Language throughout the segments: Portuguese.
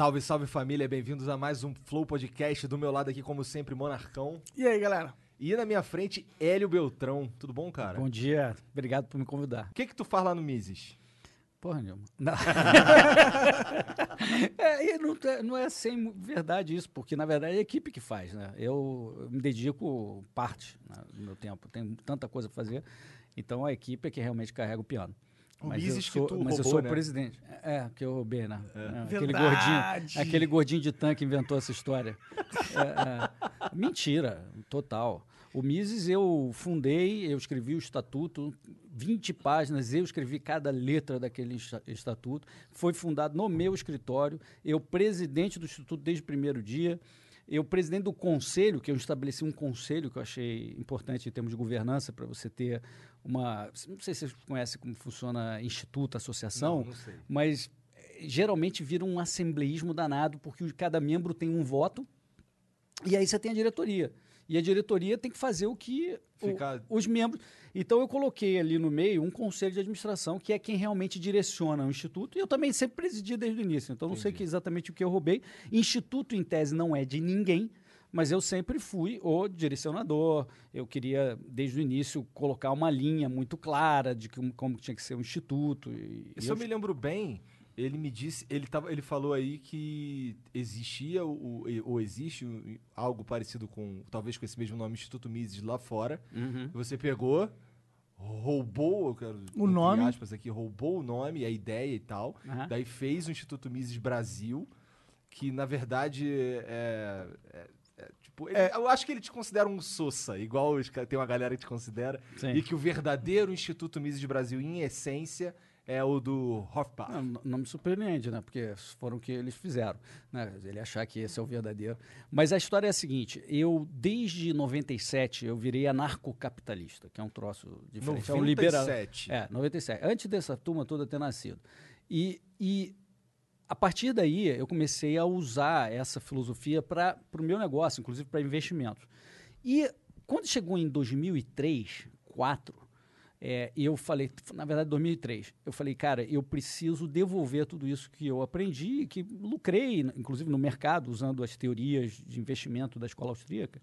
Salve, salve família, bem-vindos a mais um Flow Podcast. Do meu lado aqui, como sempre, Monarcão. E aí, galera? E na minha frente, Hélio Beltrão. Tudo bom, cara? Bom dia, obrigado por me convidar. O que que tu faz lá no Mises? Porra nenhuma. Não. é, e não, é- não é sem verdade isso, porque na verdade é a equipe que faz, né? Eu me dedico parte né, do meu tempo, tenho tanta coisa pra fazer, então a equipe é que realmente carrega o piano. O Mas Mises eu que sou, tu mas eu sou né? o presidente. É, que eu roubei, né? É, aquele, Verdade. gordinho, aquele gordinho de tanque inventou essa história. É, é, mentira, total. O Mises eu fundei, eu escrevi o estatuto, 20 páginas, eu escrevi cada letra daquele esta- estatuto. Foi fundado no meu escritório, eu presidente do instituto desde o primeiro dia. Eu, presidente do conselho, que eu estabeleci um conselho que eu achei importante em termos de governança, para você ter uma. Não sei se vocês conhecem como funciona instituto, associação, Não, não sei. mas eh, geralmente vira um assembleísmo danado, porque o- cada membro tem um voto, e aí você tem a diretoria. E a diretoria tem que fazer o que o- Fica- os membros. Então eu coloquei ali no meio um conselho de administração, que é quem realmente direciona o instituto. E eu também sempre presidi desde o início. Então não sei exatamente o que eu roubei. Instituto, em tese, não é de ninguém. Mas eu sempre fui o direcionador. Eu queria, desde o início, colocar uma linha muito clara de que, como tinha que ser o instituto. E, Se e eu me lembro bem, ele me disse, ele, tava, ele falou aí que existia o- o- ou existe algo parecido com, talvez com esse mesmo nome, Instituto Mises lá fora. Uhum. Você pegou, roubou, eu quero, O entre nome. aspas aqui, roubou o nome, a ideia e tal. Aham. Daí fez o Instituto Mises Brasil, que na verdade é. é- é, tipo, ele- eu acho que ele te considera um Sousa, igual tem uma galera que te considera. Sim. E que o verdadeiro Instituto Mises Brasil, em essência, é o do Hofbauer. Não, não- me surpreende, né? Porque foram o que eles fizeram. Né? Ele achar que esse é o verdadeiro. Mas a história é a seguinte: eu, desde 97, eu virei anarcocapitalista, que é um troço diferente. É um liberal. 97. É, 97. Antes dessa turma toda ter nascido. E, e a partir daí, eu comecei a usar essa filosofia para o meu negócio, inclusive para investimentos. E quando chegou em 2003, 2004, é, eu falei, na verdade, 2003, eu falei, cara, eu preciso devolver tudo isso que eu aprendi, que lucrei, inclusive no mercado, usando as teorias de investimento da escola austríaca.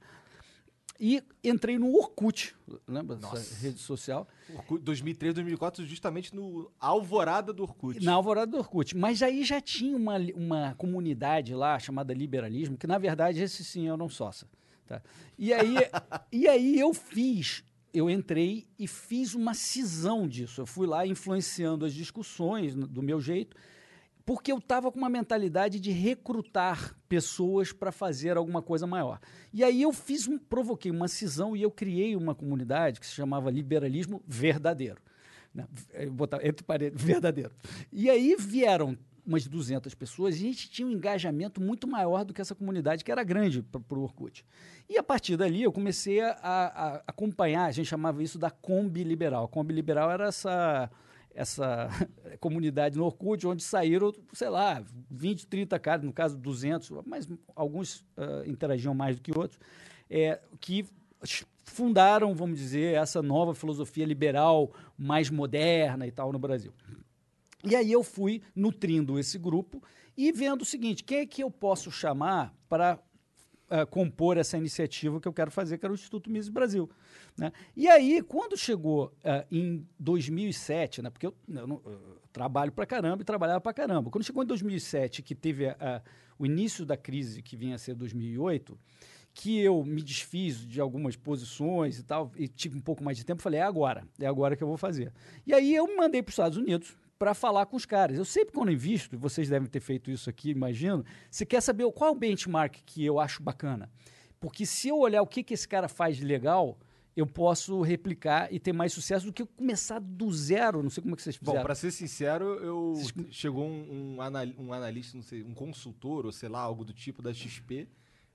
E entrei no Orkut, lembra dessa Nossa. rede social? Orkut, 2003, 2004, justamente no alvorada do Orkut. Na alvorada do Orkut. Mas aí já tinha uma, uma comunidade lá chamada liberalismo, que na verdade esse sim eram sócia. Tá? E, aí, e aí eu fiz, eu entrei e fiz uma cisão disso. Eu fui lá influenciando as discussões do meu jeito, porque eu estava com uma mentalidade de recrutar pessoas para fazer alguma coisa maior. E aí eu fiz, um, provoquei uma cisão e eu criei uma comunidade que se chamava Liberalismo Verdadeiro. Né? Botava entre parênteses, verdadeiro. E aí vieram umas 200 pessoas e a gente tinha um engajamento muito maior do que essa comunidade, que era grande para o Orkut. E a partir dali eu comecei a, a- acompanhar, a gente chamava isso da Kombi Liberal. A Kombi Liberal era essa, essa comunidade no Orkut, onde saíram, sei lá, 20, 30 caras, no caso 200, mas alguns ah, interagiam mais do que outros, é, que fundaram, vamos dizer, essa nova filosofia liberal mais moderna e tal no Brasil. E aí eu fui nutrindo esse grupo e vendo o seguinte, quem é que eu posso chamar para ah, compor essa iniciativa que eu quero fazer, que era o Instituto Mises Brasil. né? E aí, quando chegou ah, em 2007, né, porque eu, eu não- eu trabalho para caramba e trabalhava para caramba, quando chegou em 2007, que teve a- o início da crise que vinha a ser 2008, que eu me desfiz de algumas posições e tal, e tive um pouco mais de tempo, falei, é agora, é agora que eu vou fazer. E aí eu me mandei para os Estados Unidos para falar com os caras. Eu sempre quando invisto, vocês devem ter feito isso aqui, imagino, você quer saber qual é o benchmark que eu acho bacana. Porque se eu olhar o que, que esse cara faz de legal, eu posso replicar e ter mais sucesso do que começar do zero. Não sei como é que vocês Bom, fizeram. pra ser sincero, eu chegou um, um, anal- um analista, não sei, um consultor ou sei lá, algo do tipo da XP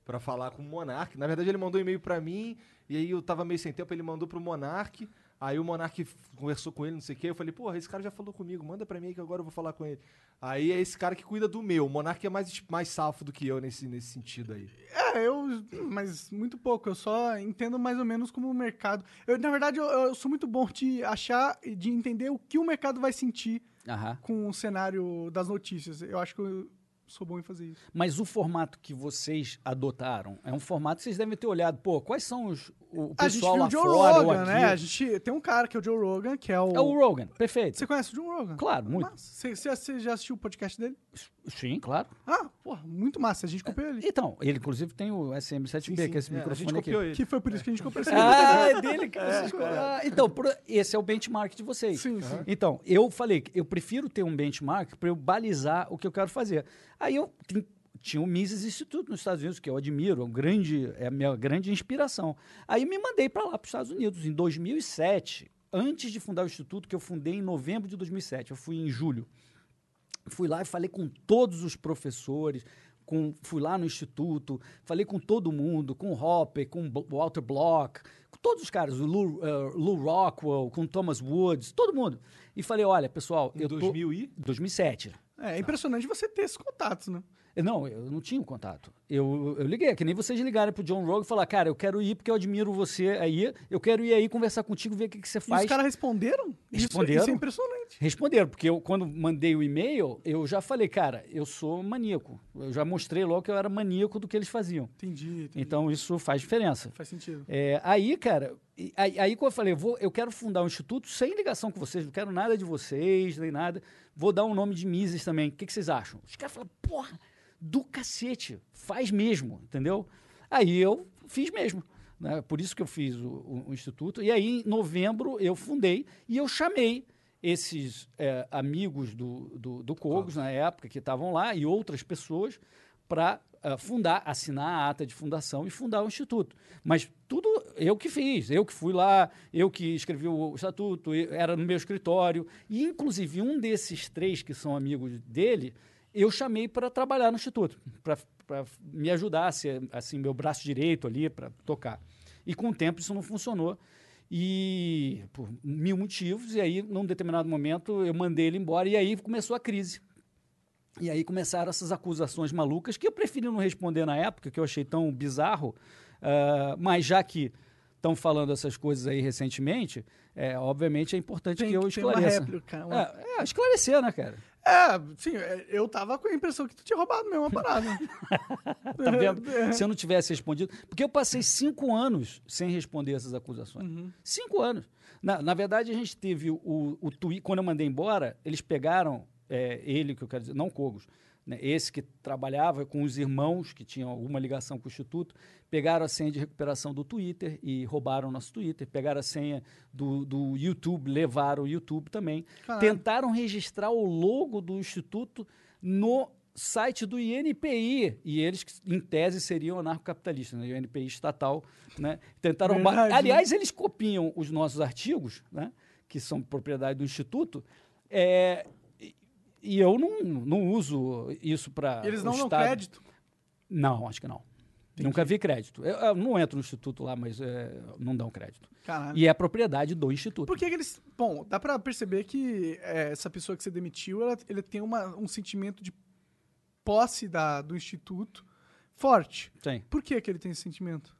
pra falar com o Monark. Na verdade, ele mandou um e-mail pra mim e aí eu tava meio sem tempo, ele mandou pro Monark. Aí o Monark conversou com ele, não sei o quê. Eu falei, porra, esse cara já falou comigo, manda pra mim aí que agora eu vou falar com ele. Aí é esse cara que cuida do meu. O Monark é mais, mais safo do que eu nesse, nesse sentido aí. É, eu. Mas muito pouco. Eu só entendo mais ou menos como o mercado. Eu, na verdade, eu, eu sou muito bom de achar e de entender o que o mercado vai sentir Aham. com o cenário das notícias. Eu acho que eu sou bom em fazer isso. Mas o formato que vocês adotaram é um formato que vocês devem ter olhado. Pô, quais são os, o a gente pessoal viu lá o Joe fora Rogan, né? A gente tem um cara que é o Joe Rogan, que é o. É o Rogan, perfeito. Você conhece o Joe Rogan? Claro, muito. Você já assistiu o podcast dele? Sim, claro. Ah, porra, muito massa. A gente copiou ele. Então, ele inclusive tem o SM7B, Sim, que é esse sim. É, a microfone gente aqui. copiou ele. Que foi por isso que a gente copiou esse Ah, é dele que vocês ah, Então, por- esse é o benchmark de vocês. Sim, sim. Então, eu falei que eu prefiro ter um benchmark para eu balizar o que eu quero fazer. Aí eu tin- tinha o Mises Instituto nos Estados Unidos, que eu admiro, é, um grande, é a minha grande inspiração. Aí me mandei para lá, para os Estados Unidos, em 2007, antes de fundar o Instituto, que eu fundei em novembro de 2007, eu fui em julho. Fui lá e falei com todos os professores, com, fui lá no instituto, falei com todo mundo, com o Hopper, com Walter Block, com todos os caras, o Lou, eh, Lou Rockwell, com o Thomas Woods, todo mundo. E falei, olha, pessoal, Em eu tô... 2000 e... 2007. É, é impressionante você ter esses contatos, né? Não, eu não tinha o contato. Eu, eu liguei, é que nem vocês ligarem pro John Rogan e falar, cara, eu quero ir porque eu admiro você aí, eu quero ir aí conversar contigo, ver o que, que você E faz. os caras responderam? Isso- Responderam. Isso, é impressionante. Responderam, porque eu, quando mandei o e-mail, eu já falei, cara, eu sou maníaco. Eu já mostrei logo que eu era maníaco do que eles faziam. Entendi, entendi. Então isso faz diferença. Faz sentido. É, aí, cara, e- aí, aí quando eu falei, eu vou, eu quero fundar um instituto sem ligação com vocês, não quero nada de vocês, nem nada. Vou dar um nome de Mises também. O que, que vocês acham? Os caras falaram, porra, do cacete, faz mesmo, entendeu? Aí eu fiz mesmo. Né? Por isso que eu fiz o, o- o instituto. E aí, em novembro, eu fundei e eu chamei esses é, amigos do, do, do Cogos, na época, que estavam lá, e outras pessoas, para fundar, assinar a ata de fundação e fundar o Instituto. Mas tudo eu que fiz, eu que fui lá, eu que escrevi o estatuto, eu- era no meu escritório. E, inclusive, um desses três que são amigos dele, eu chamei para trabalhar no Instituto, para me ajudar a ser assim, meu braço direito ali para tocar. E com o tempo isso não funcionou. E por mil motivos, e aí, num determinado momento, eu mandei ele embora, e aí começou a crise. E aí começaram essas acusações malucas que eu preferi não responder na época, que eu achei tão bizarro, ah, mas já que estão falando essas coisas aí recentemente, é, obviamente é importante Tem que eu ter uma esclareça. réplica, uma- É, é, esclarecer, né, cara? É, sim, é, eu tava com a impressão que tu tinha roubado mesmo a parada. Tá vendo? Se eu não tivesse respondido. Porque eu passei cinco anos sem responder essas acusações. Cinco anos. Na, na verdade, a gente teve o, o tweet. Quando eu mandei embora, eles pegaram é, ele, que eu quero dizer, não Cogos, né, esse que trabalhava com os irmãos que tinham alguma ligação com o Instituto, pegaram a senha de recuperação do Twitter e roubaram o nosso Twitter, pegaram a senha do, do YouTube, levaram o YouTube também. Caralho. Tentaram registrar o logo do Instituto no site do INPI, e eles, em tese, seriam anarcocapitalistas, né? o INPI estatal. Né? Tentaram. Verdade. Aliás, eles copiam os nossos artigos, né? que são propriedade do Instituto, é, e- eu não, não uso isso para. Eles não dão crédito. Não, acho que não. Nunca vi crédito. Eu, eu não entro no Instituto lá, mas é, não dão crédito. Caralho. E é propriedade do Instituto. Por que que eles. Bom, dá pra perceber que é, essa pessoa que você demitiu, ela, ele tem uma, um sentimento de posse da, do instituto forte. Sim. Por que, que ele tem esse sentimento?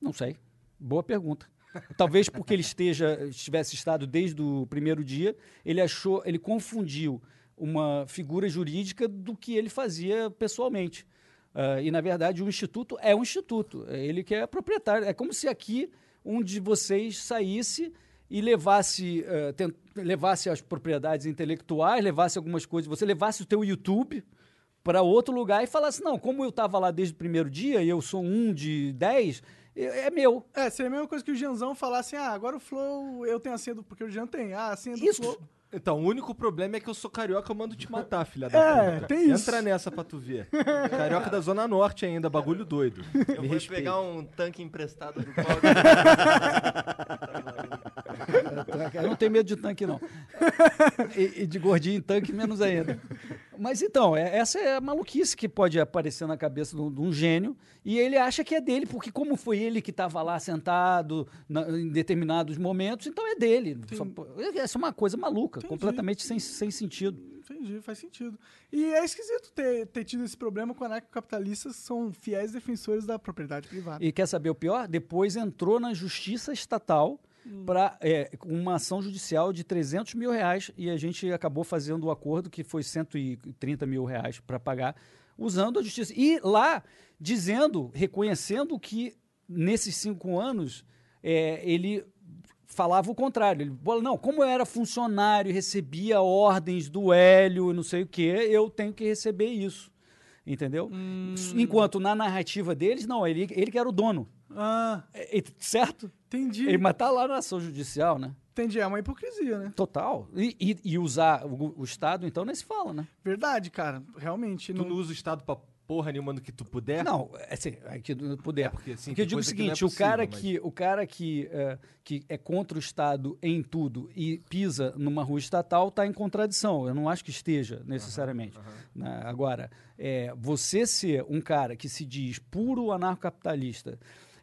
Não sei. Boa pergunta. Talvez porque ele esteja, estivesse estado desde o primeiro dia, ele achou, ele confundiu uma figura jurídica do que ele fazia pessoalmente. Ah, e, na verdade, o instituto é um instituto. É Ele que é proprietário. É como se aqui um de vocês saísse e levasse, ah, tent- levasse as propriedades intelectuais, levasse algumas coisas, você levasse o teu YouTube para outro lugar e falasse, não, como eu estava lá desde o primeiro dia e eu sou um de dez, é é meu. É, seria a mesma coisa que o Janzão falasse, ah, agora o Flow, eu tenho a senha do... Porque o Jan tem, ah, a senha do Isso, Flow... Então, o único problema é que eu sou carioca, eu mando te matar, filha da É, puta. tem isso. Entra nessa pra tu ver. Carioca da Zona Norte ainda, bagulho doido. Eu Me vou respeita. pegar um tanque emprestado do Paulo. Eu não tenho medo de tanque, não. E, e de gordinho em tanque, menos ainda. Mas então, é- essa é a maluquice que pode aparecer na cabeça de um, de um gênio. E ele acha que é dele, porque como foi ele que estava lá sentado na- em determinados momentos, então é dele. Só- essa é uma coisa maluca, Entendi. completamente sem, sem sentido. Entendi, faz sentido. E é esquisito ter, ter tido esse problema com anarcocapitalistas que são fiéis defensores da propriedade privada. E quer saber o pior? Depois entrou na justiça estatal para uma ação judicial de 300 mil reais e a gente acabou fazendo o acordo que foi 130 mil reais para pagar, usando a justiça. E lá dizendo, reconhecendo que nesses cinco anos é, ele falava o contrário. Ele não, como eu era funcionário e recebia ordens do Hélio, não sei o quê, eu tenho que receber isso. Entendeu? Enquanto na narrativa deles, não, ele, ele que era o dono. Ah, É, é, certo? entendi. Ele, mas tá lá na ação judicial, né? Entendi, é uma hipocrisia, né? Total. E, e- e usar o, o Estado, então, nem se fala, né? Verdade, cara. Realmente. Tu Não... não usa o Estado pra porra nenhuma no que tu puder? Não, assim, é que não puder. É porque, assim, porque eu digo o é seguinte, o cara, possível, que, o cara que, é, que é contra o Estado em tudo e pisa numa rua estatal está em contradição. Eu não acho que esteja, necessariamente. né? Agora, é, você ser um cara que se diz puro anarcocapitalista,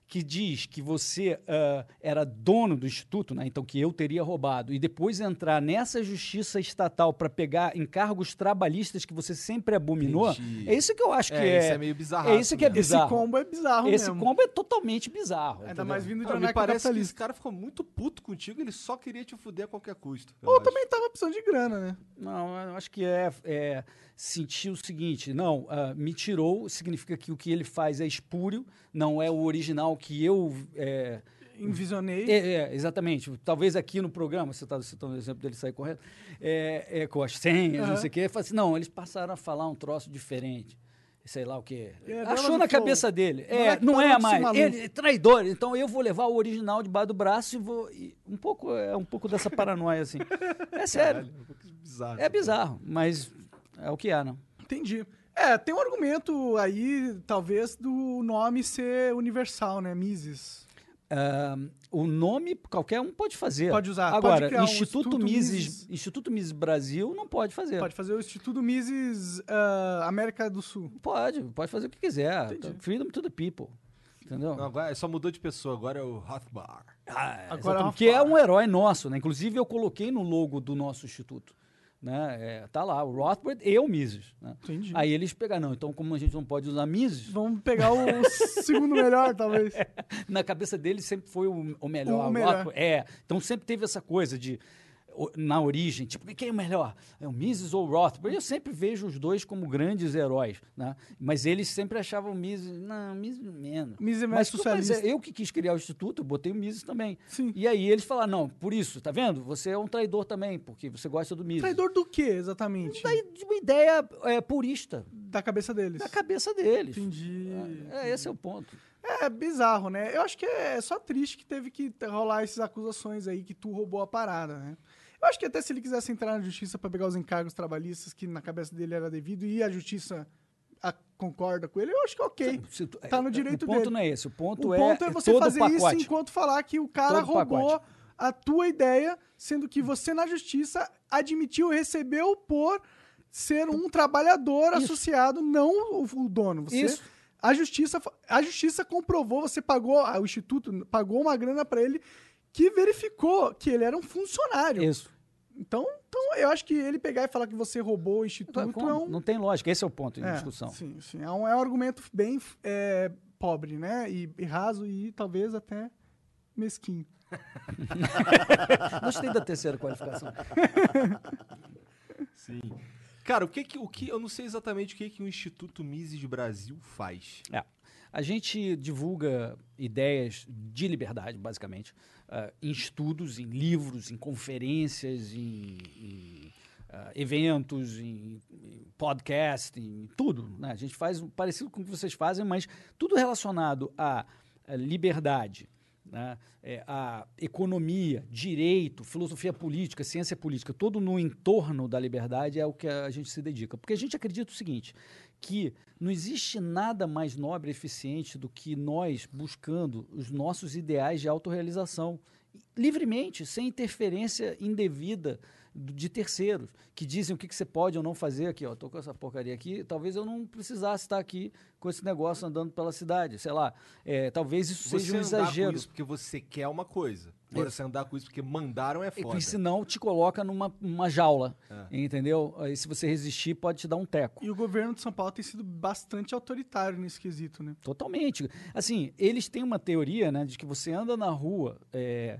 que diz que você ah, era dono do instituto, né? então que eu teria roubado, e depois entrar nessa justiça estatal para pegar encargos trabalhistas que você sempre abominou, Entendi. é isso que eu acho que É, é. isso é meio bizarro. É isso que é Esse bizarro. combo é bizarro Esse mesmo. combo é totalmente bizarro. Ainda entendeu? mais vindo de Pô, me parece que esse cara ficou muito puto contigo, ele só queria te fuder a qualquer custo. eu Ou acho. também tava precisando de grana, né? Não, eu acho que é, é sentir o seguinte: não, ah, me tirou, significa que o que ele faz é espúrio, não é o original que eu. É, Envisionei. é, é, exatamente. Talvez aqui no programa, você está citando o exemplo dele sair correndo, é, é, com as senhas, não Aham. sei o quê. Assim, não, eles passaram a falar um troço diferente. Sei lá o quê. É, Achou na cabeça dele. Não É, é não parou é mais. Ele é traidor. Então eu vou levar o original debaixo do braço e vou. e um pouco, é um pouco dessa paranoia, assim. É sério. Caralho, um bizarro. É bizarro, mas é o que é, não? Entendi. É, tem um argumento aí, talvez, do nome ser universal, né? Mises. Ah, o nome qualquer um pode fazer. Pode usar, pode Agora, criar um Instituto, Instituto Mises, Mises. Instituto Mises Brasil não pode fazer. Pode fazer o Instituto Mises ah, América do Sul. Pode, pode fazer o que quiser. Entendi. Freedom to the people. Entendeu? Não, agora só mudou de pessoa, agora é o Rothbard. Ah, Agora exatamente, é que é um herói nosso, né? Inclusive eu coloquei no logo do nosso instituto. Né? É, tá lá, o Rothbard e o Mises. Né? Entendi. Aí eles pegaram, não, então como a gente não pode usar Mises, Vamos pegar o segundo melhor, talvez. na cabeça deles sempre foi o, o melhor. O melhor. Rothbard- É, então sempre teve essa coisa de o- na origem, tipo, quem é o melhor? É o Mises ou o Rothbard? Eu sempre vejo os dois como grandes heróis, né? Mas eles sempre achavam o Mises, não, Mises menos. Mises é mais Mas, mas socialista. é, eu que quis criar o instituto, eu botei o Mises também. Sim. E aí eles falaram, não, por isso, tá vendo? Você é um traidor também, porque você gosta do Mises. Traidor do que, exatamente? Daí, de uma ideia é, purista, Da cabeça deles. da cabeça deles. Entendi. É, esse é o ponto. É bizarro, né? Eu acho que é só triste que teve que rolar essas acusações aí que tu roubou a parada, né? Eu acho que até se ele quisesse entrar na justiça pra pegar os encargos trabalhistas que na cabeça dele era devido e a justiça a- concorda com ele, eu acho que é ok. Se tu- Tá no direito O ponto dele. não é esse. O ponto, O é, ponto é você todo fazer isso enquanto falar que o cara Todo roubou pacote. a tua ideia, sendo que você na justiça admitiu recebeu por ser um trabalhador Isso. associado, não o, dono. Você, Isso. A justiça, a justiça comprovou, você pagou, o instituto pagou uma grana pra ele que verificou que ele era um funcionário. Isso. Então, então, eu acho que ele pegar e falar que você roubou o instituto Como? é um, Não tem lógica. Esse é o ponto em é, discussão. Sim, sim. É um, é um argumento bem é, pobre, né? E, e raso e talvez até mesquinho. Gostei da terceira qualificação. Sim. Cara, o que que, o que eu não sei exatamente o que que o Instituto Mises Brasil faz. É. A gente divulga ideias de liberdade, basicamente, ah, em estudos, em livros, em conferências, em, em, ah, eventos, em, em podcast, em tudo. né? A gente faz parecido com o que vocês fazem, mas tudo relacionado à liberdade, né? É, a economia, direito, filosofia política, ciência política, todo no entorno da liberdade é o que a gente se dedica. Porque a gente acredita o seguinte, que não existe nada mais nobre e eficiente do que nós buscando os nossos ideais de autorrealização livremente, sem interferência indevida de terceiros, que dizem o que, que você pode ou não fazer aqui. Ó, tô com essa porcaria aqui, talvez eu não precisasse estar aqui com esse negócio andando pela cidade, sei lá. É, talvez isso Você seja um andar exagero. com isso porque você quer uma coisa. Agora, você andar com isso porque mandaram é E foda. senão te coloca numa uma jaula, entendeu? Aí se você resistir, pode te dar um teco. E o governo de São Paulo tem sido bastante autoritário nesse quesito, né? Totalmente. Assim, eles têm uma teoria, né, de que você anda na rua, é,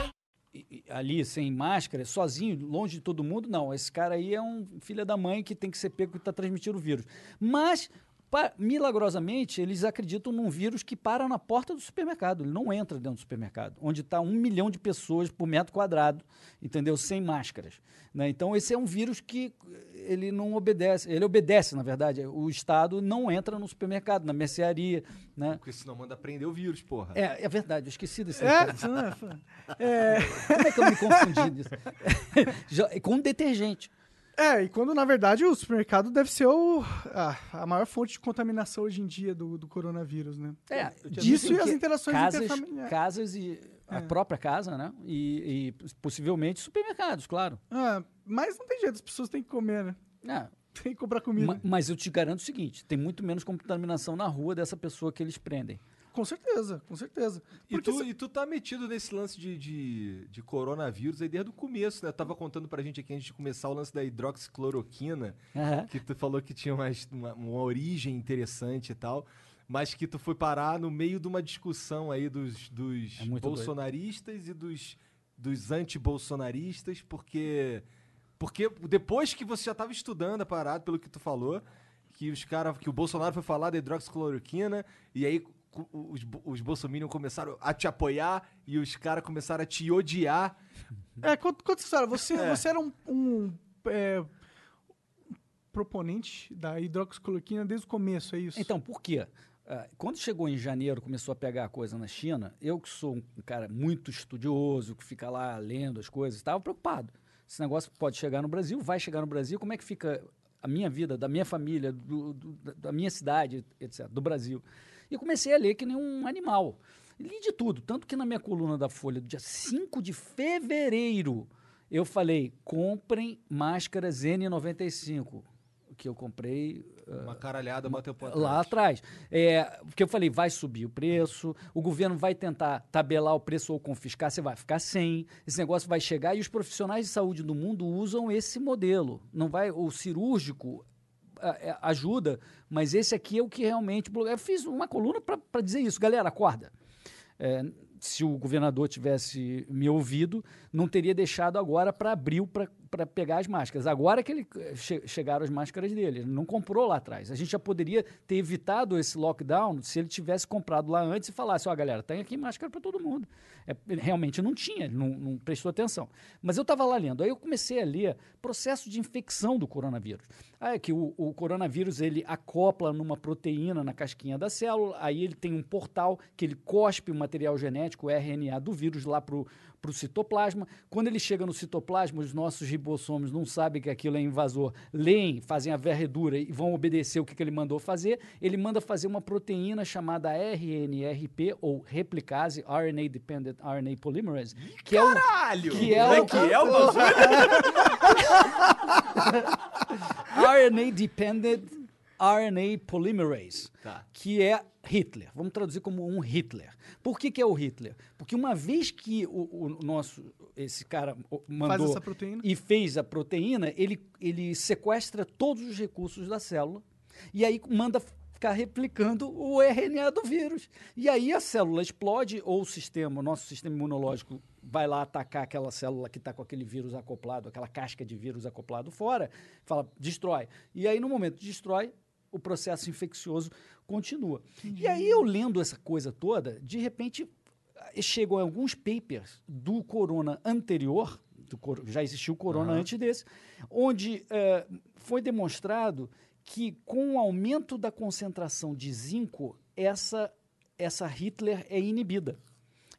e- e- ali sem máscara, sozinho, longe de todo mundo, não. Esse cara aí é um filho da mãe que tem que ser pego que está transmitindo o vírus. Mas, milagrosamente, eles acreditam num vírus que para na porta do supermercado. Ele não entra dentro do supermercado, onde está um milhão de pessoas por metro quadrado, entendeu? Sem máscaras. Né? Então, esse é um vírus que ele não obedece. Ele obedece, na verdade. O Estado não entra no supermercado, na mercearia. Né? Porque senão manda prender o vírus, porra. É, é verdade, eu esqueci desse É, é, Como é que eu me confundi disso? Já- Com detergente. é, e quando na verdade o supermercado deve ser o, a, a maior fonte de contaminação hoje em dia do, do coronavírus, né? É, Disso e as interações casas, interfamiliares. casas e a própria casa, né? E, e possivelmente supermercados, claro. Ah, mas não tem jeito, as pessoas têm que comer, né? É, Tem que comprar comida. ma- mas eu te garanto o seguinte: tem muito menos contaminação na rua dessa pessoa que eles prendem. Com certeza, com certeza. E tu, se- e tu tá metido nesse lance de, de, de coronavírus aí desde o começo, né? Tava contando pra gente aqui antes de começar o lance da hidroxicloroquina, Aham. que tu falou que tinha uma, uma, uma origem interessante e tal, mas que tu foi parar no meio de uma discussão aí dos, dos É muito doido. bolsonaristas e dos, dos anti-bolsonaristas, porque, porque depois que você já tava estudando a parada, pelo que tu falou, que os cara, que o Bolsonaro foi falar da hidroxicloroquina, e aí os, os bolsominions começaram a te apoiar e os caras começaram a te odiar. É, conta, conta essa história. Você, É. você era um, um, é, proponente da hidroxicloroquina desde o começo, é isso? Então, por quê? Ah, quando chegou em janeiro, começou a pegar a coisa na China, eu que sou um cara muito estudioso, que fica lá lendo as coisas, estava preocupado. Esse negócio pode chegar no Brasil, vai chegar no Brasil, como é que fica a minha vida, da minha família, do- do- da- minha cidade, etc., do Brasil? E comecei a ler que nem um animal. Li de tudo, tanto que na minha coluna da Folha, do dia 5 de fevereiro, eu falei, comprem máscaras N95, que eu comprei Uma caralhada uma atrás. lá atrás. É, porque eu falei, vai subir o preço, o governo vai tentar tabelar o preço ou confiscar, você vai ficar sem, esse negócio vai chegar e os profissionais de saúde do mundo usam esse modelo. Não vai, o cirúrgico ah, é, ajuda, mas esse aqui é o que realmente. Eu fiz uma coluna para dizer isso, galera, acorda. É, se o governador tivesse me ouvido, não teria deixado agora para abril para pegar as máscaras. Agora que ele eh, che- chegaram as máscaras dele, ele não comprou lá atrás. A gente já poderia ter evitado esse lockdown se ele tivesse comprado lá antes e falasse: ó, galera, tem aqui máscara para todo mundo. É, realmente não tinha, não, não prestou atenção. Mas eu estava lá lendo, aí eu comecei a ler processo de infecção do coronavírus. Ah, é que o, o coronavírus ele acopla numa proteína na casquinha da célula, aí ele tem um portal que ele cospe o material genético, o RNA do vírus, lá para o citoplasma. Quando ele chega no citoplasma, os nossos ribossomos não sabem que aquilo é invasor, leem, fazem a varredura e vão obedecer o que, que ele mandou fazer. Ele manda fazer uma proteína chamada RNRP, ou replicase, RNA Dependent RNA Polymerase, que é o Caralho! que é Como é o- que é o? RNA Dependent RNA Polymerase, Tá. que é Hitler. Vamos traduzir como um Hitler. Por que, que é o Hitler? Porque uma vez que o, o nosso esse cara mandou essa proteína. e fez a proteína, ele, ele sequestra todos os recursos da célula e aí manda ficar replicando o RNA do vírus. E aí a célula explode, ou o sistema, o nosso sistema imunológico vai lá atacar aquela célula que está com aquele vírus acoplado, aquela casca de vírus acoplado fora, fala, destrói. E aí, no momento destrói, o processo infeccioso continua. E aí, eu lendo essa coisa toda, de repente, eh, chegam alguns papers do corona anterior, do já existiu o corona antes desse, onde eh, foi demonstrado que com o aumento da concentração de zinco, essa, essa Hitler é inibida.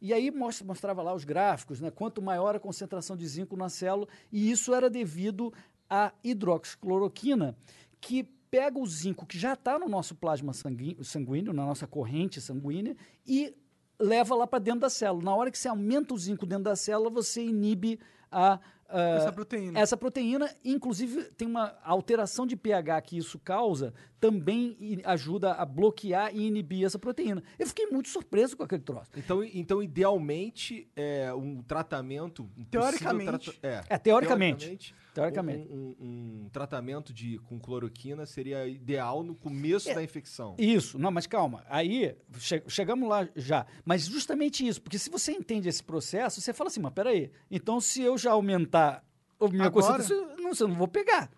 E aí mostra- mostrava lá os gráficos, né? Quanto maior a concentração de zinco na célula, e isso era devido à hidroxicloroquina, que pega o zinco que já está no nosso plasma sanguí- sanguíneo, na nossa corrente sanguínea, e leva lá para dentro da célula. Na hora que você aumenta o zinco dentro da célula, você inibe a, a- Essa proteína. essa proteína, inclusive, tem uma alteração de pH que isso causa, também ajuda a bloquear e inibir essa proteína. Eu fiquei muito surpreso com aquele troço. Então, então idealmente, é, um tratamento... um Teoricamente. é, É, teoricamente. teoricamente, Teoricamente. Um, um- um tratamento de, com cloroquina seria ideal no começo É. da infecção. Isso, não, mas calma. Aí che- chegamos lá já. Mas justamente isso, porque se você entende esse processo, você fala assim, mas peraí, então se eu já aumentar a minha Agora? concentração, não, eu não vou pegar.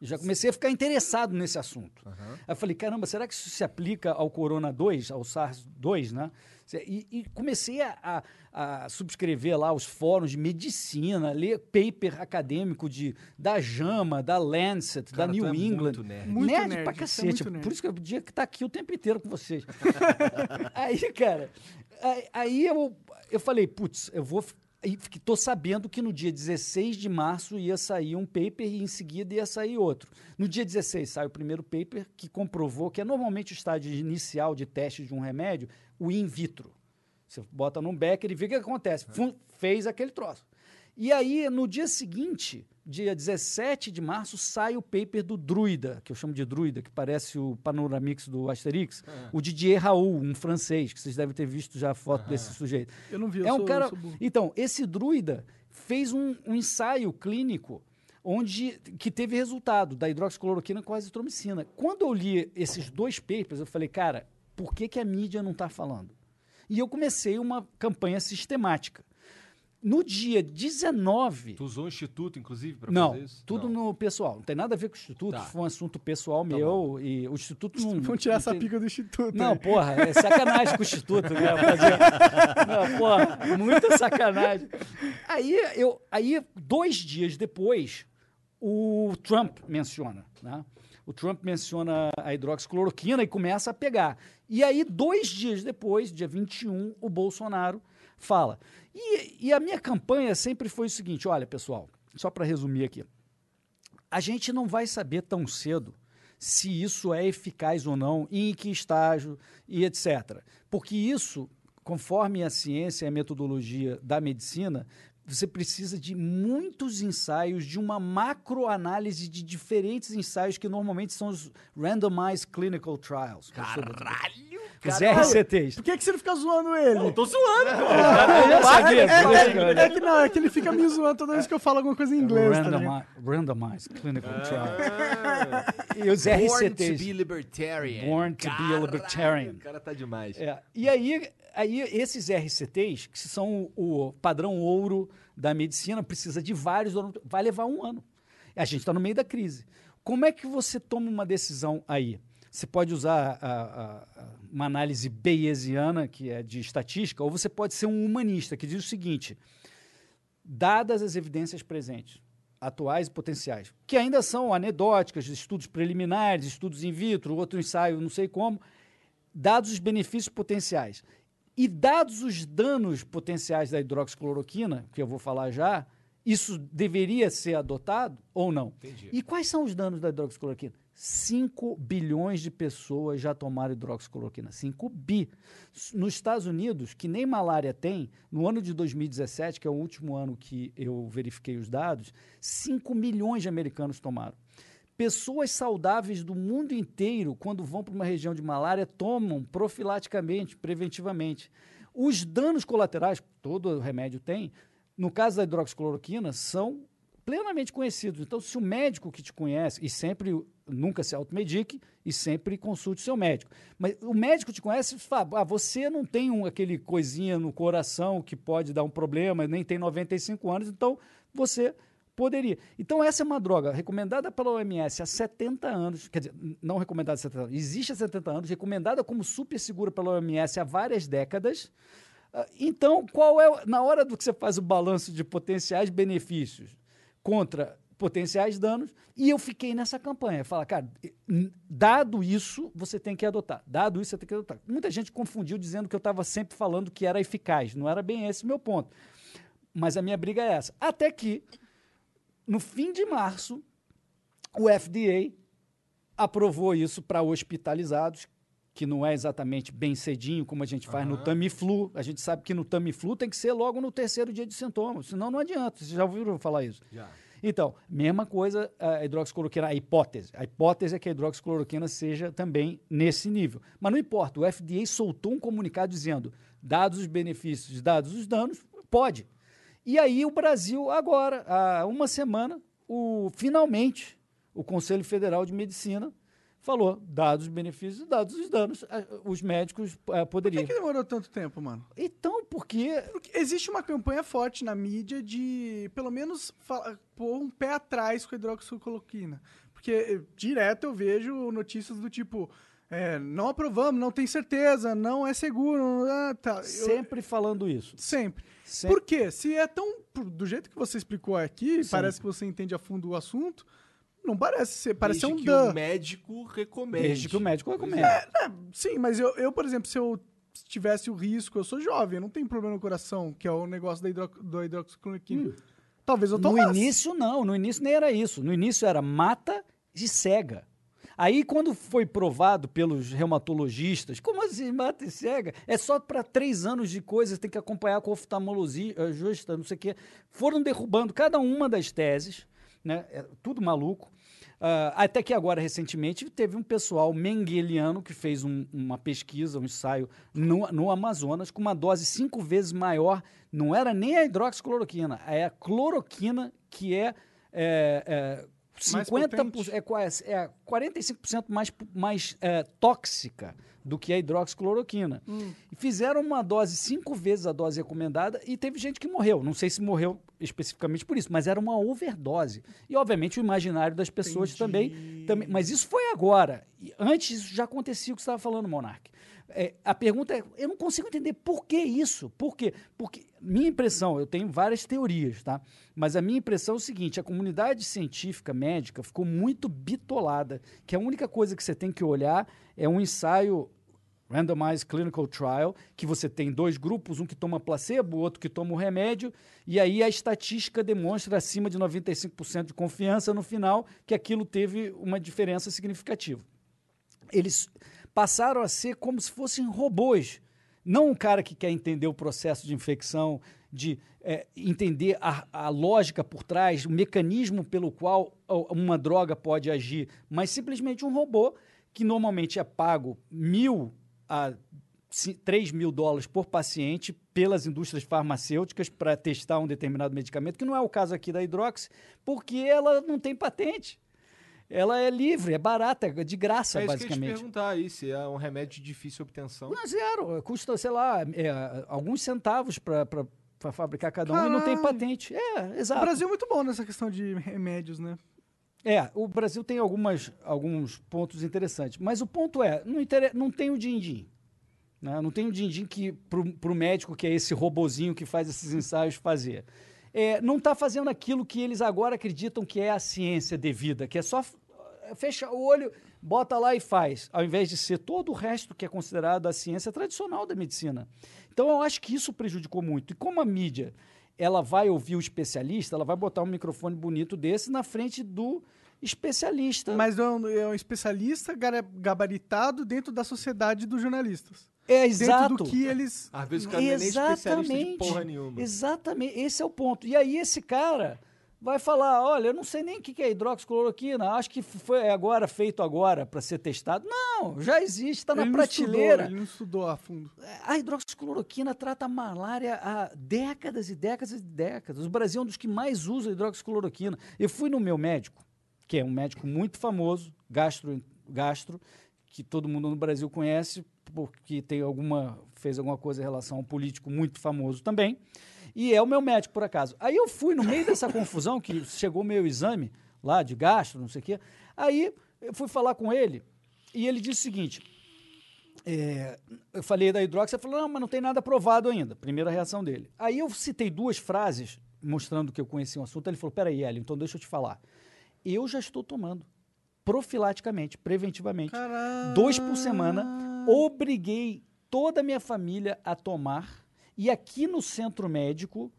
Já comecei a ficar interessado nesse assunto. Aí eu falei, caramba, será que isso se aplica ao Corona 2, ao SARS-2, né? E, e comecei a, a- a subscrever lá os fóruns de medicina, ler paper acadêmico de, da JAMA, da Lancet, Cara, da New é England. muito nerd. Muito nerd, nerd, pra é cacete. muito nerd. Por isso que eu podia estar aqui o tempo inteiro com vocês. aí, cara, aí, aí eu, eu falei, putz, eu vou. E tô sabendo que no dia 16 de março ia sair um paper e em seguida ia sair outro. No dia 16 sai o primeiro paper que comprovou que é normalmente o estágio inicial de teste de um remédio, o in vitro. Você bota num becker e vê o que acontece. Fum, fez aquele troço. E aí, no dia seguinte, dia 17 de março, sai o paper do Druida, que eu chamo de Druida, que parece o Panoramix do Asterix, o Didier Raoult, um francês, que vocês devem ter visto já a foto desse sujeito. Eu não vi, eu é um sou- cara. eu sou burro. Então, esse Druida fez um, um ensaio clínico onde que teve resultado da hidroxicloroquina com a azitromicina. Quando eu li esses dois papers, eu falei, cara, por que, que a mídia não está falando? E eu comecei uma campanha sistemática. No dia 19. Tu usou o instituto, inclusive, para fazer isso? tudo Não. no pessoal. Não tem nada a ver com o Instituto. Tá. Foi um assunto pessoal meu. E o Instituto não. Vamos tirar não essa tem- pica do instituto. Não, aí. porra, é sacanagem com o Instituto, né? Fazer... Não, porra, muita sacanagem. Aí, eu, aí, dois dias depois, o Trump menciona, né? O Trump menciona a hidroxicloroquina e começa a pegar. E aí, dois dias depois, dia 21, o Bolsonaro fala. E, e a minha campanha sempre foi o seguinte: olha, pessoal, só para resumir aqui. A gente não vai saber tão cedo se isso é eficaz ou não, em que estágio e etc. Porque isso, conforme a ciência e a metodologia da medicina, você precisa de muitos ensaios, de uma macroanálise de diferentes ensaios que normalmente são os Randomized Clinical Trials. Caralho! Os RCTs. Por que, que você não fica zoando ele? Eu tô zoando, que eu- É que não, é que ele fica me zoando toda vez que eu falo alguma coisa em inglês, tá? Randomi- Randomized Clinical Ah. Trials. E os Born to RCTs. be libertarian. Born to be a libertarian. O cara tá demais. É, e aí, aí, esses RCTs, que são o, o padrão ouro da medicina, precisa de vários, vai levar um ano. A gente está no meio da crise. Como é que você toma uma decisão aí? Você pode usar a- a- a- uma análise bayesiana, que é de estatística, ou você pode ser um humanista, que diz o seguinte: dadas as evidências presentes, atuais e potenciais, que ainda são anedóticas, estudos preliminares, estudos in vitro, outro ensaio, não sei como, dados os benefícios potenciais e dados os danos potenciais da hidroxicloroquina, que eu vou falar já, isso deveria ser adotado ou não? E quais são os danos da hidroxicloroquina? 5 bilhões de pessoas já tomaram hidroxicloroquina. 5 bi. Nos Estados Unidos, que nem malária tem, no ano de 2017, que é o último ano que eu verifiquei os dados, 5 milhões de americanos tomaram. Pessoas saudáveis do mundo inteiro, quando vão para uma região de malária, tomam profilaticamente, preventivamente. Os danos colaterais, todo remédio tem, no caso da hidroxicloroquina, são plenamente conhecidos. Então, se o médico que te conhece, e sempre nunca se automedique e sempre consulte seu médico. Mas o médico te conhece e fala, ah, você não tem um, aquele coisinha no coração que pode dar um problema, nem tem 95 anos, então você poderia. Então essa é uma droga recomendada pela OMS há 70 anos, quer dizer, não recomendada há 70 anos, existe há 70 anos, recomendada como super segura pela OMS há várias décadas. Ah, Então, qual é, na hora do que você faz o balanço de potenciais benefícios contra potenciais danos, e eu fiquei nessa campanha. Fala, cara, dado isso, você tem que adotar. Dado isso, você tem que adotar. Muita gente confundiu dizendo que eu estava sempre falando que era eficaz. Não era bem esse o meu ponto. Mas a minha briga é essa. Até que, no fim de março, o FDA aprovou isso para hospitalizados, que não é exatamente bem cedinho, como a gente faz no Tamiflu. A gente sabe que no Tamiflu tem que ser logo no terceiro dia de sintomas, senão não adianta. Vocês já ouviram falar isso? Já. Então, mesma coisa a hidroxicloroquina, a hipótese. A hipótese é que a hidroxicloroquina seja também nesse nível. Mas não importa, o FDA soltou um comunicado dizendo, dados os benefícios, dados os danos, pode. E aí o Brasil, agora, há uma semana, o, finalmente, o Conselho Federal de Medicina falou, dados os benefícios, dados os danos, ah, os médicos Por poderiam. que, que demorou tanto tempo, mano? Então, porque Porque existe uma campanha forte na mídia de, pelo menos, pôr um pé atrás com a hidroxicloroquina. Porque eh, direto eu vejo notícias do tipo, é, não aprovamos, não tem certeza, não é seguro. Ah, tá. Eu- sempre falando isso. sempre. Sempre. Por quê? Se é tão. por- Do jeito que você explicou aqui, parece que você entende a fundo o assunto. Não parece ser. Parece Desde ser um que dan. o médico recomende. Desde que o médico recomenda. É, sim, mas eu, eu, por exemplo, se eu tivesse o risco, eu sou jovem, eu não tenho problema no coração, que é o negócio da, hidro, da hidroxicloroquina. Talvez eu No tomasse. início, não. No início nem era isso. No início era mata e cega. Aí, quando foi provado pelos reumatologistas, como assim mata e cega? É só para três anos de coisas, tem que acompanhar com oftalmologista, não sei o quê. Foram derrubando cada uma das teses, né? É tudo maluco. Ah, até que agora, recentemente, teve um pessoal mengueliano que fez um- uma pesquisa, um ensaio no, no Amazonas, com uma dose cinco vezes maior. Não era nem a hidroxicloroquina, é a cloroquina, que é, é, é 50%, potente? é, quase- é 45% mais, mais é, tóxica do que a hidroxicloroquina. E fizeram uma dose cinco vezes a dose recomendada e teve gente que morreu. Não sei se morreu especificamente por isso, mas era uma overdose. E, obviamente, o imaginário das pessoas também, também. Mas isso foi agora. E antes isso já acontecia o que você estava falando, Monark. É, a pergunta é, eu não consigo entender por que isso. Por quê? Porque minha impressão, eu tenho várias teorias, tá? Mas a minha impressão é o seguinte, a comunidade científica médica ficou muito bitolada, que a única coisa que você tem que olhar é um ensaio randomized clinical trial, que você tem dois grupos, um que toma placebo, o outro que toma o remédio, e aí a estatística demonstra acima de 95% de confiança no final que aquilo teve uma diferença significativa eles passaram a ser como se fossem robôs. Não um cara que quer entender o processo de infecção, de eh, entender a, a lógica por trás, o mecanismo pelo qual uma droga pode agir, mas simplesmente um robô que normalmente é pago mil a 3 mil dólares por paciente pelas indústrias farmacêuticas para testar um determinado medicamento, que não é o caso aqui da Hidrox, porque ela não tem patente. Ela é livre, é barata, é de graça, É isso que eu ia te basicamente. perguntar aí, se é um remédio de difícil obtenção. Não, zero. Custa, sei lá, é, alguns centavos para fabricar cada um e não tem patente. É, exato. O Brasil é muito bom nessa questão de remédios, né? É, o Brasil tem algumas, alguns pontos interessantes. Mas o ponto é, não, intere- não tem o din-din. Né? Não tem o din-din que para o médico, que é esse robozinho que faz esses ensaios, fazer. É, não está fazendo aquilo que eles agora acreditam que é a ciência devida, que é só f- fecha o olho, bota lá e faz, ao invés de ser todo o resto que é considerado a ciência tradicional da medicina. Então eu acho que isso prejudicou muito. E como a mídia ela vai ouvir o especialista, ela vai botar um microfone bonito desse na frente do especialista. Mas é um, é um especialista gabaritado dentro da sociedade dos jornalistas. é Dentro exato. do que eles. Às vezes o cara não é nem especialista de Exatamente. porra nenhuma. Exatamente, esse é o ponto. E aí esse cara vai falar, olha, eu não sei nem o que é hidroxicloroquina, acho que foi agora feito agora para ser testado. Não, já existe, está na ele não estudou, prateleira. ele não estudou a fundo. A hidroxicloroquina trata a malária há décadas e décadas e décadas. O Brasil é um dos que mais usa hidroxicloroquina. Eu fui no meu médico, que é um médico muito famoso, gastro, gastro, que todo mundo no Brasil conhece, porque tem alguma, fez alguma coisa em relação a um político muito famoso também. E é o meu médico, por acaso. Aí eu fui, no meio dessa confusão, que chegou meu exame lá de gastro, não sei o quê. Aí eu fui falar com ele e ele disse o seguinte: é, eu falei da hidrox, ele falou, não, mas não tem nada provado ainda. Primeira reação dele. Aí eu citei duas frases mostrando que eu conhecia o assunto. Ele falou, peraí, Hélio, então deixa eu te falar. Eu já estou tomando profilaticamente, preventivamente, dois por semana. Obriguei toda a minha família a tomar. E aqui no centro médico,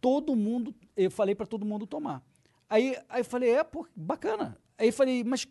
todo mundo, eu falei para todo mundo tomar. Aí, aí eu falei, é, pô, bacana. Aí eu falei, mas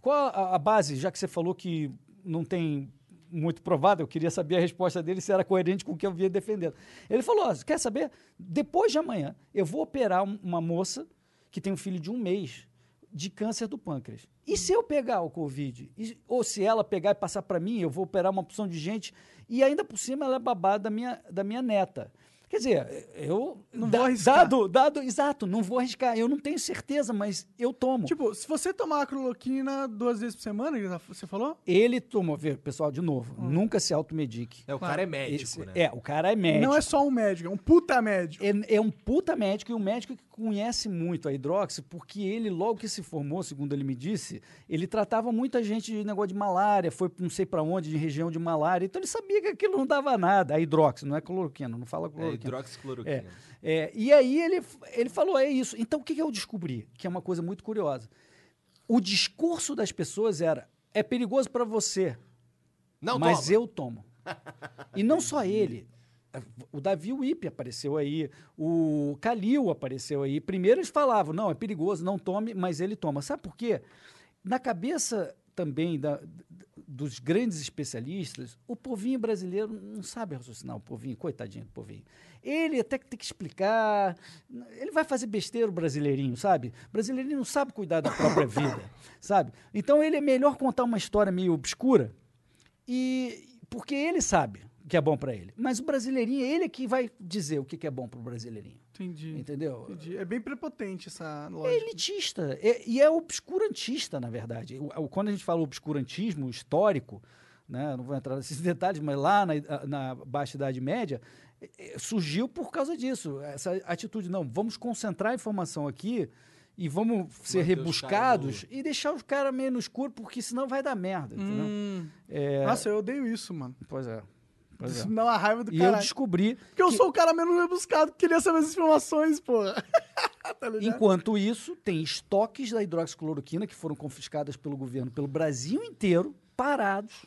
qual a, a base, já que você falou que não tem muito provado, eu queria saber a resposta dele se era coerente com o que eu vinha defendendo. Ele falou: quer saber? Depois de amanhã, eu vou operar um- uma moça que tem um filho de um mês de câncer do pâncreas. E se eu pegar o Covid? E- ou se ela pegar e passar para mim, eu vou operar uma opção de gente e ainda por cima ela é babada da minha, da minha neta. Quer dizer, eu. Não da- vou arriscar. Dado, dado, exato, não vou arriscar. Eu não tenho certeza, mas eu tomo. Tipo, se você tomar a cloroquina duas vezes por semana, você falou? Ele tomou, pessoal, de novo, nunca se automedique. É, o cara é médico, Esse- né? É, o cara é médico. Não é só um médico, é um puta médico. É, é um puta médico e um médico que conhece muito a hidroxi, porque ele, logo que se formou, segundo ele me disse, ele tratava muita gente de negócio de malária, foi não sei pra onde, de região de malária, então ele sabia que aquilo não dava nada. A hidroxi, não é cloroquina, não fala É cloroquina. hidroxicloroquina. É, é, e aí ele, ele falou, é isso. Então o que, que eu descobri? Que é uma coisa muito curiosa. O discurso das pessoas era, é perigoso para você, Não, mas toma. eu tomo. E não só ele. O Davi Wip apareceu aí, o Calil apareceu aí. Primeiro eles falavam, não, é perigoso, não tome, mas ele toma. Sabe por quê? Na cabeça também da- dos grandes especialistas, o povinho brasileiro não sabe raciocinar, o povinho, coitadinho do povinho. Ele até que tem que explicar, ele vai fazer besteira o brasileirinho, sabe? O brasileirinho não sabe cuidar da própria vida, sabe? Então ele é melhor contar uma história meio obscura, e porque ele sabe que é bom para ele. Mas o brasileirinho, ele é que vai dizer o que que é bom para o brasileirinho. Entendi. Entendeu? Entendi. É bem prepotente essa É lógica. elitista. é- e é obscurantista, na verdade. O- quando a gente fala obscurantismo histórico, né, não vou entrar nesses detalhes, mas lá na, na Baixa Idade Média, é, é, surgiu por causa disso. Essa atitude, não, vamos concentrar a informação aqui e vamos ser Manter os rebuscados e deixar os caras meio no escuro, porque senão vai dar merda. entendeu? Hum. É, Nossa, eu odeio isso, mano. Pois é. Pois Isso é. me dá uma raiva do E eu caralho. descobri Porque eu que- sou o cara menos rebuscado que queria saber as informações, porra. tá? Enquanto isso, tem estoques da hidroxicloroquina que foram confiscadas pelo governo pelo Brasil inteiro, parados,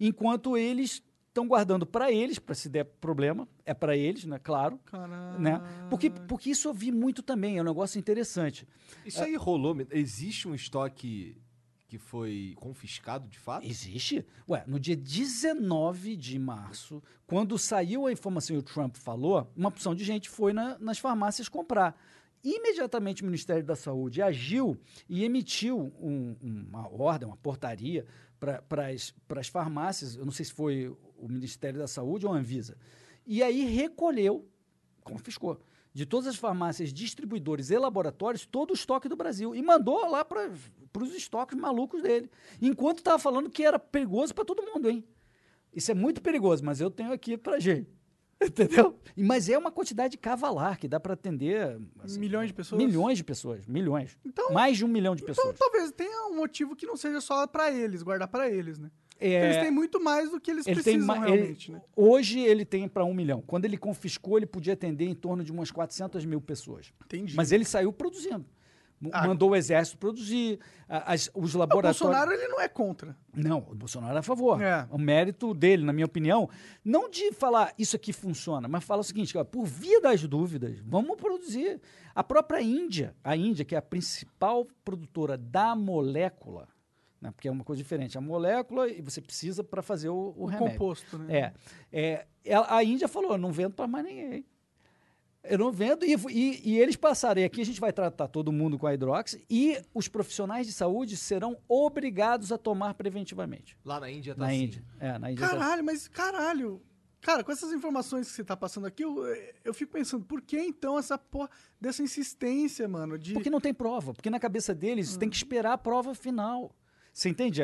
enquanto eles estão guardando para eles, para se der problema, é para eles, né? Claro. Caralho. Né? Porque, porque isso eu vi muito também, é um negócio interessante. Isso aí rolou. Existe um estoque que foi confiscado de fato? Existe? Ué, no dia 19 de março, quando saiu a informação e o Trump falou, uma opção de gente foi na- nas farmácias comprar. Imediatamente o Ministério da Saúde agiu e emitiu um- uma ordem, uma portaria para as farmácias, eu não sei se foi o Ministério da Saúde ou a Anvisa, e aí recolheu, confiscou, de todas as farmácias, distribuidores e laboratórios, todo o estoque do Brasil. E mandou lá para os estoques malucos dele. Enquanto estava falando que era perigoso para todo mundo, hein? Isso é muito perigoso, mas eu tenho aqui para gente. Entendeu? Mas é uma quantidade cavalar que dá para atender assim, Milhões de pessoas? milhões de pessoas, milhões. Então- Mais de um milhão de Então pessoas. talvez tenha um motivo que não seja só pra eles, guardar pra eles, né? Porque É, Eles têm muito mais do que eles ele precisam realmente, ele- né? Hoje ele tem para um milhão. Quando ele confiscou, ele podia atender em torno de umas 400 mil pessoas. Entendi. Mas ele saiu produzindo. Ah, Mandou o exército produzir, as- os O laboratórios. Bolsonaro, ele não é contra. Não, o Bolsonaro é a favor. É. O mérito dele, na minha opinião, não de falar isso aqui funciona, mas fala o seguinte, ó, por via das dúvidas, vamos produzir. A própria Índia, a Índia, que é a principal produtora da molécula, né, porque é uma coisa diferente, a molécula e você precisa para fazer o, o O remédio. composto, né? É, é, ela- a Índia falou, não vendo para mais ninguém. Eu não vendo, e, e- e eles passaram. E aqui a gente vai tratar todo mundo com a hidrox, e os profissionais de saúde serão obrigados a tomar preventivamente. Lá na Índia tá na assim. Índia. É, na Índia. tá- Caralho, mas caralho. cara, com essas informações que você tá passando aqui, eu, eu fico pensando, por que então essa porra dessa insistência, mano? De... Porque não tem prova. Porque na cabeça deles tem que esperar a prova final. Você entende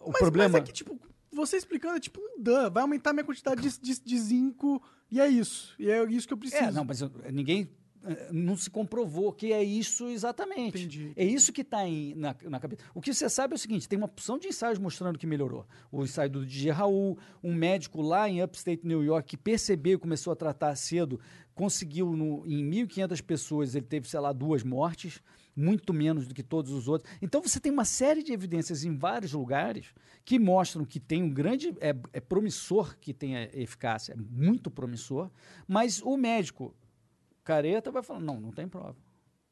o mas, problema? Mas é que, tipo, você explicando é tipo um dan, vai aumentar minha quantidade de, de, de zinco e é isso. E é isso que eu preciso. É, não, mas eu- ninguém eh, não se comprovou que é isso exatamente. Entendi. É isso que está na, na cabeça. O que você sabe é o seguinte: tem uma opção de ensaios mostrando que melhorou. O ensaio do DJ Raul, um médico lá em Upstate New York que percebeu e começou a tratar cedo, conseguiu no, em 1.500 pessoas, ele teve, sei lá, duas mortes, muito menos do que todos os outros. Então você tem uma série de evidências em vários lugares que mostram que tem um grande. É, é promissor que tenha eficácia, é muito promissor, mas o médico careta vai falar, não, não tem prova.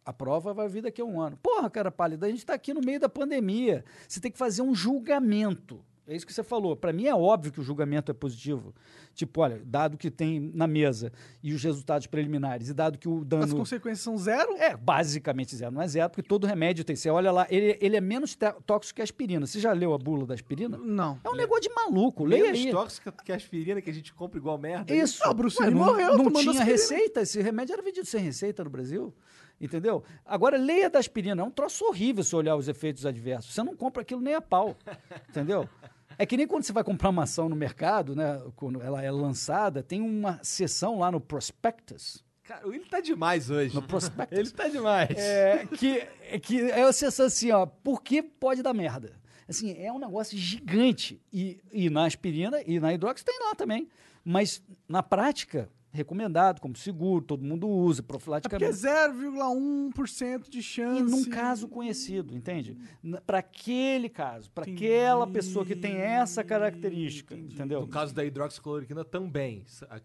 A prova vai vir daqui a um ano. Porra, cara pálida, a gente está aqui no meio da pandemia. Você tem que fazer um julgamento. É isso que você falou. Para mim é óbvio que o julgamento é positivo. Tipo, olha, dado que tem na mesa e os resultados preliminares, e dado que o dano. As consequências são zero? É, basicamente zero. Não é zero, porque todo remédio tem. Você olha lá, ele, ele é menos tóxico que a aspirina. Você já leu a bula da aspirina? Não. É um negócio de maluco. Leia Menos aí. tóxica que a aspirina que a gente compra igual merda. Isso. Ah, Bruce Ué, não, morreu Não tinha aspirina. receita. Esse remédio era vendido sem receita no Brasil. Entendeu? Agora, leia da aspirina. É um troço horrível se olhar os efeitos adversos. Você não compra aquilo nem a pau. entendeu? É que nem quando você vai comprar uma ação no mercado, né? Quando ela é lançada, tem uma seção lá no prospectus. Cara, ele tá demais hoje. No prospectus. Ele tá demais. É, que, é que é a sensação assim, ó, por que pode dar merda? Assim, é um negócio gigante. E, e na aspirina e na hidrox tem lá também. Mas na prática, recomendado como seguro, todo mundo usa, É porque é profilaticamente. 0,1% de chance. E num caso conhecido, entende? Para aquele caso, para aquela pessoa que tem essa característica, entendeu? No caso da hidroxicloroquina também.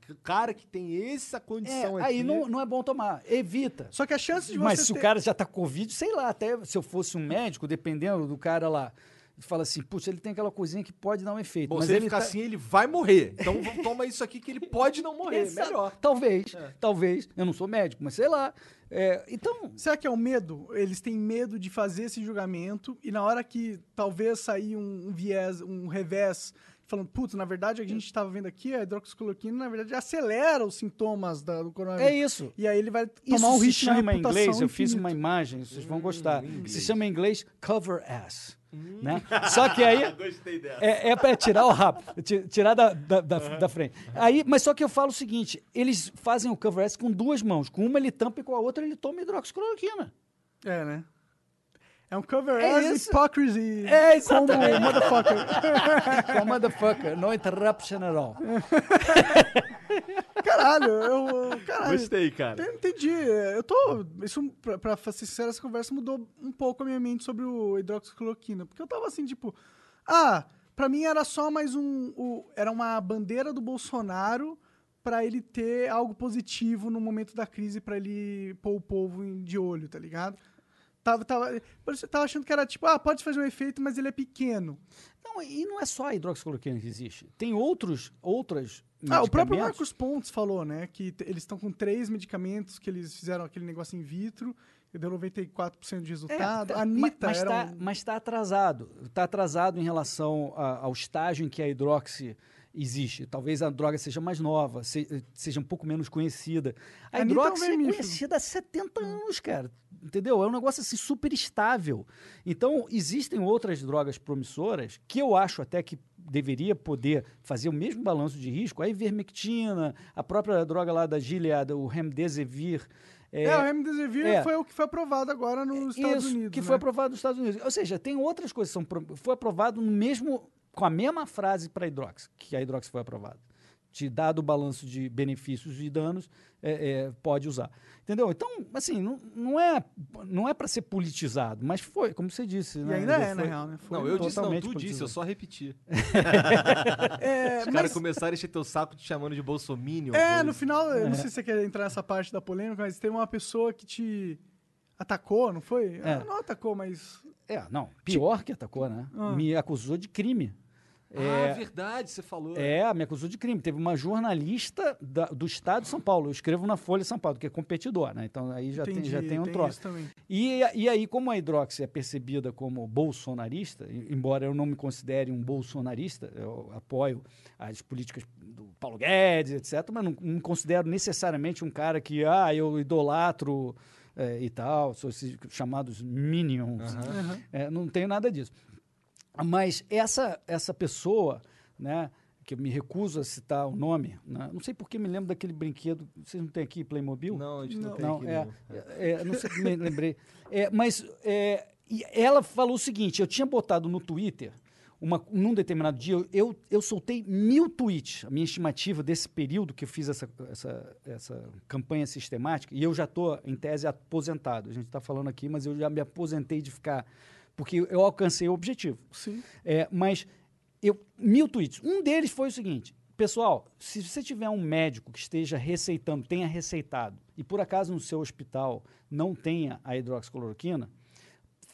O cara que tem essa É, condição aqui... aí não, não é bom tomar, evita. Só que a chance de você Mas se ter... o cara já tá com Covid, sei lá, até se eu fosse um médico, dependendo do cara lá, fala assim, putz, ele tem aquela coisinha que pode dar um efeito. Bom, mas se ele ele ficar tá- assim, ele vai morrer. Então toma isso aqui que ele pode não morrer. Exato. Melhor. Talvez, É. talvez. Eu não sou médico, mas sei lá. É, então, Será que é o medo? Eles têm medo de fazer esse julgamento e na hora que talvez sair um, um viés, um revés, falando, putz, na verdade a gente estava vendo aqui, a hidroxicloroquina, na verdade, acelera os sintomas da, do é coronavírus. isso. E aí ele vai Isso tomar um se risco na chama em inglês, eu fiz infinito. uma imagem, vocês vão gostar. Se inglês. chama em inglês cover ass. Né? Só que aí Gostei dessa. é, é para tirar o rabo, ti- tirar da, da, da, da frente. Aí, mas só que eu falo o seguinte: eles fazem o cover ass com duas mãos. Com uma ele tampa e com a outra ele toma hidroxicloroquina. É, né? É um cover É as isso. hypocrisy. É, exatamente. Como motherfucker. Com a motherfucker, no interruption at all. Caralho, eu... Caralho. Gostei, cara. Eu entendi. Eu tô. Isso, pra, pra ser sincero, essa conversa mudou um pouco a minha mente sobre o hidroxicloroquina. Porque eu tava assim, tipo. Ah, pra mim era só mais um. o- era uma bandeira do Bolsonaro pra ele ter algo positivo no momento da crise, pra ele pôr o povo de olho, tá ligado? Tava, tava, tava achando que era tipo, ah, pode fazer um efeito, mas ele é pequeno. Não, e não é só a hidroxicloroquina que existe. Tem outros, outras Ah, o próprio. Marcos Pontes falou, né, que eles estão com três medicamentos que eles fizeram aquele negócio in vitro e deu 94% de resultado. tá, a Anitta mas, era tá, um- mas tá atrasado. Está atrasado em relação a- ao estágio em que a hidroxi existe. Talvez a droga seja mais nova, se- seja um pouco menos conhecida. A A Anitta é é conhecida há 70 anos, cara. Entendeu? É um negócio assim super estável. Então, existem outras drogas promissoras que eu acho até que deveria poder fazer o mesmo balanço de risco. A ivermectina, a própria droga lá da Gilead, o Remdesivir. É, o Remdesivir é. foi o que foi aprovado agora nos Estados Isso, Unidos. que né? foi aprovado nos Estados Unidos. Ou seja, tem outras coisas que são foi aprovado no mesmo com a mesma frase para a hidrox, que a hidrox foi aprovada. De dado o balanço de benefícios e danos, é, é, pode usar. Entendeu? Então, assim, não, não é não é para ser politizado, mas foi, como você disse. E né? ainda é, na foi- real, né? Foi Não, eu disse não, tu disse, eu politizado. só repeti. É, Os caras mas, começaram a encher teu saco te chamando de bolsominion. é, coisa. no final, eu não sei se você quer entrar nessa parte da polêmica, mas teve uma pessoa que te atacou, não foi? É. Ah, Não atacou, mas... É, não, pior que atacou, né? Ah. Me acusou de crime. Ah, verdade, você falou. É, me acusou de crime. Teve uma jornalista da- do estado de São Paulo. Eu escrevo na Folha de São Paulo, que é competidor, né? Então aí já, tem, Entendi, já tem um tem troço. E, e aí, como a Hidrox é percebida como bolsonarista, embora eu não me considere um bolsonarista, eu apoio as políticas do Paulo Guedes, etc., mas não, não me considero necessariamente um cara que, ah, eu idolatro eh, e tal, sou esses chamados minions. É, não tenho nada disso. Mas essa, essa pessoa, né, que eu me recuso a citar o nome, né, não sei por que me lembro daquele brinquedo, vocês não têm aqui Playmobil? Não, a gente não, tem Não, aqui é, é, é, não sei, me lembrei. É, mas é, ela falou o seguinte: eu tinha botado no Twitter, uma, num determinado dia, eu, eu soltei mil tweets, a minha estimativa desse período que eu fiz essa, essa, essa campanha sistemática, e eu já estou, em tese, aposentado. A gente está falando aqui, mas eu já me aposentei de ficar. Porque eu alcancei o objetivo. Sim. É, mas eu mil tweets. Um deles foi o seguinte: pessoal, se você tiver um médico que esteja receitando, tenha receitado, e por acaso no seu hospital não tenha a hidroxicloroquina,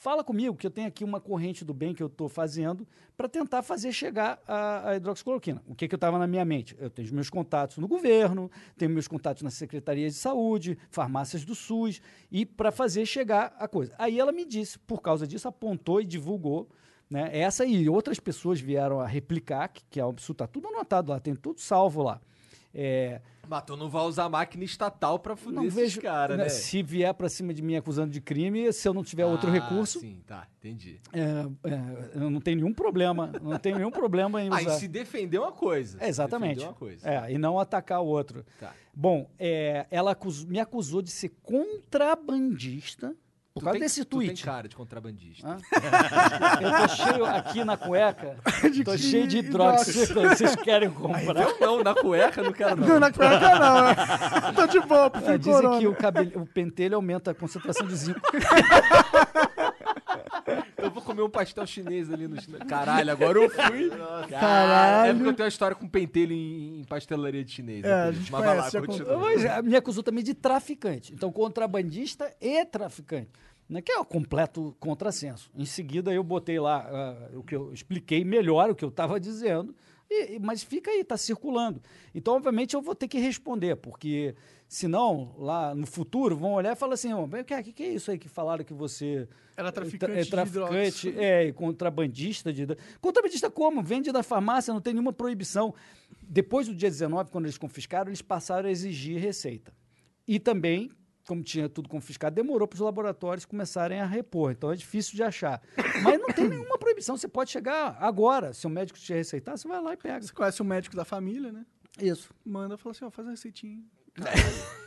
fala comigo que eu tenho aqui uma corrente do bem que eu estou fazendo para tentar fazer chegar a, a hidroxicloroquina. O que, que eu estava na minha mente? Eu tenho meus contatos no governo, tenho meus contatos na Secretaria de Saúde, farmácias do SUS, e para fazer chegar a coisa. Aí ela me disse, por causa disso, apontou e divulgou. Né? Essa e outras pessoas vieram a replicar, que, que é absurdo, está tudo anotado lá, tem tudo salvo lá. É, Mas tu não vai usar máquina estatal pra fuder não esses vejo caras, né? Se vier para cima de mim acusando de crime, se eu não tiver outro Ah, recurso, Sim, tá, entendi. é, é, eu não tenho nenhum problema. Não tenho nenhum problema em usar. Aí se defender uma coisa. É, exatamente. Uma coisa. É, e não atacar o outro. Tá. Bom, é, ela me acusou de ser contrabandista por Tu causa tem- desse Tu tem tweet. cara de contrabandista. Hã? Eu tô cheio aqui na cueca, tô cheio de hidrox. Vocês querem comprar? Eu não, na cueca não quero não. Não, na cueca não. né? Tô de boa, Ah, prefiro dizem corona. que o, cabelo, o pentelho aumenta a concentração de zinco. Eu vou comer um pastel chinês ali no chinês. Caralho, agora eu fui. Caralho. É porque eu tenho uma história com pentelho em, em pastelaria de chinês. É, é a gente Mas vai lá, continua. Mas me acusou também de traficante. Então, contrabandista e traficante. Né, que é o completo contrassenso. Em seguida, eu botei lá ah, o que eu expliquei melhor o que eu estava dizendo, e- mas fica aí, está circulando. Então, obviamente, eu vou ter que responder, porque senão, lá no futuro, vão olhar e falar assim: o que, que, que é isso aí que falaram que você Era é traficante tra- é de traficante, hidrox. é, contrabandista de. Contrabandista como? Vende da farmácia, não tem nenhuma proibição. Depois do dia 19, quando eles confiscaram, eles passaram a exigir receita. E também, como tinha tudo confiscado, demorou para os laboratórios começarem a repor. Então é difícil de achar. Mas não tem nenhuma proibição. Você pode chegar agora. Se o médico te receitar, você vai lá e pega. Você conhece o médico da família, né? Isso. Manda, fala assim, ó, faz a receitinha.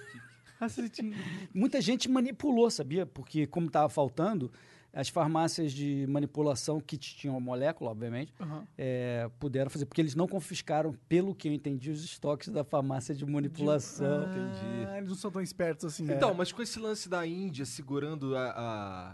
Receitinha. Muita gente manipulou, sabia? Porque, como estava faltando, as farmácias de manipulação, que tinham a molécula, obviamente, Aham. é, puderam fazer, porque eles não confiscaram, pelo que eu entendi, os estoques da farmácia de manipulação. entendi. Ah, eles não são tão espertos assim. Então, mas com esse lance da Índia segurando a,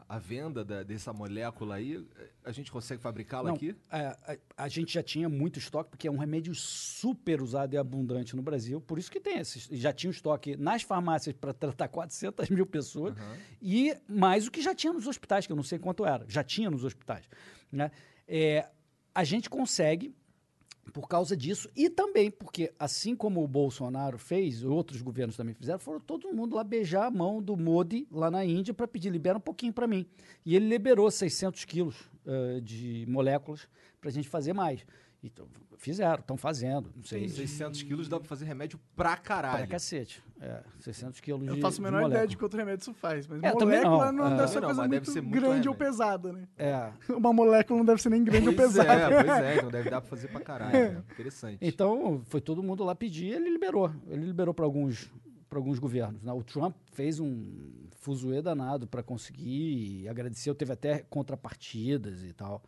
a, a venda da- dessa molécula aí, a gente consegue fabricá-la aqui? a, a- a gente já tinha muito estoque, porque é um remédio super usado e abundante no Brasil, por isso que tem esses, já tinha o estoque nas farmácias para tratar 400 mil pessoas, e mais o que já tinha nos hospitais, que eu não sei quanto era, já tinha nos hospitais. Né? É, a gente consegue, por causa disso, e também porque, assim como o Bolsonaro fez, outros governos também fizeram, foram todo mundo lá beijar a mão do Modi lá na Índia para pedir, libera um pouquinho para mim. E ele liberou 600 quilos eh, de moléculas para a gente fazer mais. Então, fizeram, estão fazendo, não sei. 600 quilos dá pra fazer remédio pra caralho. Para cacete. É, 600 quilos Eu de faço a menor ideia de quanto remédio isso faz. Mas É, também molécula não. não, É. deve ser Não, coisa muito ser muito grande ou remédio. pesada, né? É, Uma molécula não deve ser nem grande ou Pois pesada. é, pois é, então deve dar pra fazer pra caralho. né? Interessante. Então, foi todo mundo lá pedir e ele liberou. Ele liberou para alguns, para alguns governos. né? O Trump fez um fuzuê danado para conseguir e agradeceu. Teve até contrapartidas e tal.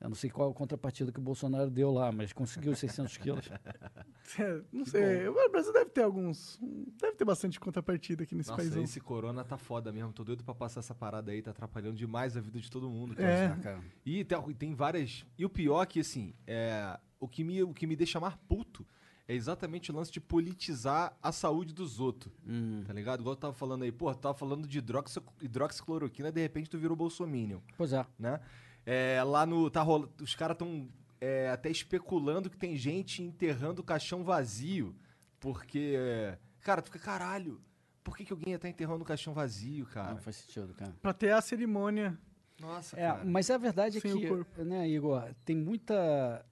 Eu não sei qual a contrapartida que o Bolsonaro deu lá, mas conseguiu os 600 quilos. É, não sei. O Brasil deve ter alguns. Deve ter bastante contrapartida aqui nesse Nossa, país. esse corona tá foda mesmo. Tô doido pra passar essa parada aí, tá atrapalhando demais a vida de todo mundo. cara. É. Cara. E tem, tem várias. E o pior é que, assim, é, o, que me, o que me deixa mais puto é exatamente o lance de politizar a saúde dos outros. Hum. Tá ligado? Igual eu tava falando aí, pô, tu tava falando de hidroxi, hidroxicloroquina, de repente tu virou bolsominion, Pois é. né? É, lá no. Tá rola, os caras tão é, até especulando que tem gente enterrando o caixão vazio. Porque, é, cara, tu fica, caralho, por que, que alguém ia estar enterrando o caixão vazio, cara? Não faz sentido, cara. Pra ter a cerimônia. Nossa, É, cara. mas a verdade é Sem o que, corpo. né, Igor, tem muita,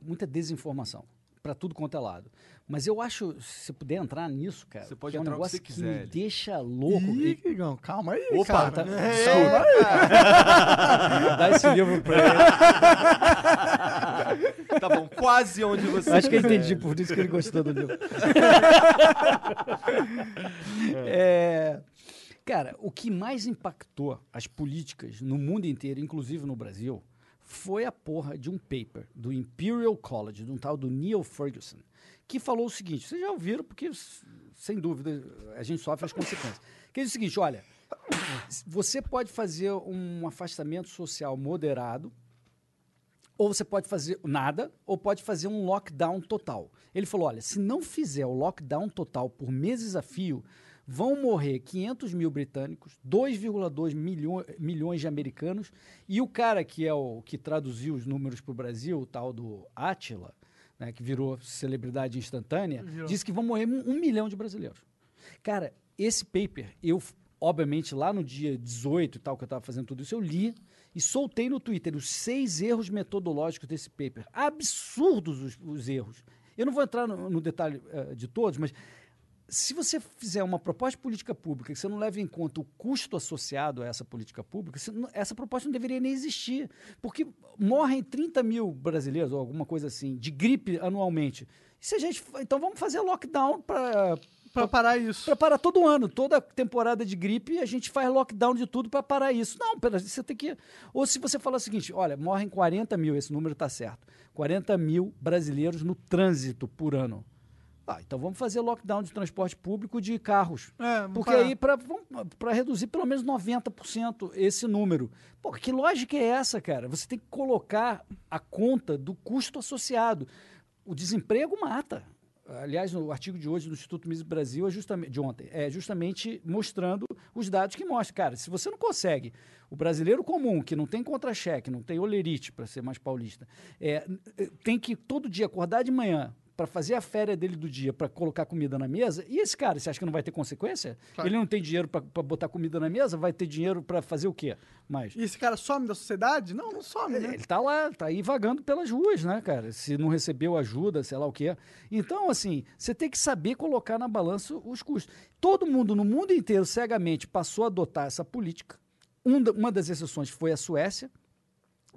muita desinformação pra tudo quanto é lado. Mas eu acho, se você puder entrar nisso, cara, Você pode que é um negócio que quiser, me deixa louco. Ih, E- Igão, calma aí, Opa, cara. tá- É, Dá esse livro pra ele. tá bom, quase onde você acho que eu entendi, por isso que ele gostou do livro. É, cara, o que mais impactou as políticas no mundo inteiro, inclusive no Brasil, foi a porra de um paper do Imperial College, de um tal do Neil Ferguson, que falou o seguinte: vocês já ouviram, porque sem dúvida a gente sofre as consequências. Que diz o seguinte: olha, você pode fazer um afastamento social moderado ou você pode fazer nada, ou pode fazer um lockdown total. Ele falou: olha, se não fizer o lockdown total por meses a fio, vão morrer 500 mil britânicos, 2,2 milho milhões de americanos, e o cara que é o que traduziu os números para o Brasil, o tal do Attila, né, que virou celebridade instantânea, disse que vão morrer um, um milhão de brasileiros. Cara, esse paper, eu, obviamente, lá no dia 18 e tal, que eu estava fazendo tudo isso, eu li e soltei no Twitter os seis erros metodológicos desse paper. Absurdos os, os erros. Eu não vou entrar no, no detalhe eh, de todos, mas se você fizer uma proposta de política pública que você não leva em conta o custo associado a essa política pública, essa proposta não deveria nem existir. Porque morrem 30 mil brasileiros, ou alguma coisa assim, de gripe anualmente. E se a gente. Então vamos fazer lockdown para Pra parar isso. para parar todo ano, toda temporada de gripe, a gente faz lockdown de tudo para parar isso. Não, você tem que. Ou se você fala o seguinte: olha, morrem 40 mil, esse número está certo. 40 mil brasileiros no trânsito por ano. Ah, então vamos fazer lockdown de transporte público de carros. É, Porque parar. aí, para reduzir pelo menos 90% esse número. Pô, que lógica é essa, cara? Você tem que colocar a conta do custo associado. O desemprego mata. Aliás, no artigo de hoje do Instituto Mises Brasil, é justamente, de ontem, é justamente mostrando os dados que mostram. Cara, se você não consegue, o brasileiro comum, que não tem contra-cheque, não tem olerite, para ser mais paulista, é, tem que todo dia acordar de manhã para fazer a férias dele do dia, para colocar comida na mesa, e esse cara, você acha que não vai ter consequência? Claro. Ele não tem dinheiro para botar comida na mesa, vai ter dinheiro para fazer o quê? Mais. E esse cara some da sociedade? Não, não some, né? Ele tá lá, tá aí vagando pelas ruas, né, cara? Se não recebeu ajuda, sei lá o quê. Então, assim, você tem que saber colocar na balança os custos. Todo mundo no mundo inteiro cegamente passou a adotar essa política. Um da- uma das exceções foi a Suécia.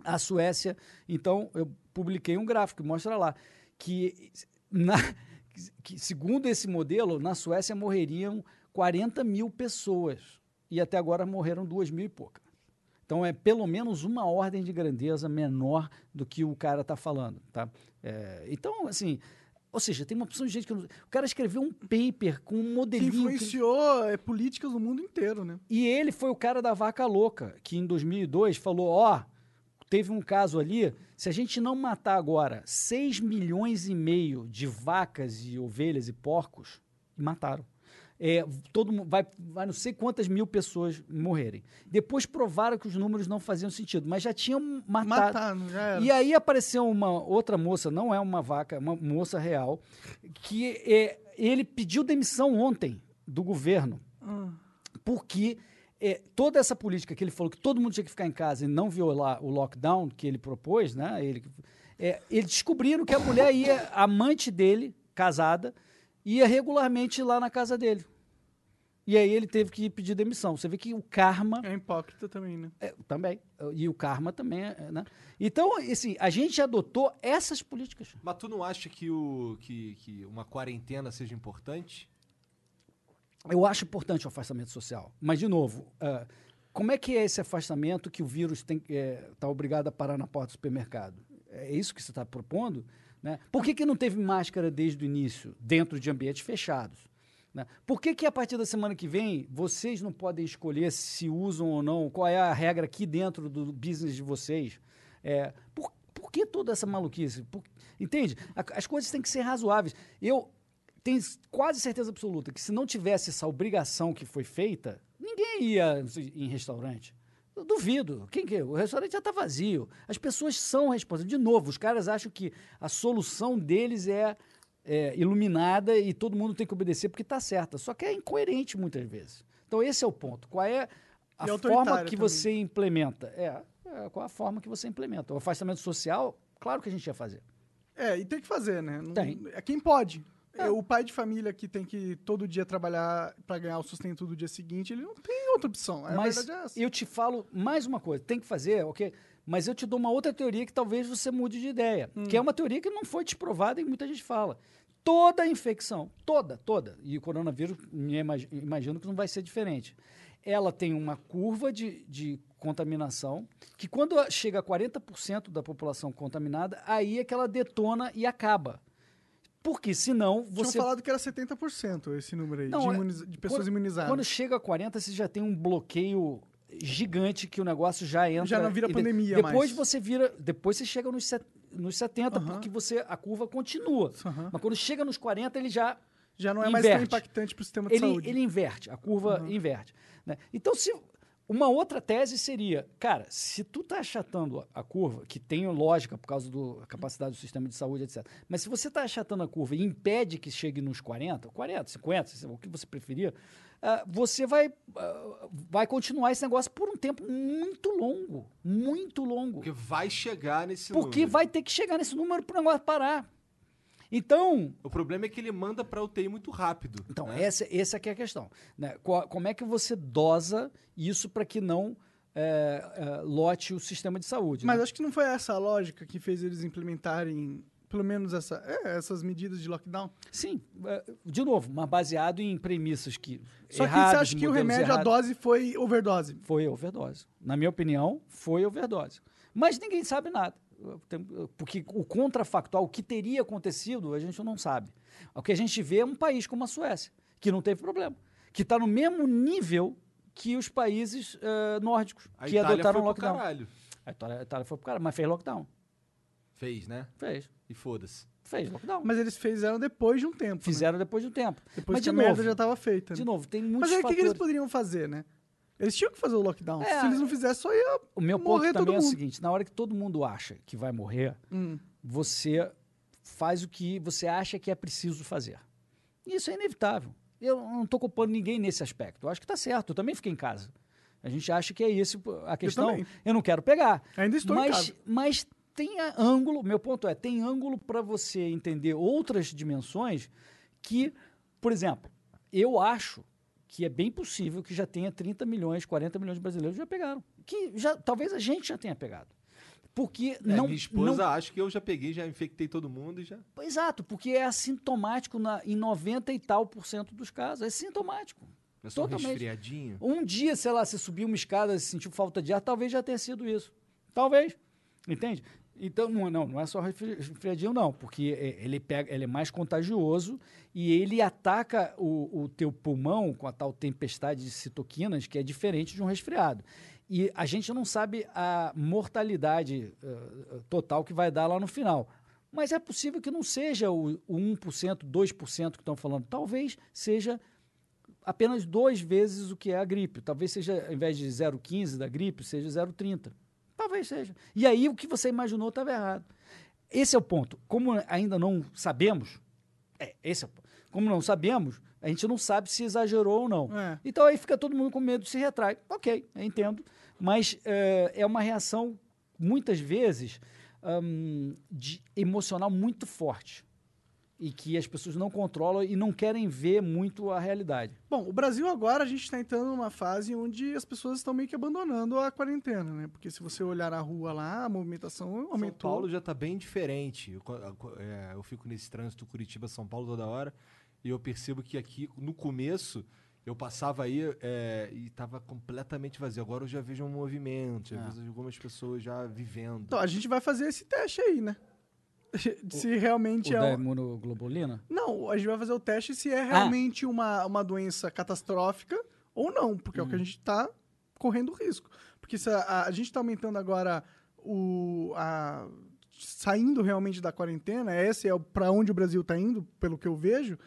A Suécia, então, eu publiquei um gráfico que mostra lá que, na- que, segundo esse modelo, na Suécia morreriam 40 mil pessoas. E até agora morreram duas mil e poucas. Então é pelo menos uma ordem de grandeza menor do que o cara está falando, tá? É, então, assim, ou seja, tem uma opção de gente que... não- O cara escreveu um paper com um Que modelinho... que- influenciou é, políticas no mundo inteiro, né? e ele foi o cara da vaca louca, que em 2002 falou: ó, teve um caso ali, se a gente não matar agora 6 milhões e meio de vacas e ovelhas e porcos, e mataram. É, todo vai, vai não sei quantas mil pessoas morrerem. Depois provaram que os números não faziam sentido, mas já tinham matado. Mataram, já era. E aí apareceu uma outra moça, não é uma vaca, uma moça real, que é, ele pediu demissão ontem do governo porque é, toda essa política que ele falou que todo mundo tinha que ficar em casa e não violar o lockdown que ele propôs, né? Ele, é, eles descobriram que a mulher ia, a amante dele, casada, ia regularmente lá na casa dele. E aí ele teve que pedir demissão. Você vê que o karma É hipócrita também, né? é, também. E o karma também, é, né? Então, assim, a gente adotou essas políticas. Mas tu não acha que, o, que, que uma quarentena seja importante? Eu acho importante o afastamento social. Mas, de novo, ah, como é que é esse afastamento que o vírus está obrigado a parar na porta do supermercado? É isso que você está propondo? Né? Por que, que não teve máscara desde o início, dentro de ambientes fechados? Né? Por que, que a partir da semana que vem vocês não podem escolher se usam ou não? Qual é a regra aqui dentro do business de vocês? É, por, por que toda essa maluquice? Por- entende? A- as coisas têm que ser razoáveis. Eu tenho quase certeza absoluta que se não tivesse essa obrigação que foi feita, ninguém ia em restaurante. Eu duvido. Quem que? O restaurante já está vazio. As pessoas são responsáveis. De novo, os caras acham que a solução deles é, é, iluminada e todo mundo tem que obedecer porque está certa. Só que é incoerente muitas vezes. Então esse é o ponto. Qual é a E forma que também. você implementa? É, é, qual a forma que você implementa? O afastamento social, claro que a gente ia fazer. É, e tem que fazer, né? Não- Tem. É quem pode. É. É, O pai de família que tem que todo dia trabalhar para ganhar o sustento do dia seguinte, ele não tem outra opção. A Mas verdade é essa. eu te falo mais uma coisa, tem que fazer, ok? Mas eu te dou uma outra teoria que talvez você mude de ideia. Hum. Que é uma teoria que não foi desprovada e muita gente fala. Toda infecção, toda, toda, e o coronavírus, me imag- imagino que não vai ser diferente. Ela tem uma curva de, de contaminação, que quando chega a 40% da população contaminada, aí é que ela detona e acaba. Porque senão você Tinham falado que era 70% esse número aí, Não, de, é- imuniza- de pessoas quando, imunizadas. Quando chega a 40, você já tem um bloqueio gigante que o negócio já entra. Já não vira de- pandemia Depois mais. você vira. Depois você chega nos, set- nos 70, Aham. porque você, a curva continua. Mas quando chega nos 40, ele já. Já não é mais tão inverte. impactante para o sistema de Ele, saúde. ele inverte, a curva inverte. né? Então, se. Uma outra tese seria, cara, se tu tá achatando a- curva, que tem lógica por causa da capacidade do sistema de saúde, etc. Mas se você está achatando a curva e impede que chegue nos 40, 40, 50, o que você preferir, ah, você vai, ah, vai continuar esse negócio por um tempo muito longo. Muito longo. Porque vai chegar nesse Porque número. vai ter que chegar nesse número para o negócio parar. Então, O problema é que ele manda pra UTI muito rápido. Então, né? essa, essa que é a questão. Né? Como é que você dosa isso para que não é, é, lote o sistema de saúde? Mas né? acho que não foi essa a lógica que fez eles implementarem, pelo menos, essa, é, essas medidas de lockdown. Sim, é, de novo, mas baseado em premissas que. Só erradas, que você acha que o remédio, a errados. dose foi overdose. Foi overdose. Na minha opinião, foi overdose. Mas ninguém sabe nada. Porque o contrafactual, o que teria acontecido, a gente não sabe. O que a gente vê é um país como a Suécia, que não teve problema. Que está no mesmo nível que os países eh, nórdicos, A que Itália adotaram foi pro lockdown. caralho. A Itália, a Itália foi pro caralho, mas fez lockdown. Fez, né? Fez. E foda-se. Fez lockdown. Mas eles fizeram depois de um tempo. né? Fizeram depois de um tempo. Depois mas que de a novo, merda já estava feita. né? de novo, tem muitos Mas aí o que, eles poderiam fazer, né? Eles tinham que fazer o lockdown. É, Se eles não fizessem, só ia O meu morrer ponto todo também é o mundo. seguinte: na hora que todo mundo acha que vai morrer, Hum. você faz o que você acha que é preciso fazer. E isso é inevitável. Eu não estou culpando ninguém nesse aspecto. Eu acho que está certo. Eu também fiquei em casa. A gente acha que é isso a questão. também. Eu, não quero pegar. Ainda estou em mas, casa. Mas tem ângulo, meu ponto é, tem ângulo para você entender outras dimensões que, por exemplo, eu acho que é bem possível que já tenha 30 milhões, 40 milhões de brasileiros já pegaram. Que já, talvez a gente já tenha pegado. Porque É, não. minha esposa não- acha que eu já peguei, já infectei todo mundo e já. Exato, porque é assintomático na, em 90 e tal por cento dos casos. É sintomático. É só Totalmente. resfriadinho. Um dia, sei lá, você subiu uma escada e sentiu falta de ar, talvez já tenha sido isso. Talvez. Entende? Então, não, não, não é só resfri- resfriadinho, não, porque é- ele, pega, ele é mais contagioso e ele ataca o, o teu pulmão com a tal tempestade de citoquinas, que é diferente de um resfriado. E a gente não sabe a mortalidade eh, total que vai dar lá no final. Mas é possível que não seja o, o 1%, 2% que estão falando. Talvez seja apenas duas vezes o que é a gripe. Talvez seja, ao invés de 0,15 da gripe, seja 0,30. Talvez seja. E aí o que você imaginou estava errado. Esse é o ponto. Como ainda não sabemos, é, esse é o ponto. Como não sabemos, a gente não sabe se exagerou ou não. É. Então aí fica todo mundo com medo, se retrai. Ok, eu entendo. Mas é, é uma reação, muitas vezes, hum, de emocional muito forte. E que as pessoas não controlam e não querem ver muito a realidade. Bom, o Brasil agora a gente está entrando numa fase onde as pessoas estão meio que abandonando a quarentena, né? Porque se você olhar na rua lá, a movimentação São aumentou. Paulo já tá bem diferente. Eu, é, eu fico nesse trânsito Curitiba-São Paulo toda hora e eu percebo que aqui, no começo, eu passava aí é, e tava completamente vazio. Agora eu já vejo um movimento, já Ah. vejo algumas pessoas já vivendo. Então, a gente vai fazer esse teste aí, né? Se realmente O é. da imunoglobulina? Não, a gente vai fazer o teste se é realmente uma, uma doença catastrófica ou não, porque é o que a gente está correndo risco. Porque se a, a gente está aumentando agora o. A, saindo realmente da quarentena, esse é para onde o Brasil está indo, pelo que eu vejo,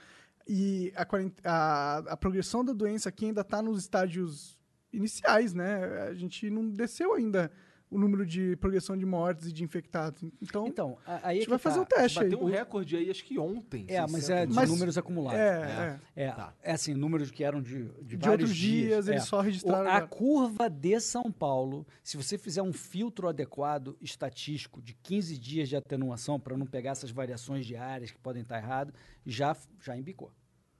e a, a, a progressão da doença aqui ainda está nos estágios iniciais, né? A gente não desceu ainda o número de progressão de mortes e de infectados. Então, Então, a- aí a é gente que vai fazer tá. um teste aí. Bateu um recorde aí, acho que ontem. É, mas 600. é de Mas- números acumulados. É, é. É, Tá. é assim, números que eram de, de, De vários outros dias, eles é. só registraram O- A agora. curva de São Paulo, se você fizer um filtro adequado estatístico de 15 dias de atenuação para não pegar essas variações diárias que podem estar errado, já, já embicou.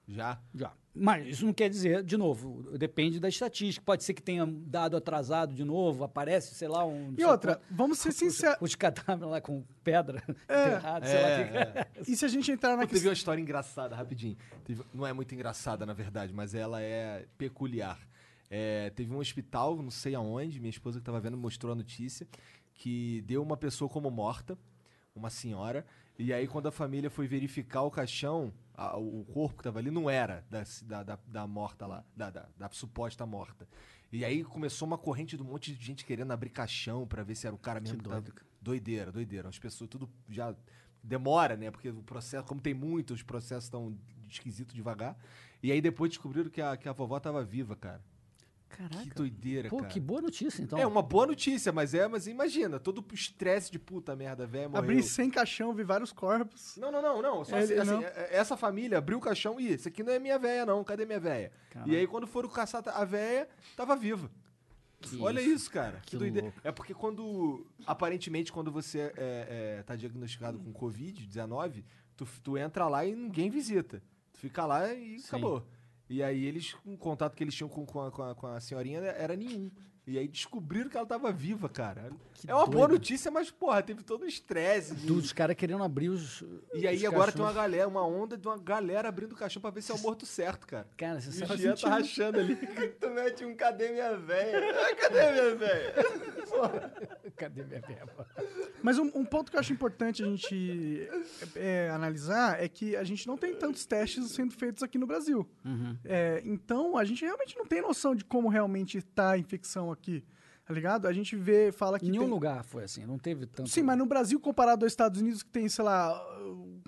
Já. Já. Mas isso não quer dizer, de novo, depende da estatística. Pode ser que tenha dado atrasado de novo, aparece, sei lá, um. E outra, vamos ser sinceros. Os cadáveres lá com pedra É. enterrado, sei lá. É, que- é. E se a gente entrar na Pô, teve uma história engraçada, rapidinho. Teve- não é muito engraçada, na verdade, mas ela é peculiar. É, teve um hospital, não sei aonde, minha esposa que estava vendo mostrou a notícia, que deu uma pessoa como morta, uma senhora, e aí quando a família foi verificar o caixão, a- o corpo que estava ali não era da, da, da, da morta lá, da, da, da suposta morta. E aí começou uma corrente de um monte de gente querendo abrir caixão pra ver se era o cara mesmo que, tava... Doideira, doideira. As pessoas tudo já demora, né? Porque o processo, como tem muito, os processos estão esquisito devagar. E aí depois descobriram que a, que a vovó tava viva, cara. Caraca. Que doideira, Pô, cara. que boa notícia, então. É uma boa notícia, mas é, mas imagina, todo o estresse de puta merda, velho, morreu. Abrir sem caixão, vi vários corpos. Não, não, não, não. Só Ele- assim, assim, não. é- essa família abriu o caixão e isso aqui não é minha véia, não. Cadê minha véia? E aí, quando foram caçar a véia, tava viva. Olha isso, cara. Que, Que doideira. louco. É porque quando. Aparentemente, quando você é, é, tá diagnosticado com Covid-19, tu, tu entra lá e ninguém visita. Tu fica lá e Sim. acabou. E aí eles, o contato que eles tinham com, com, a, com, a, com a senhorinha era nenhum. E aí descobriram que ela tava viva, cara. Que é uma boa notícia, mas, porra, teve todo o estresse. de- Dos caras querendo abrir os. e aí os agora tem uma galera, uma onda de uma galera abrindo o caixão pra ver se é o morto certo, cara. Cara, você E o sabe. Jean tá rachando ali. Tu mete um cadê minha véia? Ah, cadê minha véia? Cadê minha verba? Mas um, um ponto que eu acho importante a gente é, analisar é que a gente não tem tantos testes sendo feitos aqui no Brasil. Uhum. É, então, a gente realmente não tem noção de como realmente está a infecção aqui. Tá ligado? A gente vê, fala que. Em nenhum tem- lugar foi assim, não teve tanto. Sim, mas no Brasil, comparado aos Estados Unidos, que tem, sei lá,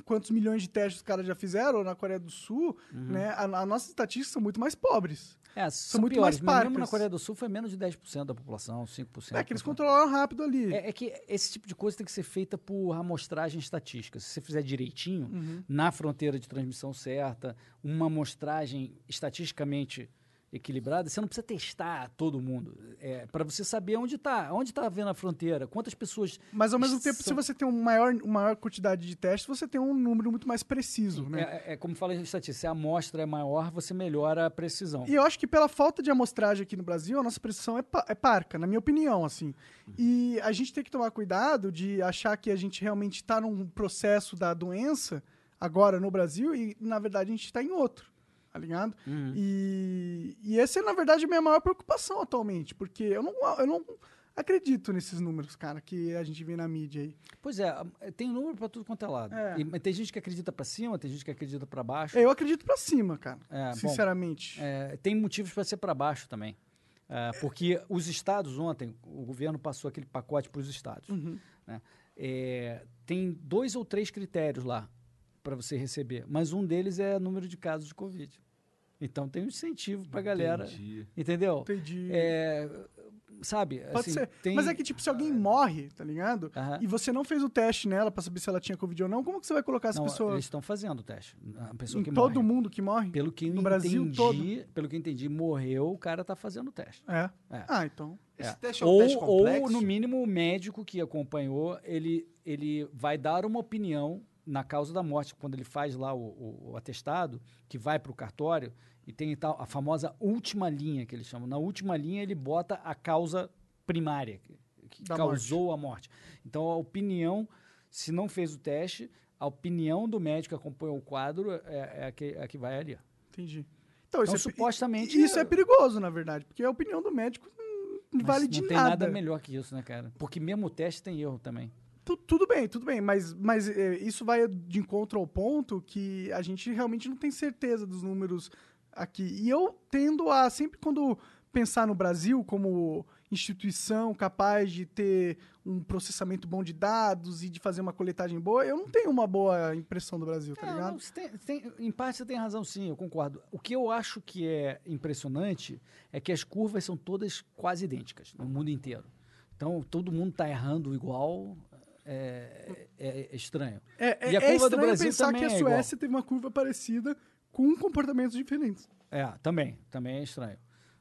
quantos milhões de testes os caras já fizeram, ou na Coreia do Sul, Uhum. né? A, a nossas estatísticas são muito mais pobres. É, são, muito piores, mais mas mesmo parcas. na Coreia do Sul foi menos de 10% da população, 5%. É que eles controlaram rápido ali. É, é que esse tipo de coisa tem que ser feita por amostragem estatística. Se você fizer direitinho, Uhum. na fronteira de transmissão certa, uma amostragem estatisticamente equilibrada, você não precisa testar todo mundo. É, para você saber onde está, onde está havendo a fronteira, quantas pessoas. Mas ao mesmo tempo, se são- você tem um maior, uma maior quantidade de testes, você tem um número muito mais preciso, né? É, é como fala em estatística, se a amostra é maior, você melhora a precisão. E eu acho que pela falta de amostragem aqui no Brasil, a nossa precisão é, pa- é parca, na minha opinião, assim. E a gente tem que tomar cuidado de achar que a gente realmente está num processo da doença agora no Brasil e, na verdade, a gente está em outro, tá ligado? E, e essa é, na verdade, a minha maior preocupação atualmente, porque eu não, eu não acredito nesses números, cara, que a gente vê na mídia aí. Pois é, tem número para tudo quanto é lado. É. E, mas tem gente que acredita para cima, tem gente que acredita para baixo. Eu acredito pra cima, cara, É, bom, sinceramente. É, tem motivos para ser para baixo também. É, porque os estados, ontem, o governo passou aquele pacote para os estados. Uhum. né? É, tem dois ou três critérios lá para você receber, mas um deles é número de casos de Covid. Então tem um incentivo para a galera. Entendi. Entendeu? Entendi. É, sabe? Pode assim, ser. tem- Mas é que, tipo, se alguém morre, tá ligado? Aham. E você não fez o teste nela pra saber se ela tinha Covid ou não, como que você vai colocar essa Não, pessoa eles estão fazendo o teste. A pessoa em que todo morre. mundo que morre? Pelo que No Brasil entendi, todo? pelo que eu entendi, morreu, o cara tá fazendo o teste. É. É. Ah, então. Esse É. teste é um ou, teste complexo? ou, no mínimo, o médico que acompanhou, ele, ele vai dar uma opinião na causa da morte, quando ele faz lá o, o- o atestado, que vai para o cartório, e tem tal, a famosa última linha, que eles chamam. Na última linha, ele bota a causa primária, que, causou a morte. Então, a opinião, se não fez o teste, a opinião do médico que acompanhou o quadro é, é a, que, é a que vai ali. Entendi. Então, Então, isso, é, pe- supostamente, isso é é- perigoso, na verdade, porque a opinião do médico não Mas vale não de tem nada. nada melhor que isso, né, cara? Porque mesmo o teste tem erro também. Tu- tudo bem, tudo bem, mas, mas é, isso vai de encontro ao ponto que a gente realmente não tem certeza dos números aqui. E eu tendo a, sempre quando pensar no Brasil como instituição capaz de ter um processamento bom de dados e de fazer uma coletagem boa, eu não tenho uma boa impressão do Brasil, tá É, ligado? não, tem- tem- em parte você tem razão, sim, eu concordo. O que eu acho que é impressionante é que as curvas são todas quase idênticas no mundo inteiro. Então, todo mundo está errando igual, é, é- é estranho. É, E a é, é curva do estranho Brasil pensar também que a é. Suécia teve uma curva parecida com comportamentos diferentes. É, também, também é estranho.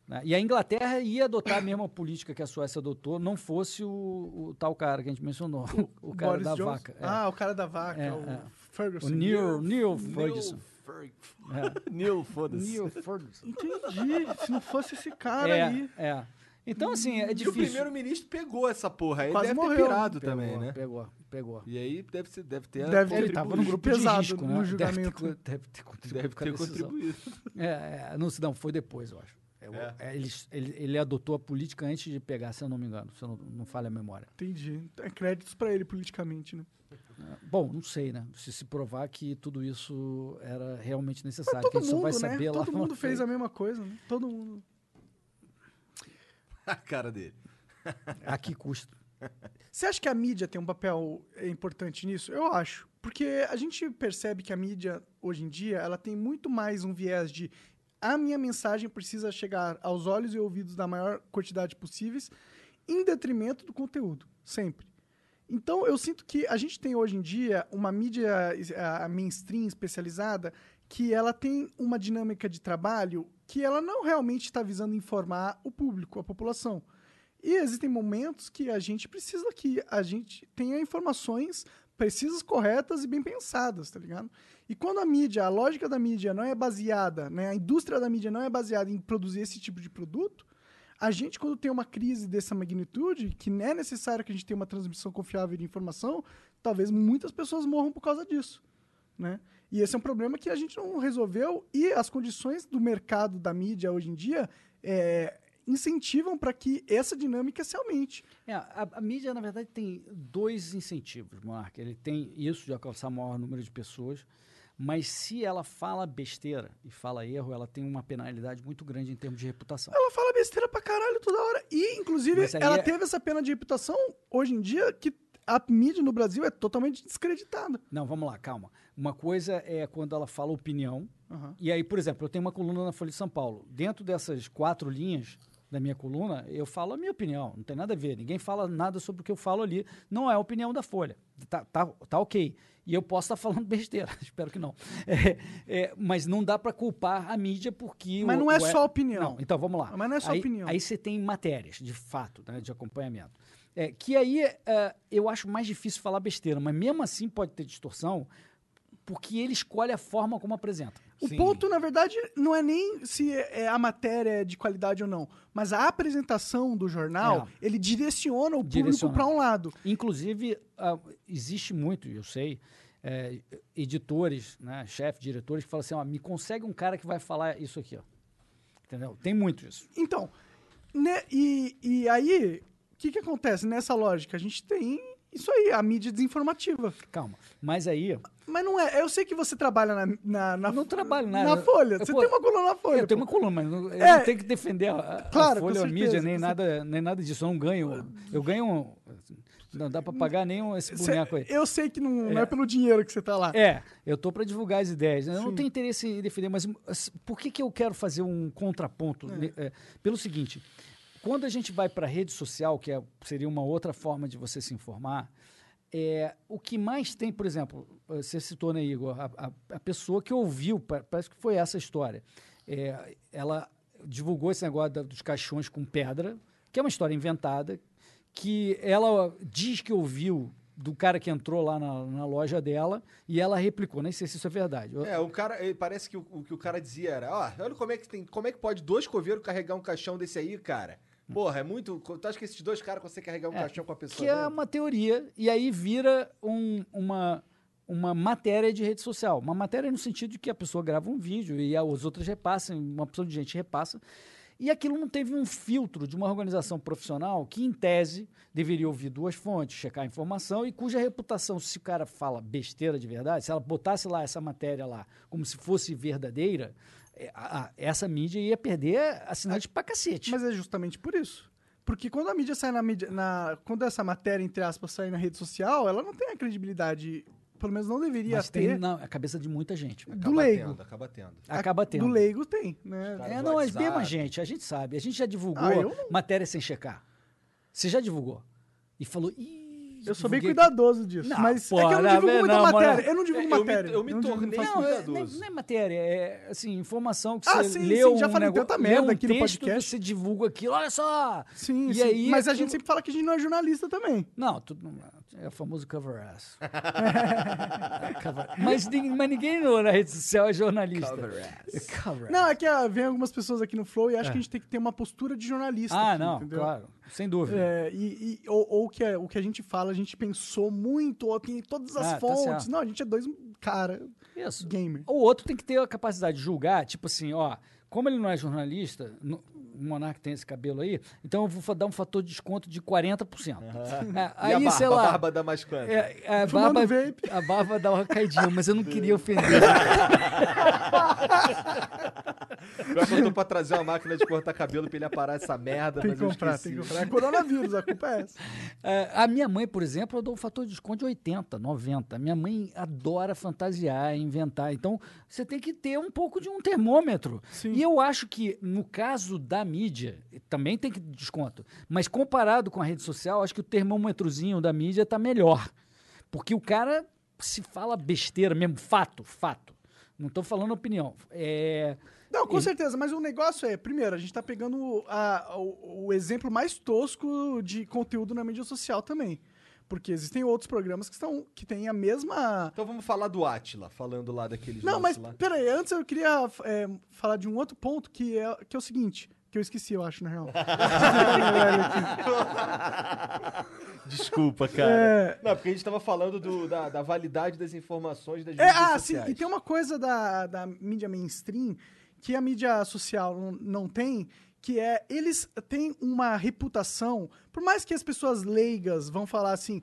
né? E a Inglaterra ia adotar a mesma política que a Suécia adotou, não fosse o, o tal cara que a gente mencionou, o, cara Boris da Johnson. vaca. é. Ah, o cara da vaca, É, o é. Ferguson. o Neil, Neil Ferguson. Ferg- É. Neil, foda-se. Neil Ferguson. Entendi. Se não fosse esse cara É, aí. é. Então, assim, é E o difícil. primeiro-ministro pegou essa porra. Ele Quase deve morreu. ter pirado Pegou, também, né? Pegou, pegou. E aí deve, ser, deve ter... Deve Ele ter estava no grupo pesado de risco, né? no Deve julgamento. ter, co- deve ter contribuído. Deve ter contribuído. É, é, não, não, foi depois, eu acho. É, o- É. é, ele, ele, ele adotou a política antes de pegar, se eu não me engano, se eu não, não falha a memória. Entendi. É créditos pra ele politicamente, né? Bom, não sei, né? Se se provar que tudo isso era realmente necessário, Todo que a gente só mundo, vai né? saber lá Todo mundo fez a mesma coisa, né? Todo mundo. A cara dele. A que custo? Você acha que a mídia tem um papel importante nisso? Eu acho. Porque a gente percebe que a mídia, hoje em dia, ela tem muito mais um viés de a minha mensagem precisa chegar aos olhos e ouvidos da maior quantidade possíveis, em detrimento do conteúdo, sempre. Então, eu sinto que a gente tem hoje em dia uma mídia a mainstream especializada que ela tem uma dinâmica de trabalho que ela não realmente está visando informar o público, a população. E existem momentos que a gente precisa que a gente tenha informações precisas, corretas e bem pensadas, tá ligado? E quando a mídia, a lógica da mídia não é baseada, né, a indústria da mídia não é baseada em produzir esse tipo de produto, a gente, quando tem uma crise dessa magnitude, que não é necessário que a gente tenha uma transmissão confiável de informação, talvez muitas pessoas morram por causa disso, né? E esse é um problema que a gente não resolveu e as condições do mercado da mídia hoje em dia é, incentivam para que essa dinâmica se aumente. É, a, a mídia, na verdade, tem dois incentivos, Mark. Ele tem isso de alcançar maior número de pessoas, mas se ela fala besteira e fala erro, ela tem uma penalidade muito grande em termos de reputação. Ela fala besteira pra caralho toda hora. E, inclusive, ela é- teve essa pena de reputação hoje em dia que a mídia no Brasil é totalmente descreditada. Não, vamos lá, calma. Uma coisa é quando ela fala opinião, Aham. e aí, por exemplo, eu tenho uma coluna na Folha de São Paulo. Dentro dessas quatro linhas da minha coluna, eu falo a minha opinião, não tem nada a ver. Ninguém fala nada sobre o que eu falo ali. Não é a opinião da Folha. Tá, tá, tá ok. E eu posso estar falando besteira, espero que não. É, é, mas não dá para culpar a mídia porque. Mas o- não é o só opinião. Não, então vamos lá. Mas não é só aí, opinião. Aí você tem matérias, de fato, né, de acompanhamento. É, que aí é, eu acho mais difícil falar besteira, mas mesmo assim pode ter distorção, porque ele escolhe a forma como apresenta. O Sim. ponto, na verdade, não é nem se é a matéria é de qualidade ou não, mas a apresentação do jornal, ele direciona o público Direciona. para um lado. Inclusive, ah, existe muito, eu sei, é, editores, né, chefes, diretores, que falam assim, ó, me consegue um cara que vai falar isso aqui, ó. Entendeu? Tem muito isso. Então, né, e, e aí, que, que acontece nessa lógica? A gente tem isso aí, a mídia desinformativa. Calma. Mas aí, Mas não é. Eu sei que você trabalha na. na, na Eu não trabalho nada. Na Folha. Você pô, tem uma coluna na Folha. eu tenho pô. uma coluna, mas não- eu É. não tenho que defender a, a- a Claro, com Folha ou a mídia, nem com nada, nem nada disso. Eu não ganho. Eu ganho. Não dá pra pagar nenhum esse boneco aí. eu sei que não não é. pelo dinheiro que você tá lá. É, eu tô para divulgar as ideias. Eu não Sim. tenho interesse em defender, mas por que, que eu quero fazer um contraponto? né? É, pelo seguinte, quando a gente vai para a rede social, que é- seria uma outra forma de você se informar, é, o que mais tem, por exemplo, você citou, né, Igor, a, a- a pessoa que ouviu, pa- parece que foi essa história, é, ela divulgou esse negócio da- dos caixões com pedra, que é uma história inventada, que ela diz que ouviu do cara que entrou lá na, na loja dela e ela replicou, nem sei se isso é verdade. É, o cara, ele- parece que o, o que o cara dizia era, ó, olha como é que tem, como é que pode dois coveiros carregar um caixão desse aí, cara? Porra, é muito, tu acha que esses dois caras conseguem carregar um É, caixão com a pessoa que é dentro? uma teoria, e aí vira um- uma, uma matéria de rede social. Uma matéria no sentido de que a pessoa grava um vídeo e as outras repassam, uma pessoa de gente repassa. E aquilo não teve um filtro de uma organização profissional que, em tese, deveria ouvir duas fontes, checar a informação e cuja reputação, se o cara fala besteira de verdade, se ela botasse lá essa matéria lá como se fosse verdadeira, é, a- a- essa mídia ia perder assinantes pra cacete. Mas é justamente por isso. Porque quando a mídia sai na mídia. Na, quando essa matéria, entre aspas, sai na rede social, ela não tem a credibilidade. Pelo menos não deveria Mas ter. tem na a cabeça de muita gente. do Acaba leigo. tendo, acaba tendo. Acaba tendo. Do leigo tem, né? É, do não, mas mesmo a gente, a gente sabe. A gente já divulgou Ah, eu não. matéria sem checar. Você já divulgou. E falou, ih. Eu sou bem cuidadoso disso. Não, mas pô, é que eu não não, divulgo muita não, matéria. mano. Eu não divulgo É, eu me- matéria. eu me não tornei- não Não, faço- é, cuidadoso. nem- não é matéria, é assim, informação que Ah, você sim, leu sim, já um falei negócio, tanta merda um aqui no podcast. você divulga aquilo, olha só! Sim, E sim. aí, mas a aquilo- gente sempre fala que a gente não é jornalista também. Não, tudo, é o famoso cover ass. Cover- mas, mas ninguém no- na rede social é jornalista. Cover ass. Cover Não, ass. é que ah, vem algumas pessoas aqui no Flow e acham que a gente tem que ter uma postura de jornalista. Ah, aqui, não, entendeu? claro, sem dúvida. É, e, e- ou, ou que é, o que a gente fala, a gente pensou muito, ou tem todas as Ah, tá fontes. certo. não, a gente é dois cara Isso. gamer. O outro tem que ter a capacidade de julgar, tipo assim, ó, como ele não é jornalista, no- o Monark tem esse cabelo aí, então eu vou dar um fator de desconto de 40%. É, E aí, a barba, sei a lá. barba dá mais quanto? É, a, Fumando barba, vape. a barba dá uma caidinha, mas eu não queria ofender. Pior que eu tô pra trazer uma máquina de cortar cabelo pra ele aparar essa merda, Tem que comprar, tem que comprar. É coronavírus, a culpa é essa. É, a minha mãe, por exemplo, eu dou um fator de desconto de 80, 90. Minha mãe adora fantasiar, inventar. Então, você tem que ter um pouco de um termômetro. Sim. E eu acho que, no caso da mídia, também tem que desconto. Mas comparado com a rede social, acho que o termômetrozinho da mídia tá melhor. Porque o cara se fala besteira mesmo, fato, fato. Não estou falando opinião. É, Não, com Ele- certeza, mas o negócio é, primeiro, a gente tá pegando a- o, o exemplo mais tosco de conteúdo na mídia social também. Porque existem outros programas que, estão, que têm a mesma. Então vamos falar do Atila, falando lá daqueles Não, mas lá. peraí, antes eu queria é, falar de um outro ponto que é, que é o seguinte, que eu esqueci, eu acho, na real. Desculpa, cara. É. Não, porque a gente tava falando do- da, da validade das informações das É, mídias ah, sim, sociais. e tem uma coisa da, da mídia mainstream que a mídia social não, não tem, que é eles têm uma reputação, por mais que as pessoas leigas vão falar assim,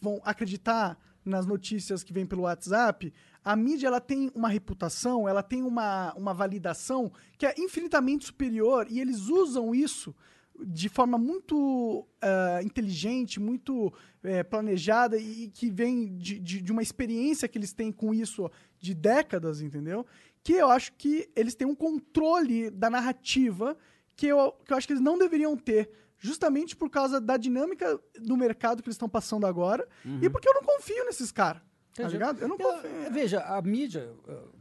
vão acreditar nas notícias que vêm pelo WhatsApp, a mídia ela tem uma reputação, ela tem uma, uma validação que é infinitamente superior e eles usam isso de forma muito ah, inteligente, muito eh, planejada e, e que vem de, de, de uma experiência que eles têm com isso de décadas, entendeu? Que eu acho que eles têm um controle da narrativa que eu, que eu acho que eles não deveriam ter, justamente por causa da dinâmica do mercado que eles estão passando agora e porque eu não confio nesses caras. Tá ligado? Eu não Eu- confio. veja, a mídia,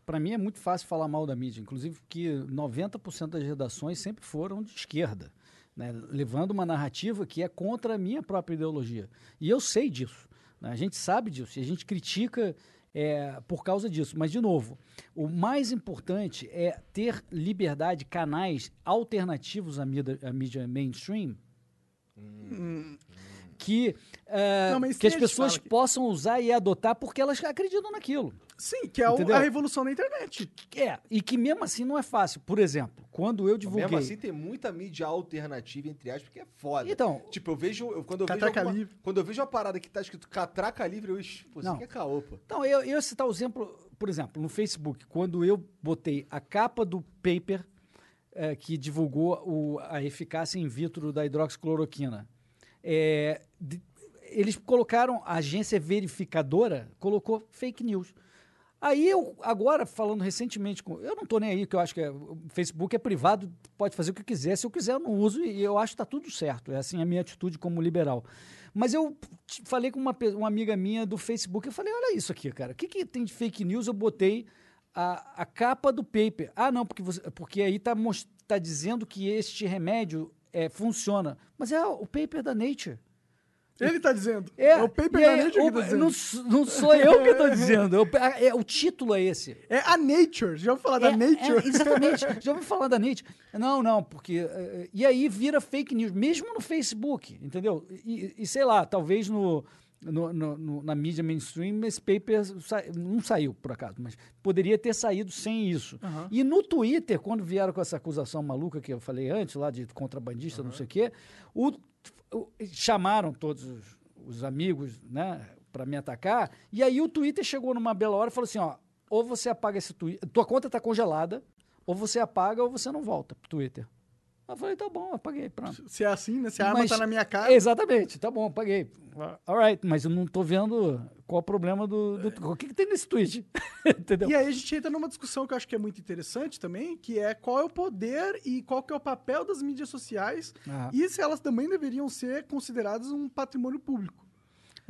para mim é muito fácil falar mal da mídia, inclusive que 90% das redações sempre foram de esquerda, né, levando uma narrativa que é contra a minha própria ideologia. E eu sei disso, né, a gente sabe disso, e a gente critica é, por causa disso. Mas, de novo, o mais importante é ter liberdade, canais alternativos à mídia, à mídia mainstream, que, é, Não, que as pessoas que- possam usar e adotar porque elas acreditam naquilo. Sim, que é Entendeu? a revolução da internet. É, e que mesmo assim não é fácil. Por exemplo, quando eu divulguei. Mesmo assim, tem muita mídia alternativa, entre aspas, que é foda. Então- tipo, eu vejo. eu- quando, eu vejo Catraca alguma- livre. quando eu vejo uma parada que tá escrito catraca livre, eu. ixi, Pô, isso Não. aqui é caô, pô. Então, eu, eu ia citar o exemplo, por exemplo, no Facebook, quando eu botei a capa do paper eh, que divulgou o- a eficácia in vitro da hidroxicloroquina. É, de- eles colocaram, a agência verificadora colocou fake news. Aí eu, agora, falando recentemente com. Eu não tô nem aí, que eu acho que é- o Facebook é privado, pode fazer o que quiser. Se eu quiser, eu não uso e eu acho que tá tudo certo. É assim a minha atitude como liberal. Mas eu falei com uma, uma amiga minha do Facebook, eu falei, olha isso aqui, cara. O que, que tem de fake news? Eu botei a, a capa do paper. Ah, não, porque, você, porque aí tá, mos- tá dizendo que este remédio é, funciona. Mas é o paper da Nature. Ele tá dizendo. É, o paper da Nature que o- tá dizendo. Não, não sou eu que estou dizendo. eu- é, o título é esse. É a Nature. Já ouviu falar da É, Nature? é, exatamente. Já ouviu falar da Nature? Não, não, porque. eh, e aí vira fake news, mesmo no Facebook, entendeu? E, e sei lá, talvez no, no- no- na mídia mainstream esse paper sa- não saiu, por acaso, mas poderia ter saído sem isso. E no Twitter, quando vieram com essa acusação maluca que eu falei antes, lá de contrabandista, não sei o quê, o- o- chamaram todos os, os amigos, né, para me atacar, e aí o Twitter chegou numa bela hora e falou assim, ó, ou você apaga esse Twitter, tua conta tá congelada, ou você apaga ou você não volta pro Twitter. Eu falei, tá bom, eu paguei, pronto. Se é assim, né? Se a arma Mas- tá na minha cara. Exatamente, tá bom, paguei. Alright, mas eu não tô vendo qual o problema do. do- o que, que tem nesse tweet? Entendeu? E aí a gente entra numa discussão que eu acho que é muito interessante também, que é qual é o poder e qual que é o papel das mídias sociais Ah. e se elas também deveriam ser consideradas um patrimônio público.